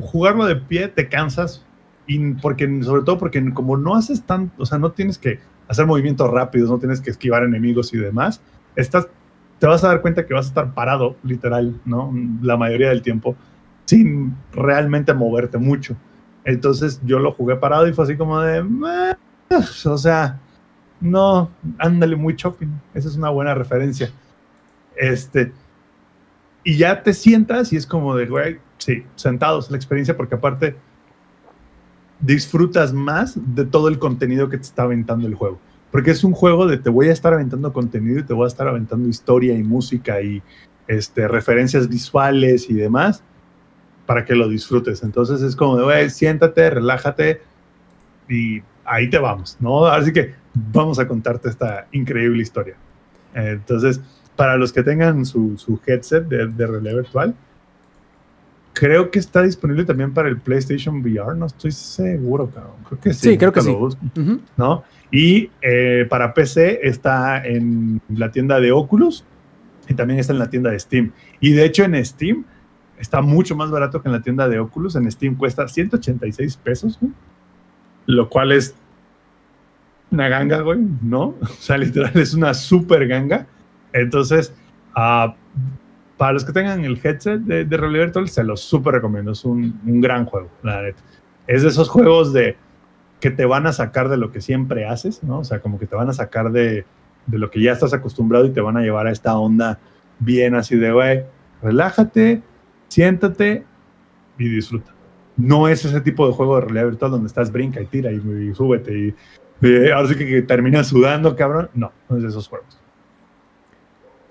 Speaker 2: jugarlo de pie te cansas, y porque, sobre todo porque como no haces tan, o sea, no tienes que hacer movimientos rápidos, no tienes que esquivar enemigos y demás, estás, te vas a dar cuenta que vas a estar parado, literal, ¿no? La mayoría del tiempo, sin realmente moverte mucho. Entonces yo lo jugué parado y fue así como de, o sea, No, ándale muy shopping. Esa es una buena referencia. Este. Y ya te sientas y es como de, güey, sí, sentados la experiencia, porque aparte disfrutas más de todo el contenido que te está aventando el juego. Porque es un juego de te voy a estar aventando contenido y te voy a estar aventando historia y música y este, referencias visuales y demás para que lo disfrutes. Entonces es como de, güey, siéntate, relájate y ahí te vamos, ¿no? Así que vamos a contarte esta increíble historia. Entonces, para los que tengan su, su headset de, de realidad virtual, creo que está disponible también para el PlayStation VR, no estoy seguro, cabrón. Creo que sí.
Speaker 4: Sí, creo que sí.
Speaker 2: ¿no? Y eh, para PC está en la tienda de Oculus y también está en la tienda de Steam. Y de hecho en Steam está mucho más barato que en la tienda de Oculus. En Steam cuesta 186 pesos, güey. Lo cual es una ganga, güey, ¿no? O sea, literal es una super ganga. Entonces, ah, para los que tengan el headset de, de realidad virtual, se los súper recomiendo. Es un, un gran juego, la neta. Es de esos juegos de que te van a sacar de lo que siempre haces, ¿no? O sea, como que te van a sacar de, de lo que ya estás acostumbrado y te van a llevar a esta onda bien así de, güey, relájate, siéntate y disfruta. No es ese tipo de juego de realidad virtual donde estás brinca y tira y, y súbete y, y ahora sí que, que terminas sudando, cabrón. No, no es de esos juegos.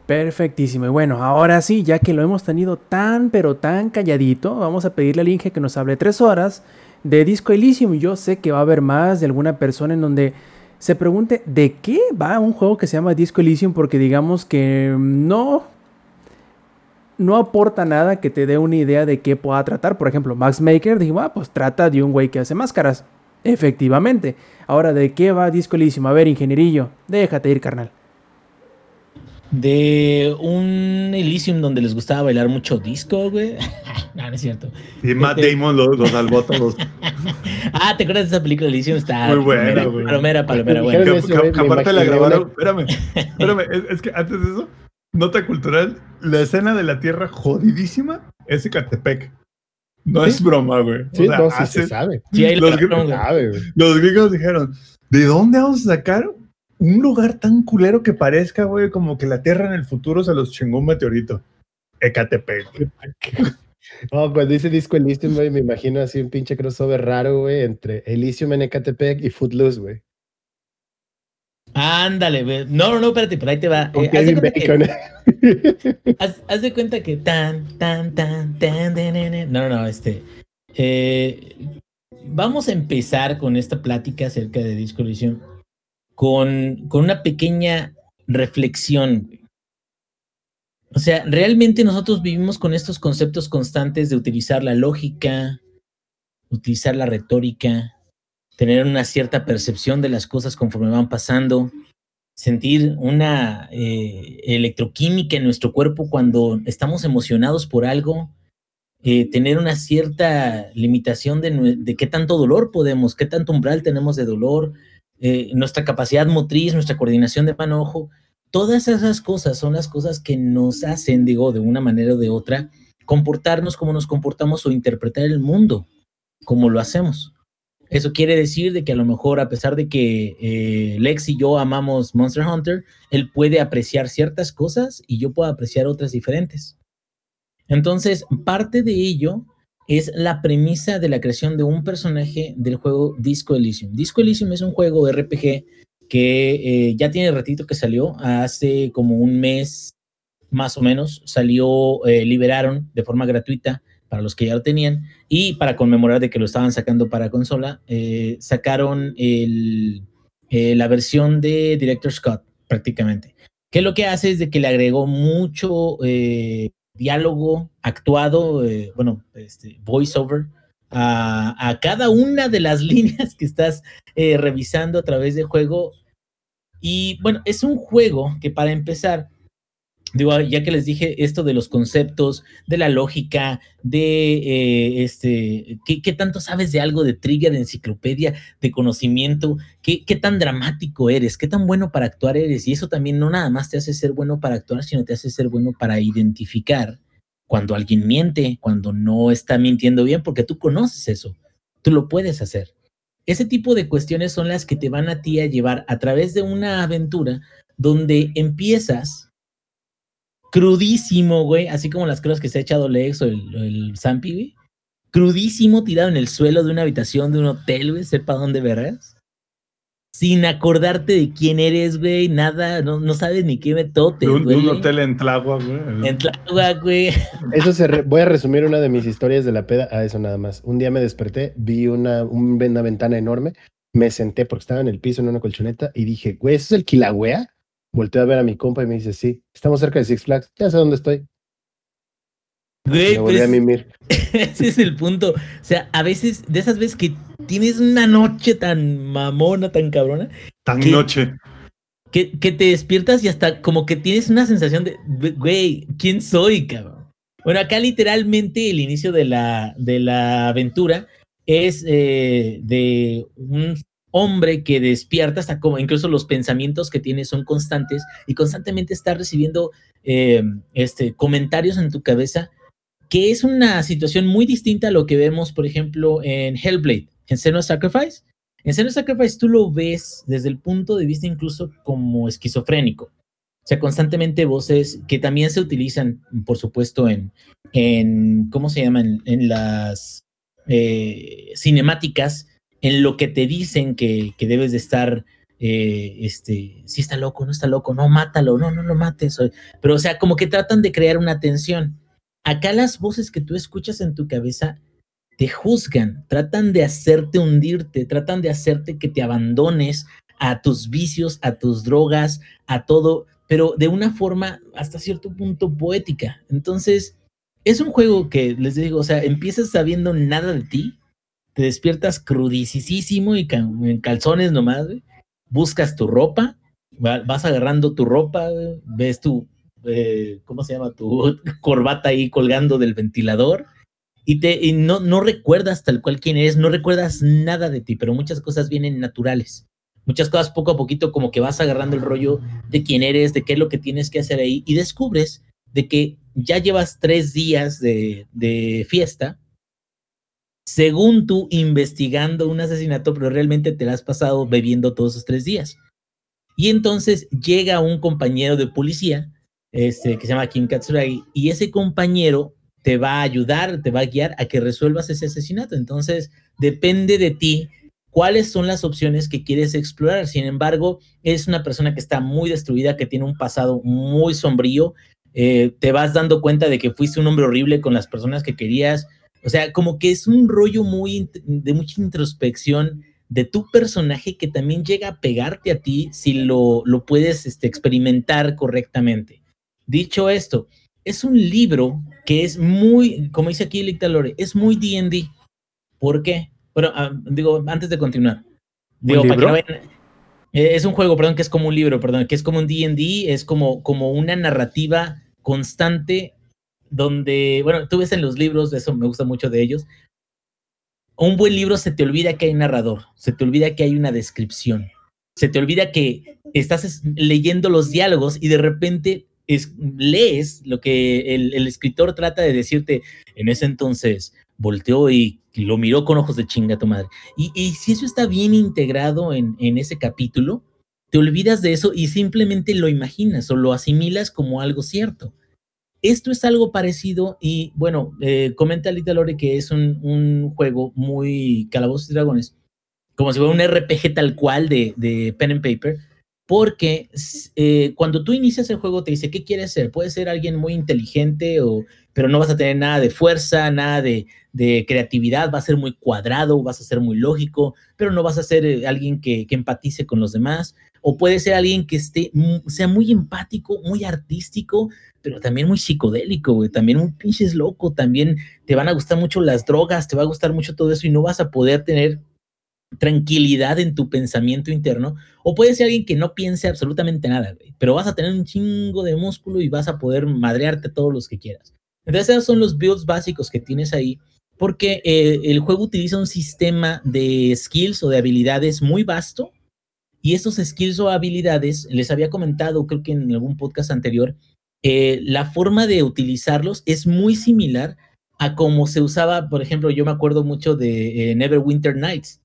Speaker 4: Perfectísimo. Y bueno, ahora sí, ya que lo hemos tenido tan, pero tan calladito, vamos a pedirle al Inge que nos hable tres horas de Disco Elysium. Yo sé que va a haber más de alguna persona en donde se pregunte de qué va un juego que se llama Disco Elysium, porque digamos que no, no aporta nada que te dé una idea de qué pueda tratar. Por ejemplo, Max Maker, dijo, ah, pues trata de un güey que hace máscaras. Efectivamente. Ahora, ¿de qué va Disco Elysium? A ver, ingenierillo, déjate ir, carnal.
Speaker 1: De un Elysium donde les gustaba bailar mucho disco, güey. no, no es cierto.
Speaker 2: Y Matt
Speaker 1: Este-
Speaker 2: Damon los, los salvó todos.
Speaker 1: Ah, ¿te acuerdas de esa película Elysium? Está
Speaker 2: Muy buena,
Speaker 1: palomera,
Speaker 2: güey.
Speaker 1: palomera, palomera,
Speaker 3: güey,
Speaker 2: aparte la grabaron. Espérame, espérame. Es, es que antes de eso, nota cultural: la escena de la tierra jodidísima es Ecatepec. No
Speaker 3: Sí.
Speaker 2: es broma, güey. O
Speaker 3: Sí,
Speaker 2: sea,
Speaker 3: no, sí
Speaker 2: hace-
Speaker 3: se sabe.
Speaker 1: Sí, ahí lo
Speaker 2: los, gringos,
Speaker 1: güey.
Speaker 3: Sabe, güey.
Speaker 2: los gringos dijeron: ¿de dónde vamos a sacar un lugar tan culero que parezca, güey, como que la tierra en el futuro se los chingó un meteorito? Ecatepec. güey.
Speaker 3: No, cuando dice disco Elysium, güey, me imagino así un pinche crossover raro, güey, entre Elysium en Ecatepec y Footloose, güey.
Speaker 1: Ándale, güey. No, no, no, espérate, pero ahí te va. Eh, haz, de que, haz- haz de cuenta que tan, tan, tan, tan, tan, tan, tan. No, no, no, este. eh, vamos a empezar con esta plática acerca de Disco Elysium con, con una pequeña reflexión. O sea, realmente nosotros vivimos con estos conceptos constantes de utilizar la lógica, utilizar la retórica, tener una cierta percepción de las cosas conforme van pasando, sentir una eh, electroquímica en nuestro cuerpo cuando estamos emocionados por algo, eh, tener una cierta limitación de, de qué tanto dolor podemos, qué tanto umbral tenemos de dolor, eh, nuestra capacidad motriz, nuestra coordinación de mano-ojo, todas esas cosas son las cosas que nos hacen, digo, de una manera o de otra, comportarnos como nos comportamos o interpretar el mundo como lo hacemos. Eso quiere decir de que a lo mejor, a pesar de que eh, Lex y yo amamos Monster Hunter, él puede apreciar ciertas cosas y yo puedo apreciar otras diferentes. Entonces, parte de ello es la premisa de la creación de un personaje del juego Disco Elysium. Disco Elysium es un juego RPG que eh, ya tiene ratito que salió, hace como un mes más o menos, salió, eh, liberaron de forma gratuita para los que ya lo tenían y para conmemorar de que lo estaban sacando para consola, eh, sacaron el, la versión de Director Scott prácticamente, que lo que hace es de que le agregó mucho diálogo actuado, eh, bueno, este, voiceover a, a cada una de las líneas que estás eh, revisando a través del juego. Y bueno, es un juego que para empezar, digo, ya que les dije esto de los conceptos, de la lógica, de eh, este, ¿qué, ¿qué, tanto sabes de algo de trigger, de enciclopedia, de conocimiento? ¿Qué, ¿Qué tan dramático eres? ¿Qué tan bueno para actuar eres? Y eso también no nada más te hace ser bueno para actuar, sino te hace ser bueno para identificar cuando alguien miente, cuando no está mintiendo bien, porque tú conoces eso, tú lo puedes hacer. ese tipo de cuestiones son las que te van a ti a llevar a través de una aventura donde empiezas crudísimo, güey, así como las cosas que se ha echado Lex o el, el Zampi, güey. Crudísimo, tirado en el suelo de una habitación de un hotel, güey, sepa dónde verás. Sin acordarte de quién eres, güey, nada, no, no sabes ni qué todo te
Speaker 2: De un, de un hotel en Tláhuac, güey.
Speaker 1: En Tláhuac, güey.
Speaker 3: Eso se re- voy a resumir una de mis historias de la peda a eso nada más. Un día me desperté, vi una, un- una ventana enorme, me senté porque estaba en el piso en una colchoneta y dije, güey, ¿eso es el Kilauea? Volteé a ver a mi compa y me dice, sí, estamos cerca de Six Flags, ya sé dónde estoy.
Speaker 1: Güey,
Speaker 3: Me volví
Speaker 1: pues,
Speaker 3: a mimir.
Speaker 1: ese es el punto. O sea, a veces, de esas veces que tienes una noche tan mamona, tan cabrona,
Speaker 2: Tan noche.
Speaker 1: que, que te despiertas y hasta como que tienes una sensación de, güey, ¿quién soy, cabrón? Bueno, acá literalmente el inicio de la, de la aventura es eh, de un hombre que despierta hasta como incluso los pensamientos que tiene son constantes y constantemente está recibiendo eh, este, comentarios en tu cabeza que es una situación muy distinta a lo que vemos, por ejemplo, en Hellblade, en Senua Sacrifice. En Senua Sacrifice tú lo ves desde el punto de vista incluso como esquizofrénico. O sea, constantemente voces que también se utilizan, por supuesto, en, en ¿cómo se llaman? En las eh, cinemáticas, en lo que te dicen que, que debes de estar, eh, este, si está loco, no está loco, no, mátalo, no, no lo mates. Pero, o sea, como que tratan de crear una tensión. Acá las voces que tú escuchas en tu cabeza te juzgan, tratan de hacerte hundirte, tratan de hacerte que te abandones a tus vicios, a tus drogas, a todo, pero de una forma hasta cierto punto poética. Entonces, es un juego que les digo, o sea, empiezas sabiendo nada de ti, te despiertas crudicísimo y en calzones nomás, buscas tu ropa, va- vas agarrando tu ropa, ves tu, eh, ¿cómo se llama? Tu corbata ahí colgando del ventilador y, te, no, no recuerdas tal cual quién eres, no recuerdas nada de ti, pero muchas cosas vienen naturales. Muchas cosas poco a poquito como que vas agarrando el rollo de quién eres, de qué es lo que tienes que hacer ahí y descubres de que ya llevas tres días de, de fiesta, según tú investigando un asesinato, pero realmente te la has pasado bebiendo todos esos tres días. Y entonces llega un compañero de policía, este, que se llama Kim Katsuragi, y ese compañero te va a ayudar, te va a guiar a que resuelvas ese asesinato. Entonces, depende de ti cuáles son las opciones que quieres explorar. Sin embargo, es una persona que está muy destruida, que tiene un pasado muy sombrío. eh, te vas dando cuenta de que fuiste un hombre horrible con las personas que querías. O sea, como que es un rollo muy de mucha introspección de tu personaje que también llega a pegarte a ti si lo, lo puedes este, experimentar correctamente. Dicho esto, es un libro que es muy, como dice aquí Lick Lore, es muy D&D. ¿Por qué? Bueno, ah, digo, antes de continuar. Digo, para que no vayan- eh, es un juego, perdón, que es como un libro, perdón, que es como un D&D, es como, como una narrativa constante donde, bueno, tú ves en los libros, eso me gusta mucho de ellos, un buen libro se te olvida que hay narrador, se te olvida que hay una descripción, se te olvida que estás es- leyendo los diálogos y de repente es- lees lo que el, el escritor trata de decirte en ese entonces. Volteó y lo miró con ojos de chinga tu madre. Y, y si eso está bien integrado en, en ese capítulo, te olvidas de eso y simplemente lo imaginas o lo asimilas como algo cierto. Esto es algo parecido y bueno, eh, comenta Lita Lore que es un, un juego muy calabozos y dragones, como si fuera un RPG tal cual de, de pen and paper, porque eh, cuando tú inicias el juego te dice, ¿qué quieres ser? Puedes ser alguien muy inteligente, o, pero no vas a tener nada de fuerza, nada de, de creatividad, va a ser muy cuadrado, vas a ser muy lógico, pero no vas a ser eh, alguien que, que empatice con los demás, o puede ser alguien que esté, mu- sea muy empático, muy artístico, pero también muy psicodélico, güey, también muy pinches loco, también te van a gustar mucho las drogas, te va a gustar mucho todo eso y no vas a poder tener tranquilidad en tu pensamiento interno, o puede ser alguien que no piense absolutamente nada, güey, pero vas a tener un chingo de músculo y vas a poder madrearte todos los que quieras. Entonces, esos son los builds básicos que tienes ahí, porque eh, el juego utiliza un sistema de skills o de habilidades muy vasto, y esos skills o habilidades, les había comentado, creo que en algún podcast anterior, eh, la forma de utilizarlos es muy similar a como se usaba, por ejemplo, yo me acuerdo mucho de eh, Neverwinter Nights,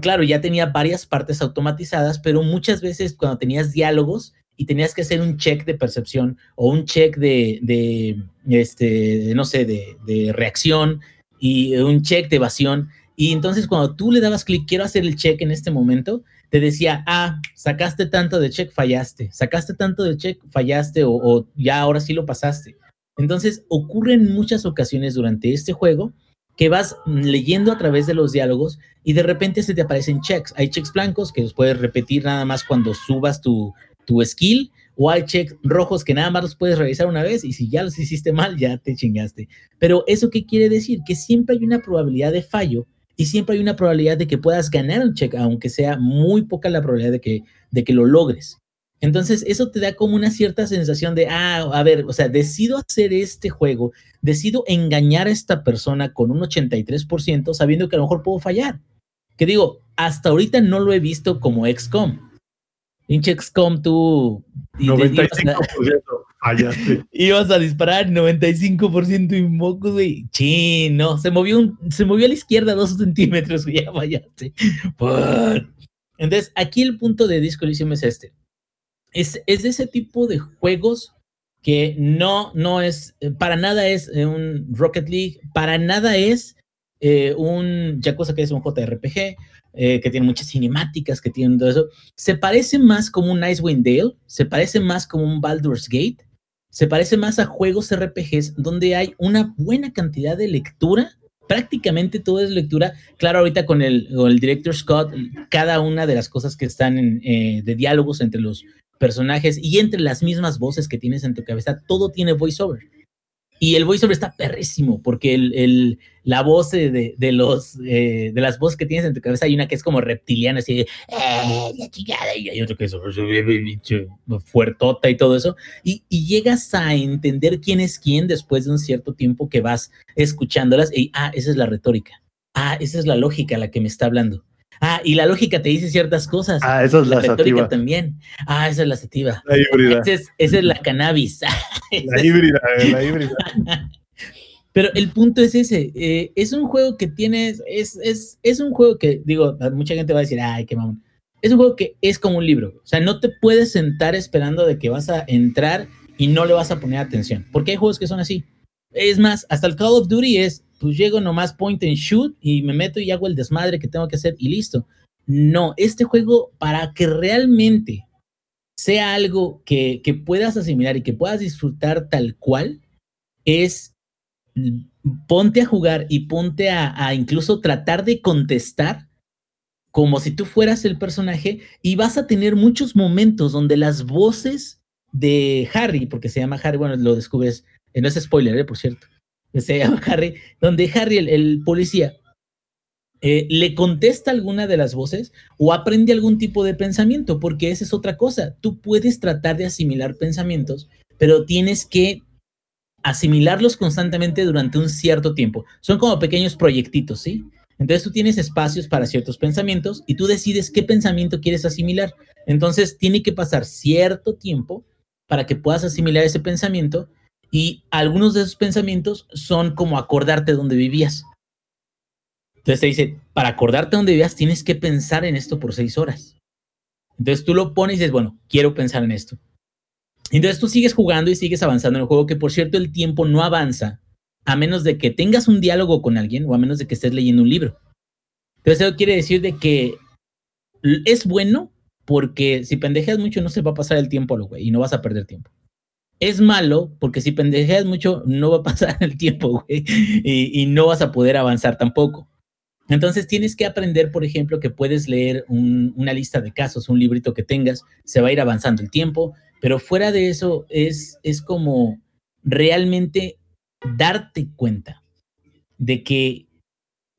Speaker 1: claro, ya tenía varias partes automatizadas, pero muchas veces cuando tenías diálogos y tenías que hacer un check de percepción o un check de, de este, no sé, de, de reacción y un check de evasión, y entonces cuando tú le dabas clic, quiero hacer el check en este momento, te decía, ah, sacaste tanto de check, fallaste, sacaste tanto de check, fallaste o, ya ahora sí lo pasaste. Entonces ocurre en muchas ocasiones durante este juego que vas leyendo a través de los diálogos y de repente se te aparecen checks. Hay checks blancos que los puedes repetir nada más cuando subas tu, tu skill o hay checks rojos que nada más los puedes revisar una vez y si ya los hiciste mal ya te chingaste. Pero eso qué quiere decir? Que siempre hay una probabilidad de fallo y siempre hay una probabilidad de que puedas ganar un check, aunque sea muy poca la probabilidad de que, de que lo logres. Entonces, eso te da como una cierta sensación de, ah, a ver, o sea, decido hacer este juego, decido engañar a esta persona con un 83%, sabiendo que a lo mejor puedo fallar. Que digo, hasta ahorita no lo he visto como XCOM. Pinche XCOM, tú... y te- ibas a-
Speaker 2: 95% fallaste.
Speaker 1: Ibas a disparar 95% y mocos, güey. Chin, no. Se movió, un- se movió a la izquierda dos centímetros, güey. Ya fallaste. Entonces, aquí el punto de Disco Elysium es este. Es, es de ese tipo de juegos que no, no es, eh, para nada es eh, un Rocket League, para nada es eh, un Yakuza que es un JRPG, eh, que tiene muchas cinemáticas, que tiene todo eso. Se parece más como un Icewind Dale, se parece más como un Baldur's Gate, se parece más a juegos RPGs donde hay una buena cantidad de lectura. Prácticamente todo es lectura. Claro, ahorita con el, director Scott, cada una de las cosas que están en, eh, de diálogos entre los personajes y entre las mismas voces que tienes en tu cabeza, todo tiene voiceover. Y el voiceover está perrísimo, porque el, la voz de, de- los, eh, de las voces que tienes en tu cabeza, hay una que es como reptiliana, así "Eh, la chingada", y hay otro que es fuertota y todo eso. Y, llegas a entender quién es quién después de un cierto tiempo que vas escuchándolas y, ah, esa es la retórica. Ah, esa es la lógica la que me está hablando. Ah, y la lógica te dice ciertas cosas.
Speaker 2: Ah, esa es
Speaker 1: la
Speaker 2: la sativa.
Speaker 1: también. Ah, esa es la sativa.
Speaker 2: La híbrida.
Speaker 1: Esa es, esa es la cannabis.
Speaker 2: La híbrida, eh, la híbrida.
Speaker 1: Pero el punto es ese, eh, es un juego que tienes, es, es, es un juego que, digo, mucha gente va a decir, ay, qué mamón. Es un juego que es como un libro, o sea, no te puedes sentar esperando de que vas a entrar y no le vas a poner atención, porque hay juegos que son así. Es más, hasta el Call of Duty es, pues llego nomás point and shoot y me meto y hago el desmadre que tengo que hacer y listo. No, este juego para que realmente sea algo que, que puedas asimilar y que puedas disfrutar tal cual, es ponte a jugar y ponte a, incluso tratar de contestar como si tú fueras el personaje y vas a tener muchos momentos donde las voces de Harry, porque se llama Harry, bueno, lo descubres, eh, no es spoiler, eh, por cierto, se llama Harry, donde Harry, el, policía, eh, le contesta alguna de las voces o aprende algún tipo de pensamiento, porque esa es otra cosa. Tú puedes tratar de asimilar pensamientos, pero tienes que asimilarlos constantemente durante un cierto tiempo. Son como pequeños proyectitos, ¿sí? Entonces tú tienes espacios para ciertos pensamientos y tú decides qué pensamiento quieres asimilar. Entonces tiene que pasar cierto tiempo para que puedas asimilar ese pensamiento y algunos de esos pensamientos son como acordarte dónde vivías. Entonces te dice, para acordarte dónde vivías tienes que pensar en esto por seis horas. Entonces tú lo pones y dices, bueno, quiero pensar en esto. Entonces tú sigues jugando y sigues avanzando en el juego, que por cierto el tiempo no avanza a menos de que tengas un diálogo con alguien o a menos de que estés leyendo un libro. Entonces eso quiere decir de que es bueno porque si pendejeas mucho no se va a pasar el tiempo lo güey y no vas a perder tiempo. Es malo porque si pendejeas mucho no va a pasar el tiempo, güey, y, no vas a poder avanzar tampoco. Entonces tienes que aprender, por ejemplo, que puedes leer un- una lista de casos, un librito que tengas, se va a ir avanzando el tiempo, pero fuera de eso es, es como realmente darte cuenta de que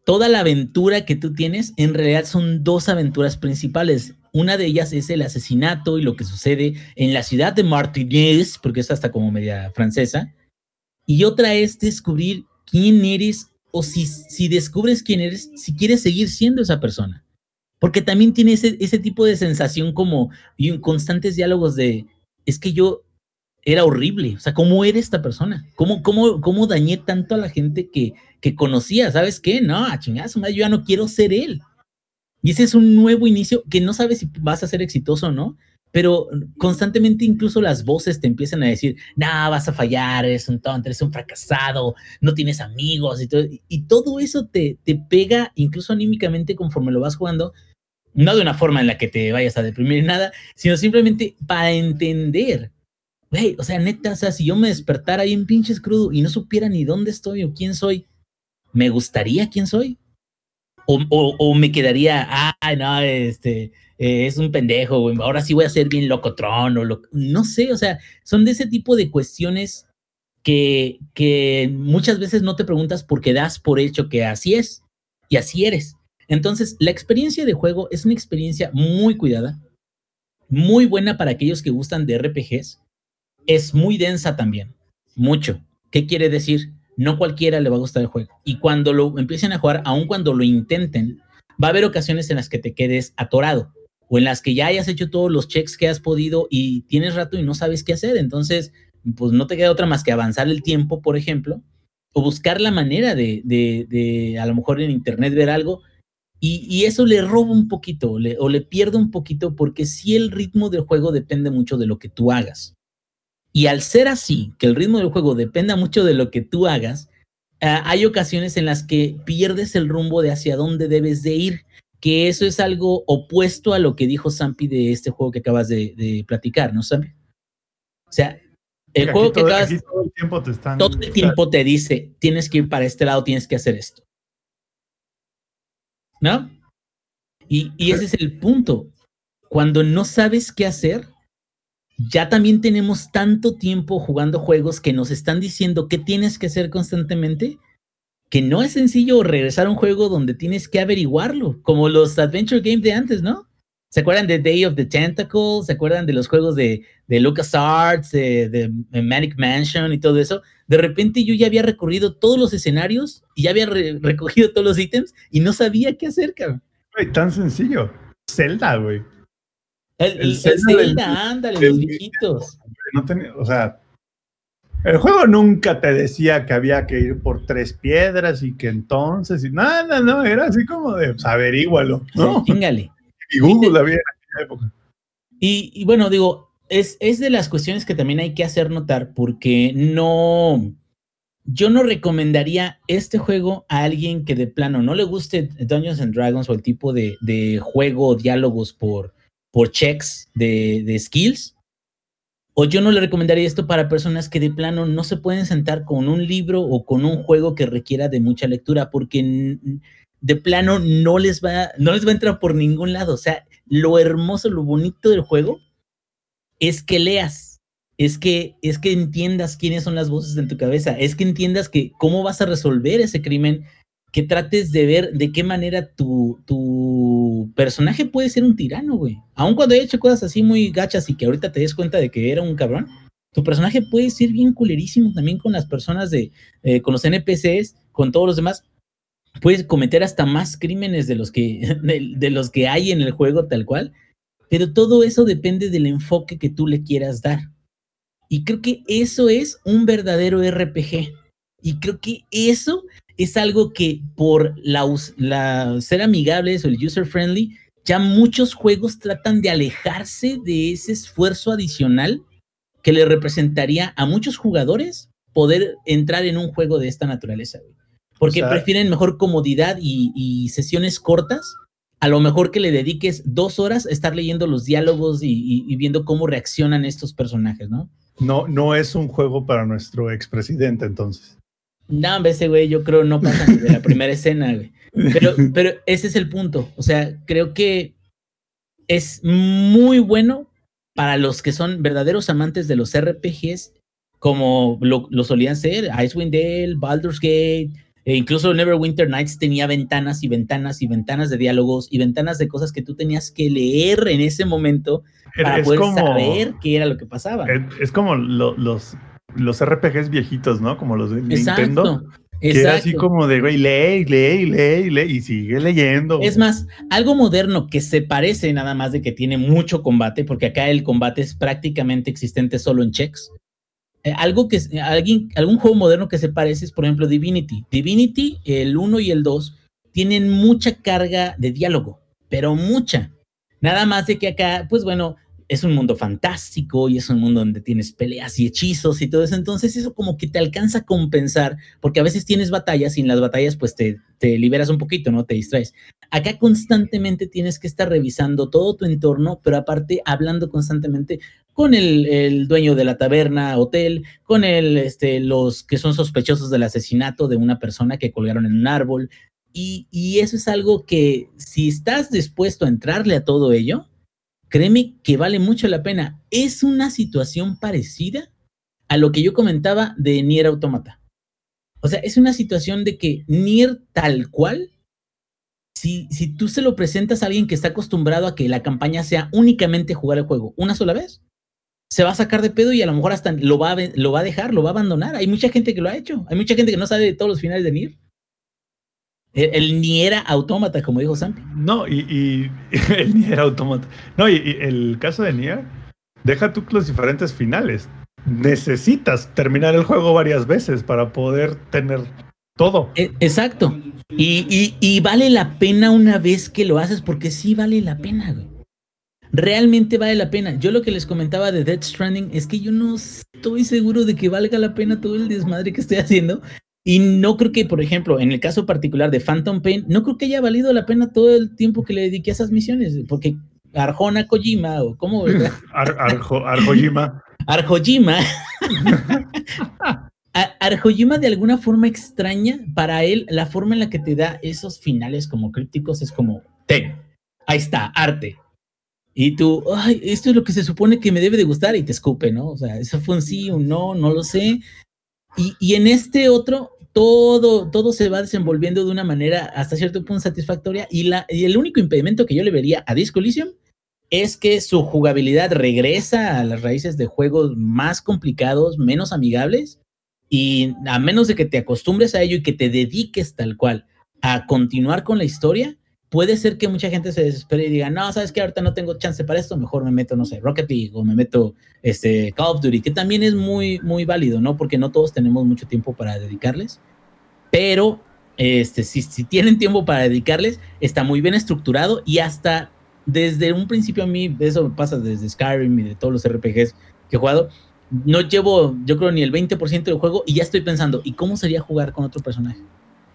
Speaker 1: toda la aventura que tú tienes en realidad son dos aventuras principales. Una de ellas es el asesinato y lo que sucede en la ciudad de Martiniz, porque es hasta como media francesa, y otra es descubrir quién eres o si, si descubres quién eres, si quieres seguir siendo esa persona. Porque también tiene ese, ese tipo de sensación como y constantes diálogos de, es que yo era horrible, o sea, ¿cómo era esta persona? ¿Cómo, cómo, cómo dañé tanto a la gente que, que conocía? ¿Sabes qué? No, a chingazo, yo ya no quiero ser él. Y ese es un nuevo inicio que no sabes si vas a ser exitoso o no, pero constantemente incluso las voces te empiezan a decir, nah, vas a fallar, eres un tonto, eres un fracasado, no tienes amigos y todo, y todo eso te, te pega incluso anímicamente conforme lo vas jugando, no de una forma en la que te vayas a deprimir nada, sino simplemente para entender. Güey, o sea, neta, o sea, si yo me despertara ahí en pinches crudo y no supiera ni dónde estoy o quién soy, ¿me gustaría quién soy? O, me quedaría, ay, no, este, eh, es un pendejo, güey, ahora sí voy a ser bien locotrón o lo, no sé, o sea, son de ese tipo de cuestiones que, que muchas veces no te preguntas porque das por hecho que así es y así eres. Entonces, la experiencia de juego es una experiencia muy cuidada, muy buena para aquellos que gustan de RPGs. Es muy densa también, mucho. ¿Qué quiere decir? No cualquiera le va a gustar el juego. Y cuando lo empiecen a jugar, aun cuando lo intenten, va a haber ocasiones en las que te quedes atorado o en las que ya hayas hecho todos los checks que has podido y tienes rato y no sabes qué hacer. Entonces, pues no te queda otra más que avanzar el tiempo, por ejemplo, o buscar la manera de, de, de a lo mejor en internet ver algo y, y, eso le roba un poquito o le pierde un poquito porque si el ritmo del juego depende mucho de lo que tú hagas. Y al ser así, que el ritmo del juego dependa mucho de lo que tú hagas, uh, hay ocasiones en las que pierdes el rumbo de hacia dónde debes de ir, que eso es algo opuesto a lo que dijo Sampi de este juego que acabas de, de platicar, ¿no, Sampi? O sea, el
Speaker 2: Aquí
Speaker 1: juego que
Speaker 2: todo,
Speaker 1: acabas,
Speaker 2: todo el tiempo te están.
Speaker 1: todo el tiempo te dice, tienes que ir para este lado, tienes que hacer esto. ¿No? Y, y ese es el punto. Cuando no sabes qué hacer, ya también tenemos tanto tiempo jugando juegos que nos están diciendo qué tienes que hacer constantemente, que no es sencillo regresar a un juego donde tienes que averiguarlo, como los Adventure Games de antes, ¿no? ¿Se acuerdan de Day of the Tentacle? ¿Se acuerdan de los juegos de, de LucasArts, de, de, Manic Mansion y todo eso? De repente yo ya había recorrido todos los escenarios y ya había re recogido todos los ítems y no sabía qué hacer, cabrón.
Speaker 2: Tan sencillo. Zelda, güey.
Speaker 1: El, el, el, Zelda, ándale, los viejitos.
Speaker 2: No tenía, o sea, el juego nunca te decía que había que ir por tres piedras y que entonces, y nada, no, era así como de, pues, averígualo, ¿no?
Speaker 1: Chingale.
Speaker 2: Y Google había en aquella época.
Speaker 1: Y, y, bueno, digo, es, es de las cuestiones que también hay que hacer notar porque no, yo no recomendaría este juego a alguien que de plano no le guste Dungeons and Dragons o el tipo de, de juego o diálogos por, por checks de, de, skills. O yo no le recomendaría esto para personas que de plano no se pueden sentar con un libro o con un juego que requiera de mucha lectura porque de plano no les va, no les va a entrar por ningún lado. O sea, lo hermoso, lo bonito del juego es que leas, es que, es que entiendas quiénes son las voces en tu cabeza, es que entiendas que cómo vas a resolver ese crimen, que trates de ver de qué manera tu, tu personaje puede ser un tirano, güey. Aun cuando haya hecho cosas así muy gachas y que ahorita te des cuenta de que era un cabrón, tu personaje puede ser bien culerísimo también con las personas de, eh, con los NPCs, con todos los demás, puedes cometer hasta más crímenes de los que, de, de, los que hay en el juego tal cual, pero todo eso depende del enfoque que tú le quieras dar. Y creo que eso es un verdadero RPG. Y creo que eso es algo que por la, la ser amigables o el user friendly, ya muchos juegos tratan de alejarse de ese esfuerzo adicional que le representaría a muchos jugadores poder entrar en un juego de esta naturaleza. Güey porque o sea, prefieren mejor comodidad y, y, sesiones cortas, a lo mejor que le dediques dos horas a estar leyendo los diálogos y, y, y, viendo cómo reaccionan estos personajes, ¿no?
Speaker 2: No, no es un juego para nuestro expresidente, entonces.
Speaker 1: No, ese güey, yo creo no pasa ni de la primera escena, güey. Pero, pero ese es el punto. O sea, creo que es muy bueno para los que son verdaderos amantes de los RPGs, como lo, lo solían ser Icewind Dale, Baldur's Gate, e incluso Neverwinter Nights tenía ventanas y ventanas y ventanas de diálogos y ventanas de cosas que tú tenías que leer en ese momento para es poder como, saber qué era lo que pasaba.
Speaker 2: Es, es como lo, los, los RPGs viejitos, ¿no? Como los de Exacto. Nintendo. Que Exacto. era así como de, güey, lee, lee, lee, lee, y sigue leyendo.
Speaker 1: Es más, algo moderno que se parece nada más de que tiene mucho combate, porque acá el combate es prácticamente existente solo en checks. Eh, algo que alguien, algún juego moderno que se parece es, por ejemplo, Divinity. Divinity, el 1 y el 2, tienen mucha carga de diálogo. pero mucha. Nada más de que acá, pues bueno, es un mundo fantástico y es un mundo donde tienes peleas y hechizos y todo eso. Entonces eso como que te alcanza a compensar, porque a veces tienes batallas y en las batallas pues te, te liberas un poquito, ¿no? Te distraes. Acá constantemente tienes que estar revisando todo tu entorno, pero aparte hablando constantemente con el, el dueño de la taberna, hotel, con el, este, los que son sospechosos del asesinato de una persona que colgaron en un árbol. Y, y eso es algo que si estás dispuesto a entrarle a todo ello, créeme que vale mucho la pena. Es una situación parecida a lo que yo comentaba de Nier Automata. O sea, es una situación de que Nier tal cual, si, si tú se lo presentas a alguien que está acostumbrado a que la campaña sea únicamente jugar el juego una sola vez, se va a sacar de pedo y a lo mejor hasta lo va a, lo va a dejar, lo va a abandonar. Hay mucha gente que lo ha hecho. Hay mucha gente que no sabe de todos los finales de Nier. El, el Nier Automata, como dijo Sam.
Speaker 2: No, y, y el Nier Automata. No, y, y el caso de Nier, deja tú los diferentes finales. Necesitas terminar el juego varias veces para poder tener todo.
Speaker 1: E- Exacto. Y, y- y vale la pena una vez que lo haces, porque sí vale la pena, güey. Realmente vale la pena. Yo lo que les comentaba de Death Stranding es que yo no estoy seguro de que valga la pena todo el desmadre que estoy haciendo. Y no creo que, por ejemplo, en el caso particular de Phantom Pain, no creo que haya valido la pena todo el tiempo que le dediqué a esas misiones, porque Arjona Kojima, o cómo, ¿verdad?
Speaker 2: Ar, Arjo- Arjojima.
Speaker 1: Arjojima. Arjojima de alguna forma extraña, para él, la forma en la que te da esos finales como crípticos es como, ten, ahí está, arte. Y tú, ay, esto es lo que se supone que me debe de gustar y te escupe, ¿no? O sea, eso fue un sí, un no, no lo sé. Y, y en este otro, todo, todo se va desenvolviendo de una manera hasta cierto punto satisfactoria. Y, la, y el único impedimento que yo le vería a Disco Elysium es que su jugabilidad regresa a las raíces de juegos más complicados, menos amigables, y a menos de que te acostumbres a ello y que te dediques tal cual a continuar con la historia, puede ser que mucha gente se desespere y diga, no, sabes que ahorita no tengo chance para esto, mejor me meto, no sé, Rocket League o me meto este, Call of Duty, que también es muy, muy válido, ¿no? Porque no todos tenemos mucho tiempo para dedicarles, pero este, si, si tienen tiempo para dedicarles, está muy bien estructurado y hasta desde un principio a mí, eso pasa desde Skyrim y de todos los RPGs que he jugado, no llevo, yo creo, ni el 20% del juego y ya estoy pensando, ¿y cómo sería jugar con otro personaje?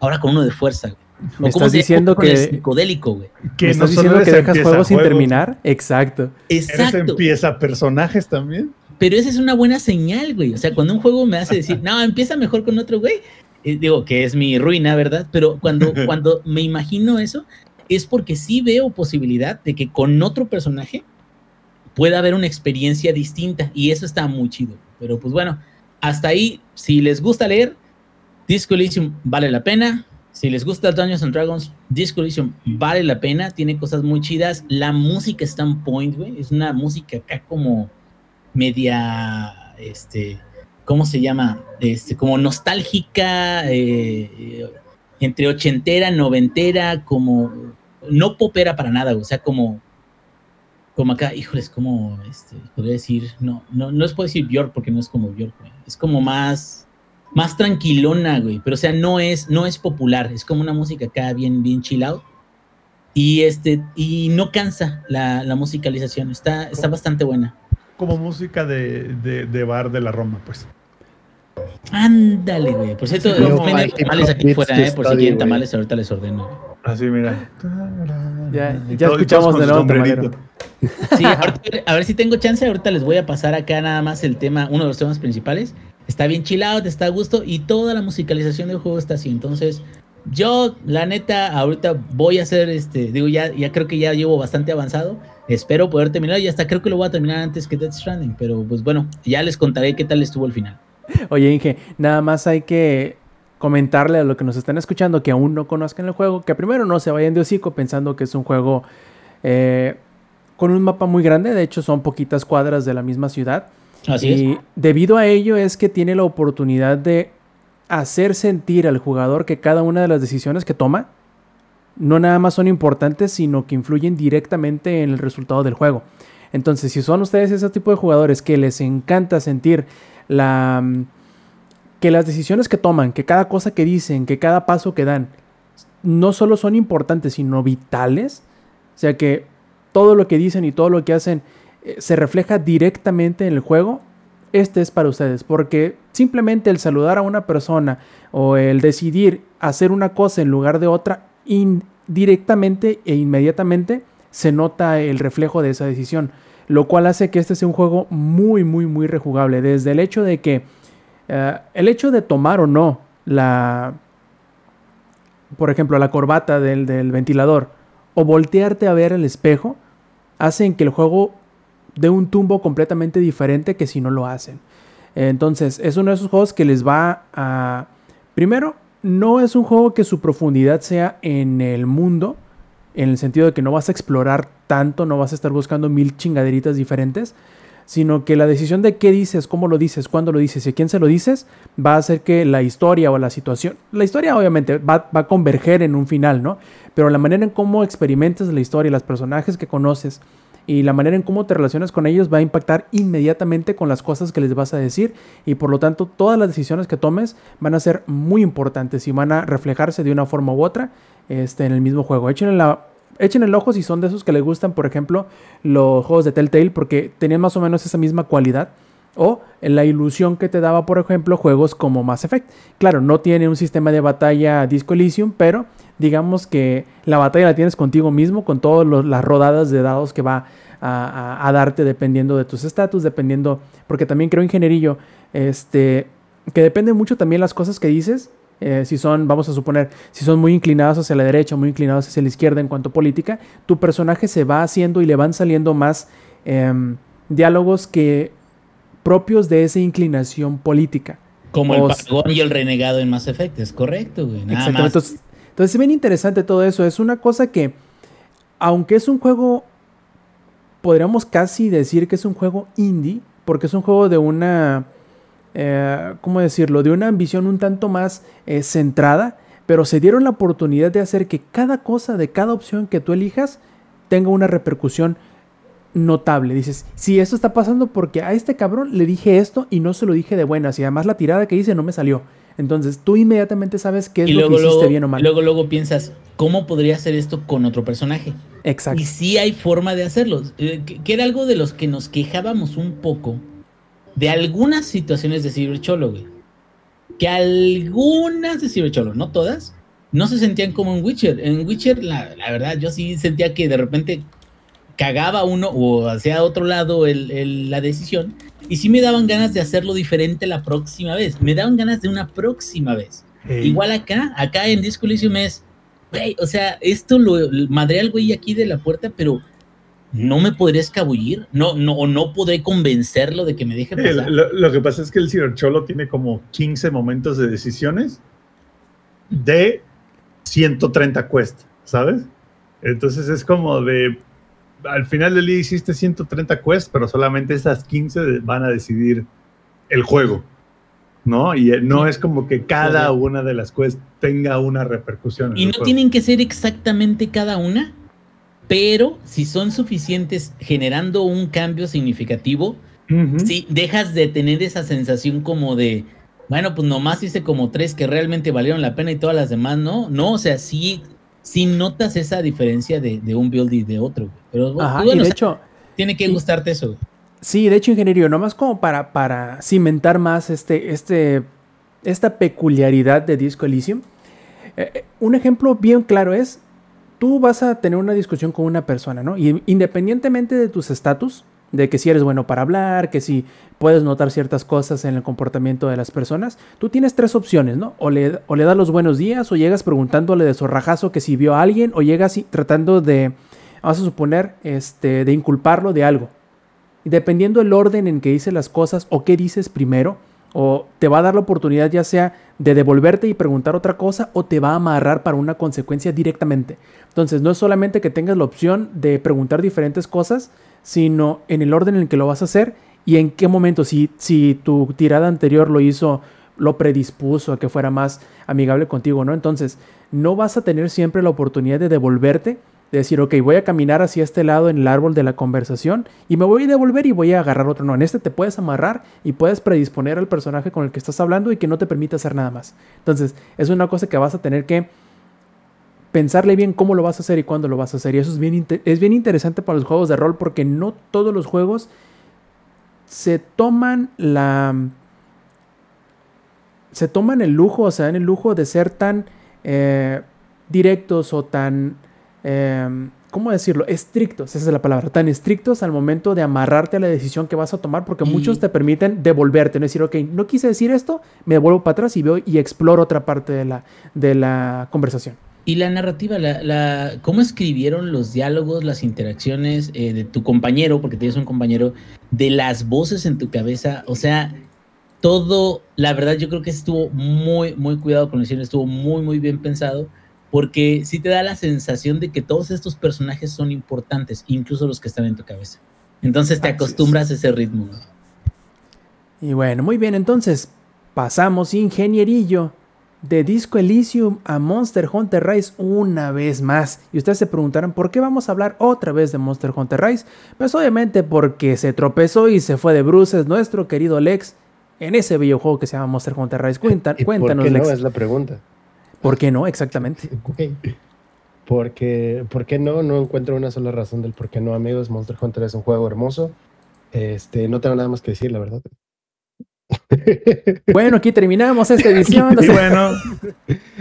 Speaker 1: Ahora con uno de fuerza, güey.
Speaker 4: Me estás diciendo que-
Speaker 1: psicodélico, güey.
Speaker 2: Que
Speaker 4: ¿Me estás diciendo que dejas juegos sin terminar? Exacto.
Speaker 2: Eres
Speaker 1: Exacto.
Speaker 2: empieza personajes también.
Speaker 1: Pero esa es una buena señal, güey. O sea, cuando un juego me hace decir, no, empieza mejor con otro, güey. eh, digo, que es mi ruina, ¿verdad? Pero cuando, cuando me imagino eso, es porque sí veo posibilidad de que con otro personaje pueda haber una experiencia distinta. Y eso está muy chido. Pero pues bueno, hasta ahí, si les gusta leer, Disco Elysium vale la pena. Si les gusta Dungeons and Dragons, Disco vale la pena. Tiene cosas muy chidas. La música está en point, güey. Es una música acá como media, este, ¿cómo se llama? Este, como nostálgica, eh, eh, entre ochentera, noventera, como, no popera para nada, o sea, como, como acá, híjoles, como, este, podría decir, no, no, no les puedo decir Bjork porque no es como Bjork, güey. es como más, más tranquilona, güey, pero o sea, no es, no es popular, es como una música acá bien, bien chill out. Y este, y no cansa la, la musicalización, está, está bastante buena.
Speaker 2: Como música de, de, de bar de la Roma, pues.
Speaker 1: Ándale, güey. Por cierto,
Speaker 2: Sí, como
Speaker 1: venden tamales aquí fuera, eh. Por si quieren tamales, ahorita les ordeno.
Speaker 2: Así, mira.
Speaker 4: Ya- ya escuchamos de nuevo tamalero.
Speaker 1: Sí, ahorita- a ver si tengo chance. Ahorita les voy a pasar acá nada más el tema, uno de los temas principales. Está bien chilado, te está a gusto y toda la musicalización del juego está así. Entonces, yo, la neta, ahorita voy a hacer este. Digo, ya, ya creo que ya llevo bastante avanzado. Espero poder terminar y hasta creo que lo voy a terminar antes que Death Stranding. Pero pues bueno, ya les contaré qué tal estuvo el final.
Speaker 4: Oye, Inge, nada más hay que comentarle a los que nos están escuchando que aún no conozcan el juego, que primero no se vayan de hocico pensando que es un juego eh, con un mapa muy grande, de hecho son poquitas cuadras de la misma ciudad.
Speaker 1: Así
Speaker 4: y
Speaker 1: es.
Speaker 4: debido a ello es que tiene la oportunidad de hacer sentir al jugador que cada una de las decisiones que toma no nada más son importantes, sino que influyen directamente en el resultado del juego. Entonces, si son ustedes ese tipo de jugadores que les encanta sentir la mm, que las decisiones que toman, que cada cosa que dicen, que cada paso que dan, no solo son importantes, sino vitales, O sea que todo lo que dicen y todo lo que hacen eh, se refleja directamente en el juego. Este es para ustedes, porque simplemente el saludar a una persona o el decidir hacer una cosa en lugar de otra, indirectamente e inmediatamente se nota el reflejo de esa decisión, lo cual hace que este sea un juego muy, muy, muy rejugable. Desde el hecho de que eh, el hecho de tomar o no la, por ejemplo, la corbata del, del ventilador o voltearte a ver el espejo, hacen que el juego dé un tumbo completamente diferente que si no lo hacen. Entonces, es uno de esos juegos que les va a... Primero, no es un juego que su profundidad sea en el mundo, en el sentido de que no vas a explorar tanto, no vas a estar buscando mil chingaderitas diferentes, sino que la decisión de qué dices, cómo lo dices, cuándo lo dices y a quién se lo dices, va a hacer que la historia o la situación, la historia obviamente va, va a converger en un final, ¿no? Pero la manera en cómo experimentas la historia, los personajes que conoces, y la manera en cómo te relacionas con ellos va a impactar inmediatamente con las cosas que les vas a decir y por lo tanto todas las decisiones que tomes van a ser muy importantes y van a reflejarse de una forma u otra este, en el mismo juego. Echen la, echen el ojo si son de esos que les gustan, por ejemplo, los juegos de Telltale porque tenían más o menos esa misma cualidad. O la ilusión que te daba, por ejemplo, juegos como Mass Effect. Claro, no tiene un sistema de batalla Disco Elysium, pero digamos que la batalla la tienes contigo mismo, con todas las rodadas de dados que va a, darte dependiendo de tus estatus, dependiendo, porque también creo ingenierillo, este, que depende mucho también las cosas que dices, eh, si son, vamos a suponer, si son muy inclinados hacia la derecha, muy inclinados hacia la izquierda en cuanto a política, tu personaje se va haciendo y le van saliendo más em, diálogos que propios de esa inclinación política.
Speaker 1: Como el Pagón y el renegado en Mass Effect, es correcto, güey.
Speaker 4: Entonces, entonces es bien interesante todo eso. Es una cosa que, aunque es un juego, podríamos casi decir que es un juego indie, porque es un juego de una, eh, ¿cómo decirlo? De una ambición un tanto más eh, centrada, pero se dieron la oportunidad de hacer que cada cosa de cada opción que tú elijas tenga una repercusión notable. Dices, si esto está pasando porque a este cabrón le dije esto y no se lo dije de buenas y además la tirada que hice no me salió. Entonces tú inmediatamente sabes qué es lo que hiciste bien o mal.
Speaker 1: Luego, luego piensas, ¿cómo podría hacer esto con otro personaje?
Speaker 4: Exacto.
Speaker 1: Y sí hay forma de hacerlo. Eh, que, era algo de los que nos quejábamos un poco de algunas situaciones de Cybercholo, güey. Que algunas de Cybercholo, no todas, no se sentían como en Witcher. En Witcher, la, la verdad, yo sí sentía que de repente cagaba uno o hacia otro lado la decisión y sí me daban ganas de hacerlo diferente la próxima vez. Me daban ganas de una próxima vez. Igual acá, acá en Disco Elysium es, güey, o sea, esto lo madré al güey aquí de la puerta, pero no me podré escabullir, no, no, no podré convencerlo de que me deje pasar.
Speaker 2: lo, que pasa es que el Cholo tiene como 15 momentos de decisiones de 130 quests, ¿sabes? Entonces es como de, al final del día hiciste 130 quests, pero solamente esas 15 van a decidir el juego, ¿no? Y eh, no es como que cada una de las quests tenga una repercusión.
Speaker 1: Y no tienen que ser exactamente cada una, pero si son suficientes generando un cambio significativo, si dejas de tener esa sensación como de, bueno, pues nomás hice como tres que realmente valieron la pena y todas las demás no, no, o sea, sí si notas esa diferencia de, un build y de otro. Pero bueno, de hecho, tiene que gustarte eso.
Speaker 4: Sí, de hecho, ingeniero, nomás como para, para cimentar más este, este, esta peculiaridad de Disco Elysium. Eh, eh, un ejemplo bien claro es, tú vas a tener una discusión con una persona, ¿no? Y independientemente de tus estatus, de que si eres bueno para hablar, que si puedes notar ciertas cosas en el comportamiento de las personas, tú tienes tres opciones, ¿no? O le, o le das los buenos días, o llegas preguntándole de zorrajazo que si vio a alguien, o llegas tratando de, vamos a suponer, este, de inculparlo de algo. Y dependiendo el orden en que dice las cosas o qué dices primero, o te va a dar la oportunidad ya sea de devolverte y preguntar otra cosa o te va a amarrar para una consecuencia directamente. Entonces no es solamente que tengas la opción de preguntar diferentes cosas, sino en el orden en el que lo vas a hacer y en qué momento, si, si tu tirada anterior lo hizo, lo predispuso a que fuera más amigable contigo, ¿no? Entonces, no vas a tener siempre la oportunidad de devolverte, de decir, ok, voy a caminar hacia este lado en el árbol de la conversación y me voy a devolver y voy a agarrar otro. No, en este te puedes amarrar y puedes predisponer al personaje con el que estás hablando y que no te permite hacer nada más. Entonces, es una cosa que vas a tener que pensarle bien cómo lo vas a hacer y cuándo lo vas a hacer. Y eso es bien, es bien interesante para los juegos de rol porque no todos los juegos se toman la... Se toman el lujo, o sea, en el lujo de ser tan eh, directos o tan... eh, ¿Cómo decirlo? Estrictos, esa es la palabra. Tan estrictos al momento de amarrarte a la decisión que vas a tomar porque
Speaker 1: Y-
Speaker 4: muchos te permiten devolverte, no decir, ok, no quise decir esto, me devuelvo para atrás y veo y exploro otra parte de la, de la conversación.
Speaker 1: Y la narrativa, la, la, cómo escribieron los diálogos, las interacciones eh, de tu compañero, porque tienes un compañero, de las voces en tu cabeza, o sea, todo, la verdad yo creo que estuvo muy, muy cuidado con la edición, estuvo muy, muy bien pensado, porque sí te da la sensación de que todos estos personajes son importantes, incluso los que están en tu cabeza. Entonces te
Speaker 2: Así es.
Speaker 1: acostumbras a ese ritmo.
Speaker 4: Y bueno, muy bien, entonces pasamos ingenierillo de Disco Elysium a Monster Hunter Rise una vez más. Y ustedes se preguntarán, ¿por qué vamos a hablar otra vez de Monster Hunter Rise? Pues obviamente porque se tropezó y se fue de bruces nuestro querido Lex en ese videojuego que se llama Monster Hunter Rise. Cuenta-
Speaker 3: ¿Y
Speaker 4: cuéntanos,
Speaker 3: ¿Por qué
Speaker 4: Lex.
Speaker 3: no? Es la pregunta.
Speaker 4: ¿Por qué no? Exactamente.
Speaker 3: Porque, ¿por qué no? No encuentro una sola razón del por qué no, amigos. Monster Hunter es un juego hermoso. Este, no tengo nada más que decir, la verdad.
Speaker 4: Bueno, aquí terminamos esta edición.
Speaker 2: Y bueno,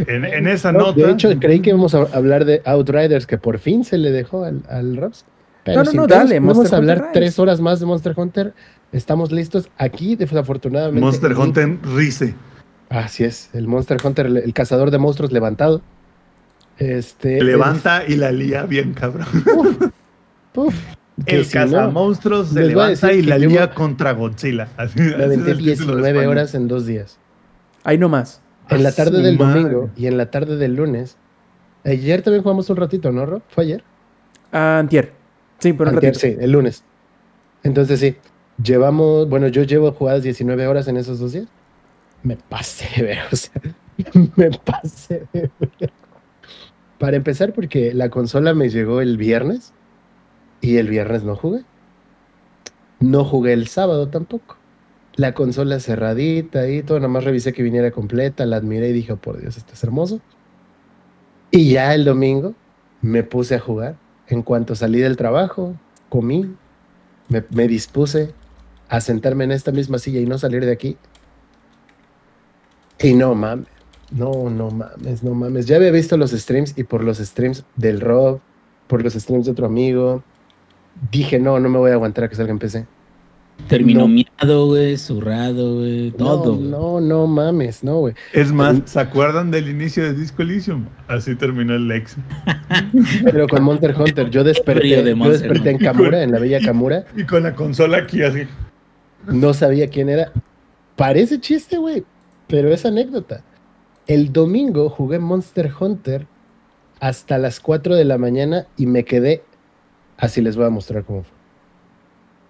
Speaker 2: en, en esa
Speaker 3: No,
Speaker 2: nota.
Speaker 3: de hecho, creí que íbamos a hablar de Outriders, que por fin se le dejó al, al Raps. Pero
Speaker 4: No, no, no, dale,
Speaker 3: Vamos
Speaker 4: Monster
Speaker 3: a hablar
Speaker 4: Hunter
Speaker 3: tres horas más de Monster Hunter. Estamos listos. Aquí, desafortunadamente.
Speaker 2: Monster Hunter Rice.
Speaker 3: Así es, el Monster Hunter, el, el cazador de monstruos levantado. Este.
Speaker 2: Levanta y la lía bien, cabrón.
Speaker 3: Uf,
Speaker 2: El
Speaker 3: si no,
Speaker 2: cazamonstruos se levanta y la lía contra Godzilla. Así,
Speaker 3: me aventé
Speaker 2: es el título de
Speaker 3: 19
Speaker 2: España.
Speaker 3: horas en dos días.
Speaker 4: Ahí nomás.
Speaker 3: En la tarde del
Speaker 2: madre.
Speaker 3: domingo y en la tarde del lunes. Ayer también jugamos un ratito, ¿no, Rob? ¿Fue ayer?
Speaker 4: Antier. Sí, pero un
Speaker 3: Antier,
Speaker 4: ratito.
Speaker 3: sí, el lunes. Entonces sí, llevamos, bueno, yo llevo jugadas 19 horas en esos dos días. Me pasé, de ver, o sea, me pasé. de ver. Para empezar, porque la consola me llegó el viernes y el viernes no jugué. No jugué el sábado tampoco. La consola cerradita y todo, nada más revisé que viniera completa, la admiré y dije, "Oh, por Dios, esto es hermoso. Y ya el domingo me puse a jugar. En cuanto salí del trabajo, comí, me, me dispuse a sentarme en esta misma silla y no salir de aquí. Y no mames, no, no mames, no mames. Ya había visto los streams y por los streams del Rob, por los streams de otro amigo, dije, no, no me voy a aguantar a que salga en PC.
Speaker 1: Terminó
Speaker 3: No.
Speaker 1: miado, güey, zurrado, güey, todo.
Speaker 3: No, no, no mames, no, güey.
Speaker 2: Es más, ¿se acuerdan del inicio de Disco Elysium? Así terminó el Lex.
Speaker 3: Pero con Monster Hunter, yo desperté,
Speaker 1: de
Speaker 3: yo desperté en Kamura, en la bella Kamura,
Speaker 2: Y con la consola aquí así.
Speaker 3: no sabía quién era. Parece chiste, güey, pero es anécdota. El domingo jugué Monster Hunter hasta las 4 de la mañana y me quedé. Así les voy a mostrar cómo fue.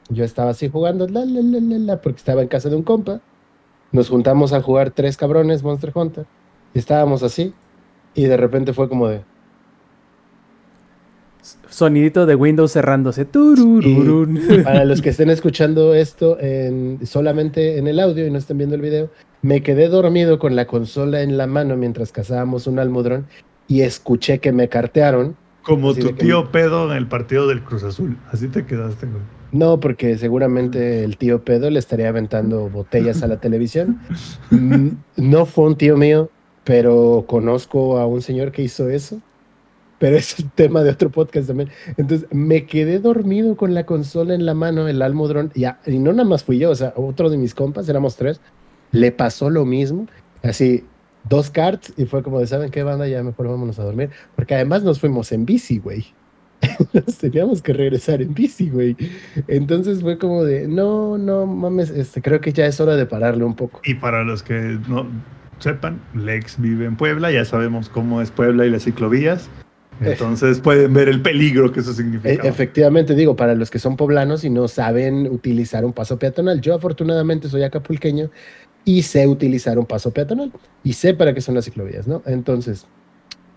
Speaker 3: Yo estaba así jugando, la, la, la, la, la, porque estaba en casa de un compa. Nos juntamos a jugar tres cabrones Monster Hunter. Y estábamos así. Y de repente fue como de.
Speaker 4: Sonidito de Windows cerrándose.
Speaker 3: Para los que estén escuchando esto en- solamente en el audio y no estén viendo el video, me quedé dormido con la consola en la mano mientras cazábamos un almudrón y escuché que me cartearon.
Speaker 2: Como
Speaker 3: Así
Speaker 2: tu
Speaker 3: de que-
Speaker 2: tío pedo en el partido del Cruz Azul. Así te quedaste, güey.
Speaker 3: No, porque seguramente el tío Pedo le estaría aventando botellas a la televisión. No fue un tío mío, pero conozco a un señor que hizo eso. Pero es un tema de otro podcast también. Entonces me quedé dormido con la consola en la mano, el almudrón. Y, a- y no nada más fui yo, o sea, otro de mis compas, éramos tres, le pasó lo mismo. Así, dos carts y fue como de, ¿saben qué banda? Ya mejor vámonos a dormir. Porque además nos fuimos en bici, güey. Nos teníamos que regresar en bici, güey. Entonces fue como de, no, no mames, este, creo que ya es hora de pararle un poco.
Speaker 2: Y para los que no sepan, Lex vive en Puebla. Ya sabemos cómo es Puebla y las ciclovías. Entonces pueden ver el peligro que eso
Speaker 3: E-
Speaker 2: significa.
Speaker 3: efectivamente, digo, para los que son poblanos y no saben utilizar un paso peatonal, yo afortunadamente soy acapulqueño y sé utilizar un paso peatonal y sé para qué son las ciclovías, ¿no? Entonces,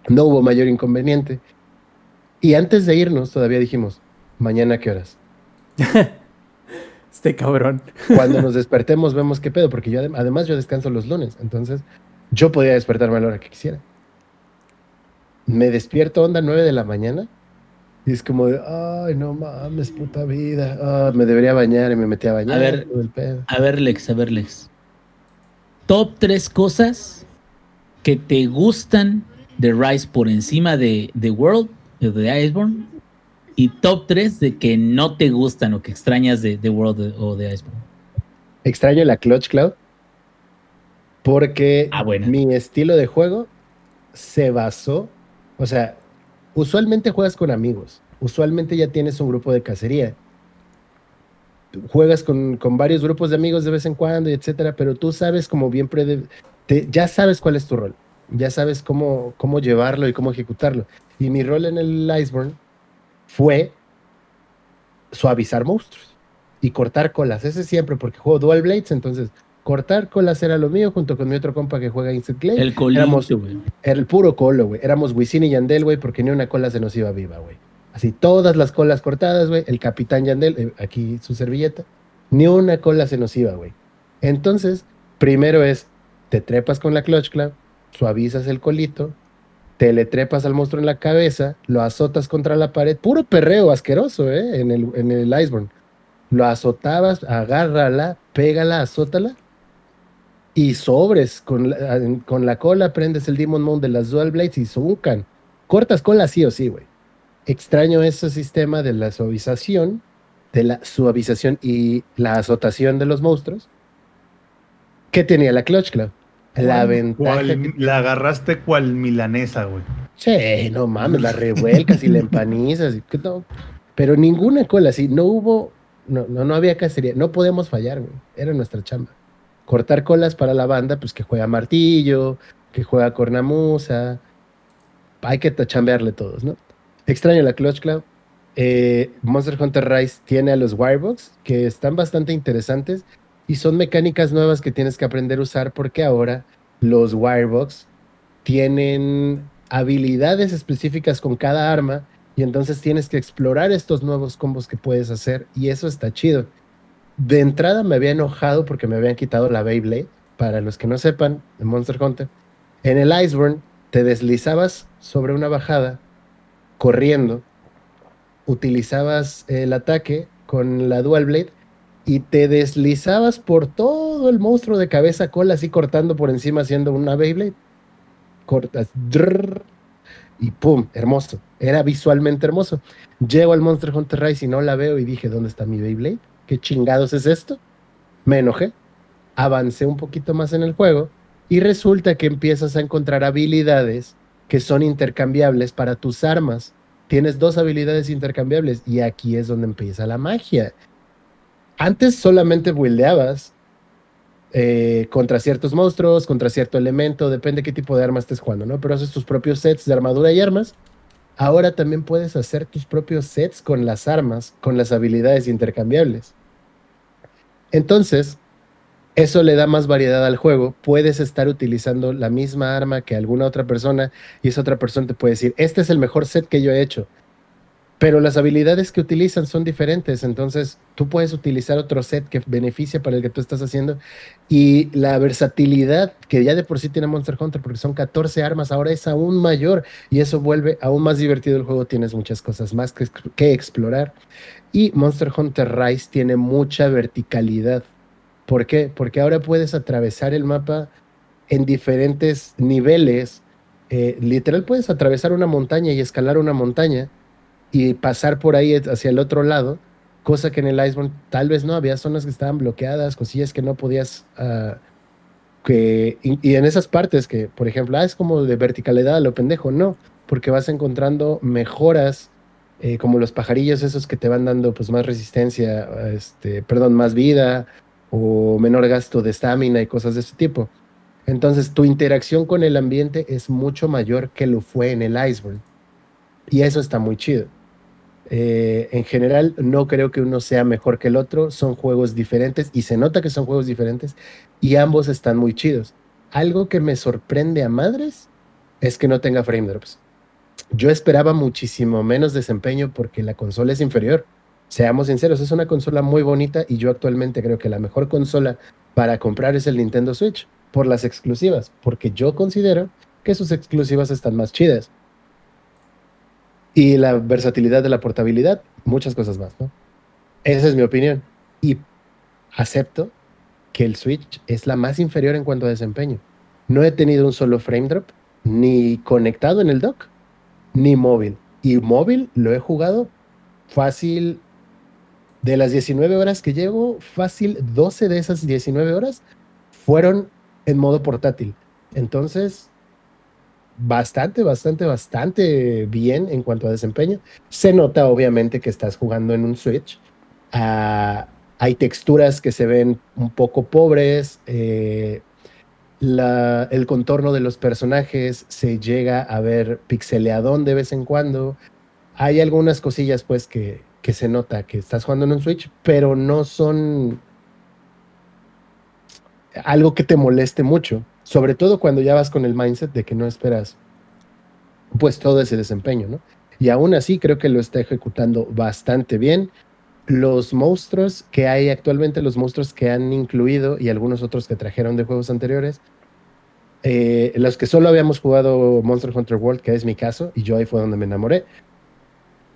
Speaker 3: no hubo mayor inconveniente. Y antes de irnos, todavía dijimos, mañana qué horas.
Speaker 4: Este cabrón.
Speaker 3: Cuando nos despertemos vemos qué pedo, porque yo adem- además yo descanso los lunes, entonces yo podía despertarme a la hora que quisiera. me despierto onda 9 de la mañana y es como de, ay, no mames, puta vida. Ah, me debería bañar y me metí a bañar.
Speaker 1: A ver.
Speaker 3: todo el pedo.
Speaker 1: A ver, Lex, a ver, Lex. Top tres cosas que te gustan de Rise por encima de The World, o de Iceborne. Y top tres de que no te gustan o que extrañas de The World o de Iceborne.
Speaker 3: Extraño la Clutch Cloud porque
Speaker 1: Ah, bueno.
Speaker 3: mi estilo de juego se basó, o sea, usualmente juegas con amigos, usualmente ya tienes un grupo de cacería. Juegas con, con varios grupos de amigos de vez en cuando, y etcétera, pero tú sabes como bien te- ya sabes cuál es tu rol, ya sabes cómo, cómo llevarlo y cómo ejecutarlo. Y mi rol en el Iceborne fue suavizar monstruos y cortar colas. Ese siempre, porque juego Dual Blades, entonces cortar colas era lo mío junto con mi otro compa que juega Instant Glaive.
Speaker 1: El colito,
Speaker 3: Éramos-. Era el puro colo, güey. Éramos Wisin y Yandel, güey, porque ni una cola se nos iba viva, güey. Así, todas las colas cortadas, güey. El capitán Yandel, eh, aquí su servilleta. Ni una cola se nos iba, güey. Entonces, primero es, te trepas con la Clutch Club, suavizas el colito, te le trepas al monstruo en la cabeza, lo azotas contra la pared. Puro perreo asqueroso, ¿eh? En el, en el. Lo azotabas, agárrala, pégala, azótala. Y sobres, con la, con la cola prendes el Demon Mount de las Dual Blades y zuncan. Cortas cola sí o sí, güey. Extraño ese sistema de la suavización, de la suavización y la azotación de los monstruos. ¿Qué tenía la Clutch Club? La
Speaker 2: ¿Cuál-
Speaker 3: ventaja. que-
Speaker 2: La agarraste cual milanesa, güey.
Speaker 3: Che, no mames, la revuelcas y la empanizas. y que no. Pero ninguna cola, sí, no hubo, no, no, no había cacería, no podemos fallar, güey. Era nuestra chamba. Cortar colas para la banda, pues que juega martillo, que juega cornamusa. Hay que chambearle todos, ¿no? Extraño la Clutch Cloud. Eh, Monster Hunter Rise tiene a los Wirebox, que están bastante interesantes y son mecánicas nuevas que tienes que aprender a usar porque ahora los Wirebox tienen habilidades específicas con cada arma y entonces tienes que explorar estos nuevos combos que puedes hacer y eso está chido. De entrada me había enojado porque me habían quitado la Beyblade. Para los que no sepan, en Monster Hunter, en el Iceborne te deslizabas sobre una bajada corriendo, utilizabas el ataque con la Dual Blade y te deslizabas por todo el monstruo de cabeza cola, así cortando por encima, haciendo una Beyblade. Cortas, drrr, y pum, hermoso. Era visualmente hermoso. Llego al Monster Hunter Rise y no la veo y dije, ¿dónde está mi Beyblade? ¿Qué chingados es esto? Me enojé. Avancé un poquito más en el juego y resulta que empiezas a encontrar habilidades que son intercambiables para tus armas. Tienes dos habilidades intercambiables y aquí es donde empieza la magia. Antes solamente buildeabas eh, contra ciertos monstruos, contra cierto elemento, depende qué tipo de armas estés jugando, ¿no? Pero haces tus propios sets de armadura y armas. Ahora también puedes hacer tus propios sets con las armas, con las habilidades intercambiables. Entonces, eso le da más variedad al juego. Puedes estar utilizando la misma arma que alguna otra persona y esa otra persona te puede decir, este es el mejor set que yo he hecho. Pero las habilidades que utilizan son diferentes, entonces tú puedes utilizar otro set que beneficia para el que tú estás haciendo y la versatilidad que ya de por sí tiene Monster Hunter, porque son 14 armas, ahora es aún mayor y eso vuelve aún más divertido el juego, tienes muchas cosas más que, que explorar y Monster Hunter Rise tiene mucha verticalidad. ¿Por qué? Porque ahora puedes atravesar el mapa en diferentes niveles. Eh, literal puedes atravesar una montaña y escalar una montaña y pasar por ahí hacia el otro lado, cosa que en el Iceborne tal vez no, había zonas que estaban bloqueadas, cosillas que no podías... ah, que, y, en esas partes que, por ejemplo, ah, es como de verticalidad a lo pendejo, no, porque vas encontrando mejoras eh, como los pajarillos esos que te van dando pues más resistencia, este, perdón, más vida o menor gasto de estamina y cosas de ese tipo. Entonces tu interacción con el ambiente es mucho mayor que lo fue en el Iceborne. Y eso está muy chido. Eh, en general, no creo que uno sea mejor que el otro. Son juegos diferentes y se nota que son juegos diferentes y ambos están muy chidos. Algo que me sorprende a madres es que no tenga frame drops. Yo esperaba muchísimo menos desempeño porque la consola es inferior. Seamos sinceros, es una consola muy bonita y yo actualmente creo que la mejor consola para comprar es el Nintendo Switch por las exclusivas, porque yo considero que sus exclusivas están más chidas. Y la versatilidad de la portabilidad, muchas cosas más, ¿no? Esa es mi opinión. Y acepto que el Switch es la más inferior en cuanto a desempeño. No he tenido un solo frame drop, ni conectado en el dock, ni móvil. Y móvil lo he jugado fácil. De las 19 horas que llevo, fácil 12 de esas 19 horas fueron en modo portátil. Entonces, bastante, bastante, bastante bien en cuanto a desempeño. Se nota obviamente que estás jugando en un Switch. Ah, hay texturas que se ven un poco pobres. eh, el contorno de los personajes se llega a ver pixeleadón de vez en cuando. Hay algunas cosillas pues que, que se nota que estás jugando en un Switch, pero no son algo que te moleste mucho. Sobre todo cuando ya vas con el mindset de que no esperas pues todo ese desempeño, ¿no? Y aún así creo que lo está ejecutando bastante bien. Los monstruos que hay actualmente, los monstruos que han incluido y algunos otros que trajeron de juegos anteriores, eh, los que solo habíamos jugado Monster Hunter World, que es mi caso, y yo ahí fue donde me enamoré,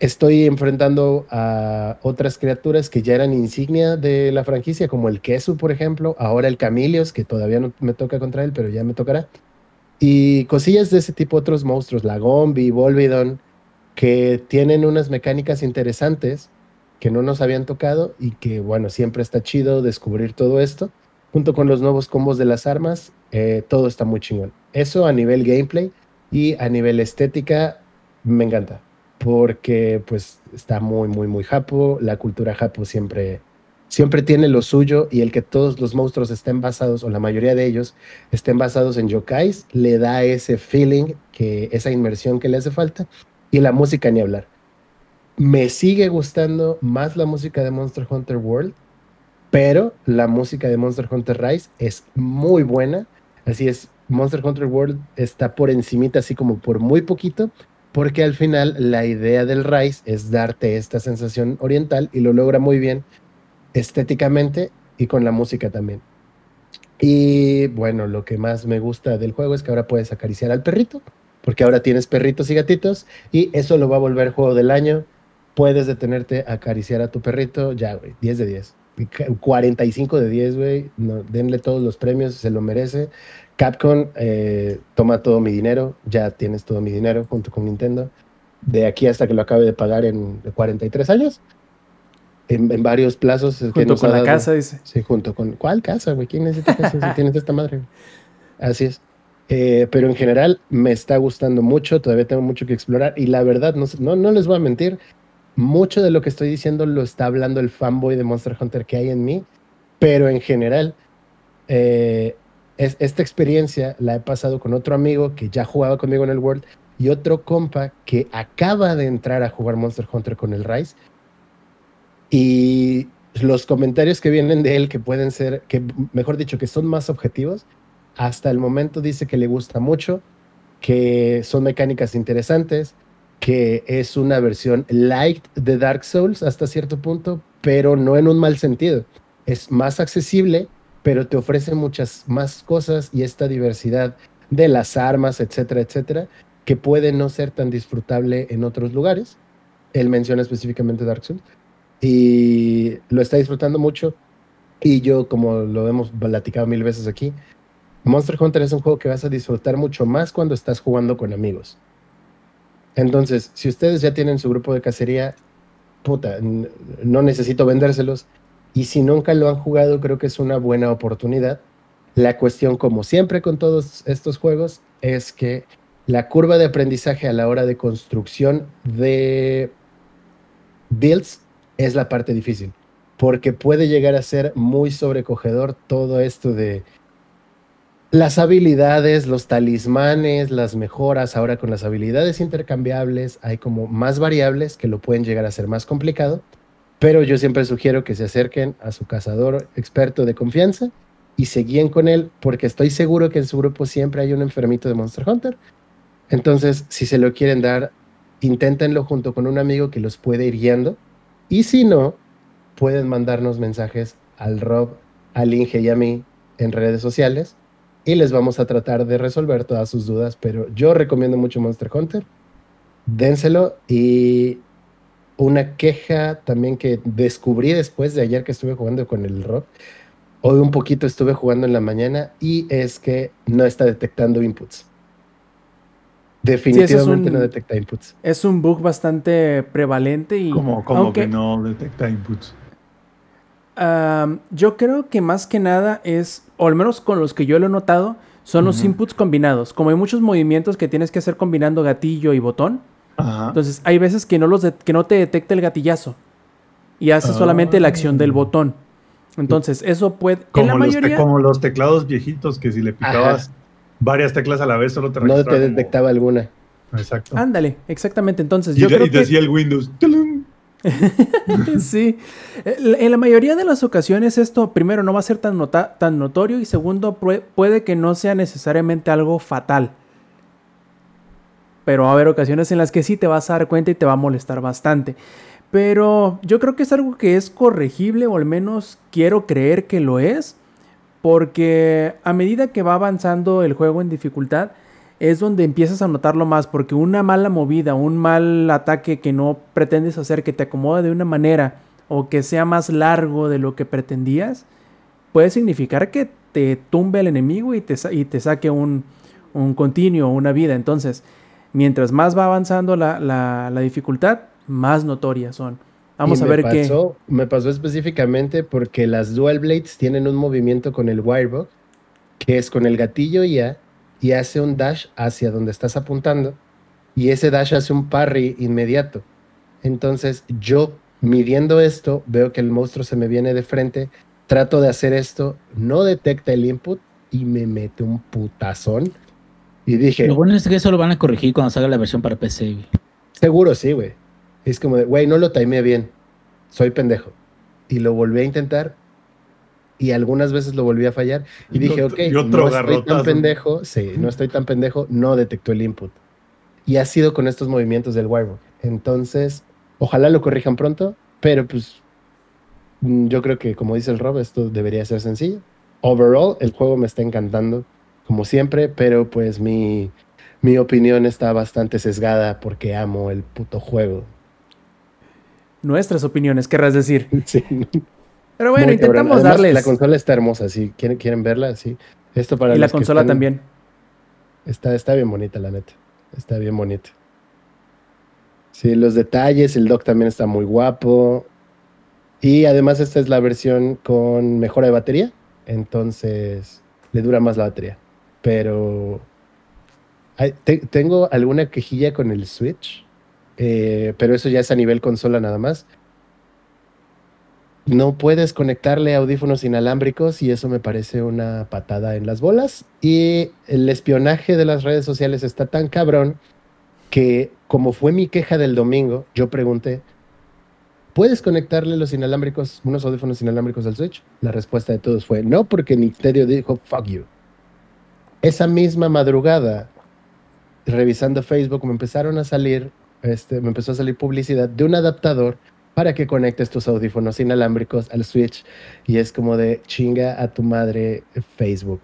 Speaker 3: estoy enfrentando a otras criaturas que ya eran insignia de la franquicia, como el Kesu, por ejemplo, ahora el Camilios, que todavía no me toca contra él, pero ya me tocará. Y cosillas de ese tipo, otros monstruos, la Gombi, Volvidon, que tienen unas mecánicas interesantes que no nos habían tocado y que, bueno, siempre está chido descubrir todo esto. Junto con los nuevos combos de las armas, eh, todo está muy chingón. Eso a nivel gameplay y a nivel estética me encanta porque pues está muy, muy, muy japo. La cultura japo siempre, siempre tiene lo suyo y el que todos los monstruos estén basados, o la mayoría de ellos, estén basados en yokais, le da ese feeling, que, esa inmersión que le hace falta. Y la música ni hablar. Me sigue gustando más la música de Monster Hunter World, pero la música de Monster Hunter Rise es muy buena. Así es, Monster Hunter World está por encimita, así como por muy poquito, porque al final la idea del Rise es darte esta sensación oriental y lo logra muy bien estéticamente y con la música también. Y bueno, lo que más me gusta del juego es que ahora puedes acariciar al perrito, porque ahora tienes perritos y gatitos y eso lo va a volver juego del año. Puedes detenerte a acariciar a tu perrito, ya, güey, 10 de 10. 45 de 10, güey. No, denle todos los premios, se lo merece. Capcom, eh, toma todo mi dinero, ya tienes todo mi dinero junto con Nintendo. De aquí hasta que lo acabe de pagar en 43 años. En, en varios plazos. que
Speaker 4: Junto
Speaker 3: nos
Speaker 4: con
Speaker 3: ha
Speaker 4: la casa, dice.
Speaker 3: Sí, junto con. ¿Cuál casa, güey? ¿Quién necesita casa si tienes esta madre? Así es. Eh, pero en general me está gustando mucho, todavía tengo mucho que explorar y la verdad, no, no, no les voy a mentir, mucho de lo que estoy diciendo lo está hablando el fanboy de Monster Hunter que hay en mí, pero en general, eh, es- esta experiencia la he pasado con otro amigo que ya jugaba conmigo en el World y otro compa que acaba de entrar a jugar Monster Hunter con el Rise. Y los comentarios que vienen de él, que pueden ser, que mejor dicho, que son más objetivos, hasta el momento dice que le gusta mucho, que son mecánicas interesantes, que es una versión light de Dark Souls hasta cierto punto, pero no en un mal sentido. Es más accesible, pero te ofrece muchas más cosas y esta diversidad de las armas, etcétera, etcétera, que puede no ser tan disfrutable en otros lugares. Él menciona específicamente Dark Souls y lo está disfrutando mucho. Y yo, como lo hemos platicado mil veces aquí, Monster Hunter es un juego que vas a disfrutar mucho más cuando estás jugando con amigos. Entonces, si ustedes ya tienen su grupo de cacería, puta, no necesito vendérselos. Y si nunca lo han jugado, creo que es una buena oportunidad. La cuestión, como siempre con todos estos juegos, es que la curva de aprendizaje a la hora de construcción de builds es la parte difícil, porque puede llegar a ser muy sobrecogedor todo esto de las habilidades, los talismanes, las mejoras. Ahora con las habilidades intercambiables hay como más variables que lo pueden llegar a ser más complicado, pero yo siempre sugiero que se acerquen a su cazador experto de confianza y se guíen con él, porque estoy seguro que en su grupo siempre hay un enfermito de Monster Hunter. Entonces, si se lo quieren dar, inténtenlo junto con un amigo que los puede ir guiando. Y si no, pueden mandarnos mensajes al Rob, al Inge y a mí en redes sociales y les vamos a tratar de resolver todas sus dudas. Pero yo recomiendo mucho Monster Hunter. dénselo. Y una queja también que descubrí después de ayer que estuve jugando con el rock. Hoy un poquito estuve jugando en la mañana y es que no está detectando inputs. Definitivamente
Speaker 4: un-
Speaker 3: no detecta inputs.
Speaker 4: Es un bug bastante prevalente y
Speaker 2: Como, como
Speaker 4: aunque,
Speaker 2: que no detecta inputs.
Speaker 4: yo creo que más que nada es, o al menos con los que yo lo he notado, son los inputs combinados. Como hay muchos movimientos que tienes que hacer combinando gatillo y botón,
Speaker 2: Ajá.
Speaker 4: entonces hay veces que no los de- que no te detecta el gatillazo y hace solamente la acción del
Speaker 2: Ah.
Speaker 4: botón. Entonces, eso puede en
Speaker 2: Como
Speaker 4: la
Speaker 2: los,
Speaker 4: mayoría
Speaker 2: como los teclados viejitos que si le picabas varias teclas a la vez solo te
Speaker 3: No te
Speaker 2: como-
Speaker 3: detectaba alguna.
Speaker 2: Exacto.
Speaker 4: Ándale, exactamente. Entonces,
Speaker 2: y,
Speaker 4: yo
Speaker 2: de-
Speaker 4: creo
Speaker 2: y
Speaker 4: que
Speaker 2: decía el Windows. ¡tulum!
Speaker 4: sí. Eh, En la mayoría de las ocasiones esto, primero, no va a ser tan, nota- tan notorio y segundo, puede que no sea necesariamente algo fatal. Pero va a haber ocasiones en las que sí te vas a dar cuenta y te va a molestar bastante. Pero yo creo que es algo que es corregible o al menos quiero creer que lo es. Porque a medida que va avanzando el juego en dificultad, es donde empiezas a notarlo más, porque una mala movida, un mal ataque que no pretendes hacer, que te acomoda de una manera o que sea más largo de lo que pretendías, puede significar que te tumbe el enemigo y te, saque un, un continuo, una vida. Entonces, mientras más va avanzando la, la- la dificultad, más notorias son. Vamos
Speaker 3: Y
Speaker 4: a ver qué.
Speaker 3: Me pasó específicamente porque las Dual Blades tienen un movimiento con el Wirebug, que es con el gatillo y A, y hace un dash hacia donde estás apuntando, y ese dash hace un parry inmediato. Entonces, yo midiendo esto, veo que el monstruo se me viene de frente, trato de hacer esto, no detecta el input y me mete un putazón. Y dije,
Speaker 1: Lo bueno es que eso lo van a corregir cuando salga la versión para PC. güey.
Speaker 3: Seguro sí, güey. Es como de, güey, no lo timeé bien. Soy pendejo. Y lo volví a intentar. Y algunas veces lo volví a fallar. Y dije, ok,
Speaker 2: y otro
Speaker 3: no estoy tan pendejo. Sí, no estoy tan pendejo. No detectó el input. Y ha sido con estos movimientos del Wirebug. Entonces, ojalá lo corrijan pronto. Pero pues, mm, yo creo que, como dice el Rob, esto debería ser sencillo. Overall, el juego me está encantando, como siempre. Pero pues mi, mi opinión está bastante sesgada porque amo el puto juego.
Speaker 4: Nuestras opiniones, querrás decir.
Speaker 3: Sí.
Speaker 4: Pero bueno,
Speaker 3: Muy
Speaker 4: intentamos
Speaker 3: Además,
Speaker 4: darles.
Speaker 3: La consola está hermosa, si quieren, quieren verla, sí. Esto para
Speaker 4: y la consola
Speaker 3: están-
Speaker 4: también.
Speaker 3: Está, está bien bonita, la neta. Está bien bonita. Sí, los detalles, el dock también está muy guapo. Y además esta es la versión con mejora de batería. Entonces le dura más la batería. Pero tengo alguna quejilla con el Switch. eh, pero eso ya es a nivel consola nada más. No puedes conectarle audífonos inalámbricos y eso me parece una patada en las bolas. Y el espionaje de las redes sociales está tan cabrón que, como fue mi queja del domingo, yo pregunté, ¿puedes conectarle los inalámbricos, unos audífonos inalámbricos al Switch? La respuesta de todos fue no, porque Nintendo dijo, fuck you. Esa misma madrugada, revisando Facebook, me empezaron a salir, este, me empezó a salir publicidad de un adaptador para que conectes tus audífonos inalámbricos al Switch. Y es como de chinga a tu madre Facebook.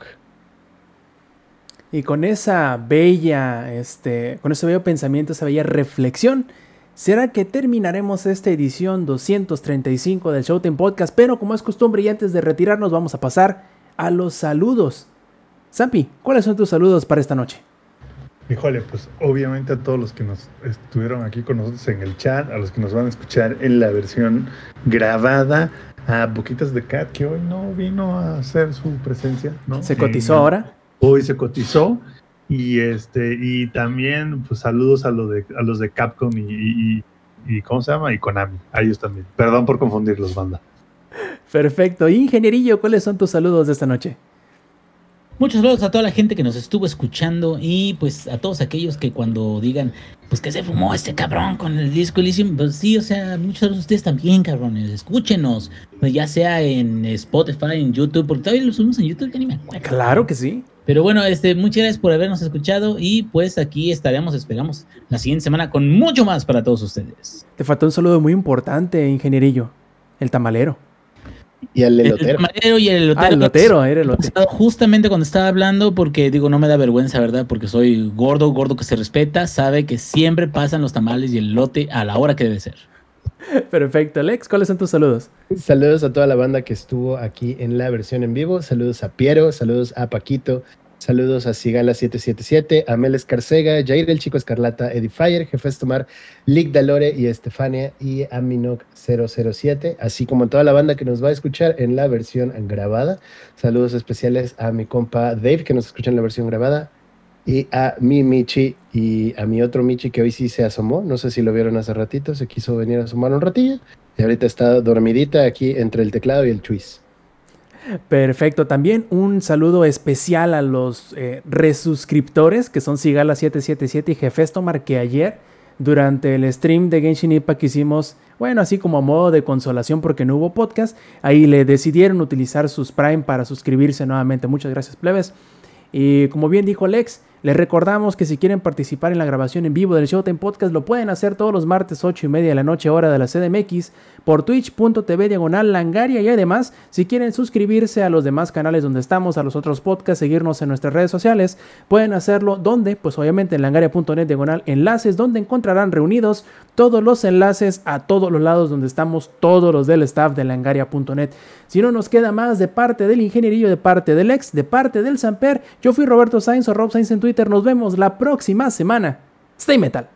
Speaker 4: Y con esa bella, este, con ese bello pensamiento, esa bella reflexión, será que terminaremos esta edición 235 del Showtime Podcast. Pero como es costumbre y antes de retirarnos, vamos a pasar a los saludos. Zampi, ¿cuáles son tus saludos para esta noche?
Speaker 2: Híjole, pues obviamente a todos los que nos estuvieron aquí con nosotros en el chat, a los que nos van a escuchar en la versión grabada, a Boquitas de Cat, que hoy no vino a hacer su presencia, ¿no?
Speaker 4: ¿Se
Speaker 2: En-
Speaker 4: cotizó ahora?
Speaker 2: Hoy se cotizó. Y este, y también, pues saludos a los de, a los de Capcom y, y, y- y ¿cómo se llama? Y Konami, a ellos también. Perdón por confundirlos, banda.
Speaker 4: Perfecto. Ingenierillo, ¿cuáles son tus saludos de esta noche?
Speaker 1: Muchos saludos a toda la gente que nos estuvo escuchando y pues a todos aquellos que cuando digan, pues que se fumó este cabrón con el disco Elysium, pues sí, o sea, muchos saludos a ustedes también, cabrones, escúchenos, pues ya sea en Spotify, en YouTube, porque todavía lo subimos en YouTube, que ni me acuerdo.
Speaker 4: Claro que sí.
Speaker 1: Pero bueno, este, muchas gracias por habernos escuchado y pues aquí estaremos, esperamos, la siguiente semana con mucho más para todos ustedes.
Speaker 4: Te faltó un saludo muy importante, ingenierillo. El tamalero.
Speaker 3: Y al
Speaker 1: El
Speaker 3: elotero.
Speaker 1: tamalero y el elotero.
Speaker 4: Ah, el lotero, era el
Speaker 1: Justamente cuando estaba hablando, porque digo, no me da vergüenza, ¿verdad? Porque soy gordo, gordo que se respeta, sabe que siempre pasan los tamales y el lote a la hora que debe ser.
Speaker 4: Perfecto, Alex, ¿cuáles son tus saludos?
Speaker 3: Saludos a toda la banda que estuvo aquí en la versión en vivo. Saludos a Piero, saludos a Paquito, saludos a Sigala777, a Mel Escarcega, Jair el Chico Escarlata, Edifier, Jefes Tomar, Lick Dalore y Estefania y a Minoc007, así como a toda la banda que nos va a escuchar en la versión grabada. Saludos especiales a mi compa Dave que nos escucha en la versión grabada. Y a mi Michi y a mi otro Michi que hoy sí se asomó. No sé si lo vieron hace ratito, se quiso venir a asomar un ratillo. Y ahorita está dormidita aquí entre el teclado y el chuis.
Speaker 4: Perfecto, también un saludo especial a los eh, resuscriptores que son Sigala777 y Jefestomar que ayer durante el stream de Genshin Impact hicimos, bueno, así como a modo de consolación porque no hubo podcast, ahí le decidieron utilizar sus Prime para suscribirse nuevamente. Muchas gracias, plebes. Y como bien dijo Alex, les recordamos que si quieren participar en la grabación en vivo del Showtime Podcast, lo pueden hacer todos los martes 8 y media de la noche, hora de la CDMX, por twitch.tv diagonal langaria. Y además, si quieren suscribirse a los demás canales donde estamos, a los otros podcasts, seguirnos en nuestras redes sociales, pueden hacerlo donde, pues obviamente en langaria.net diagonal enlaces, donde encontrarán reunidos todos los enlaces a todos los lados donde estamos, todos los del staff de langaria.net. Si no nos queda más de parte del ingenierillo, de parte del ex, de parte del Samper, yo fui Roberto Sainz o Rob Sainz en Twitter. Nos vemos la próxima semana. Stay metal.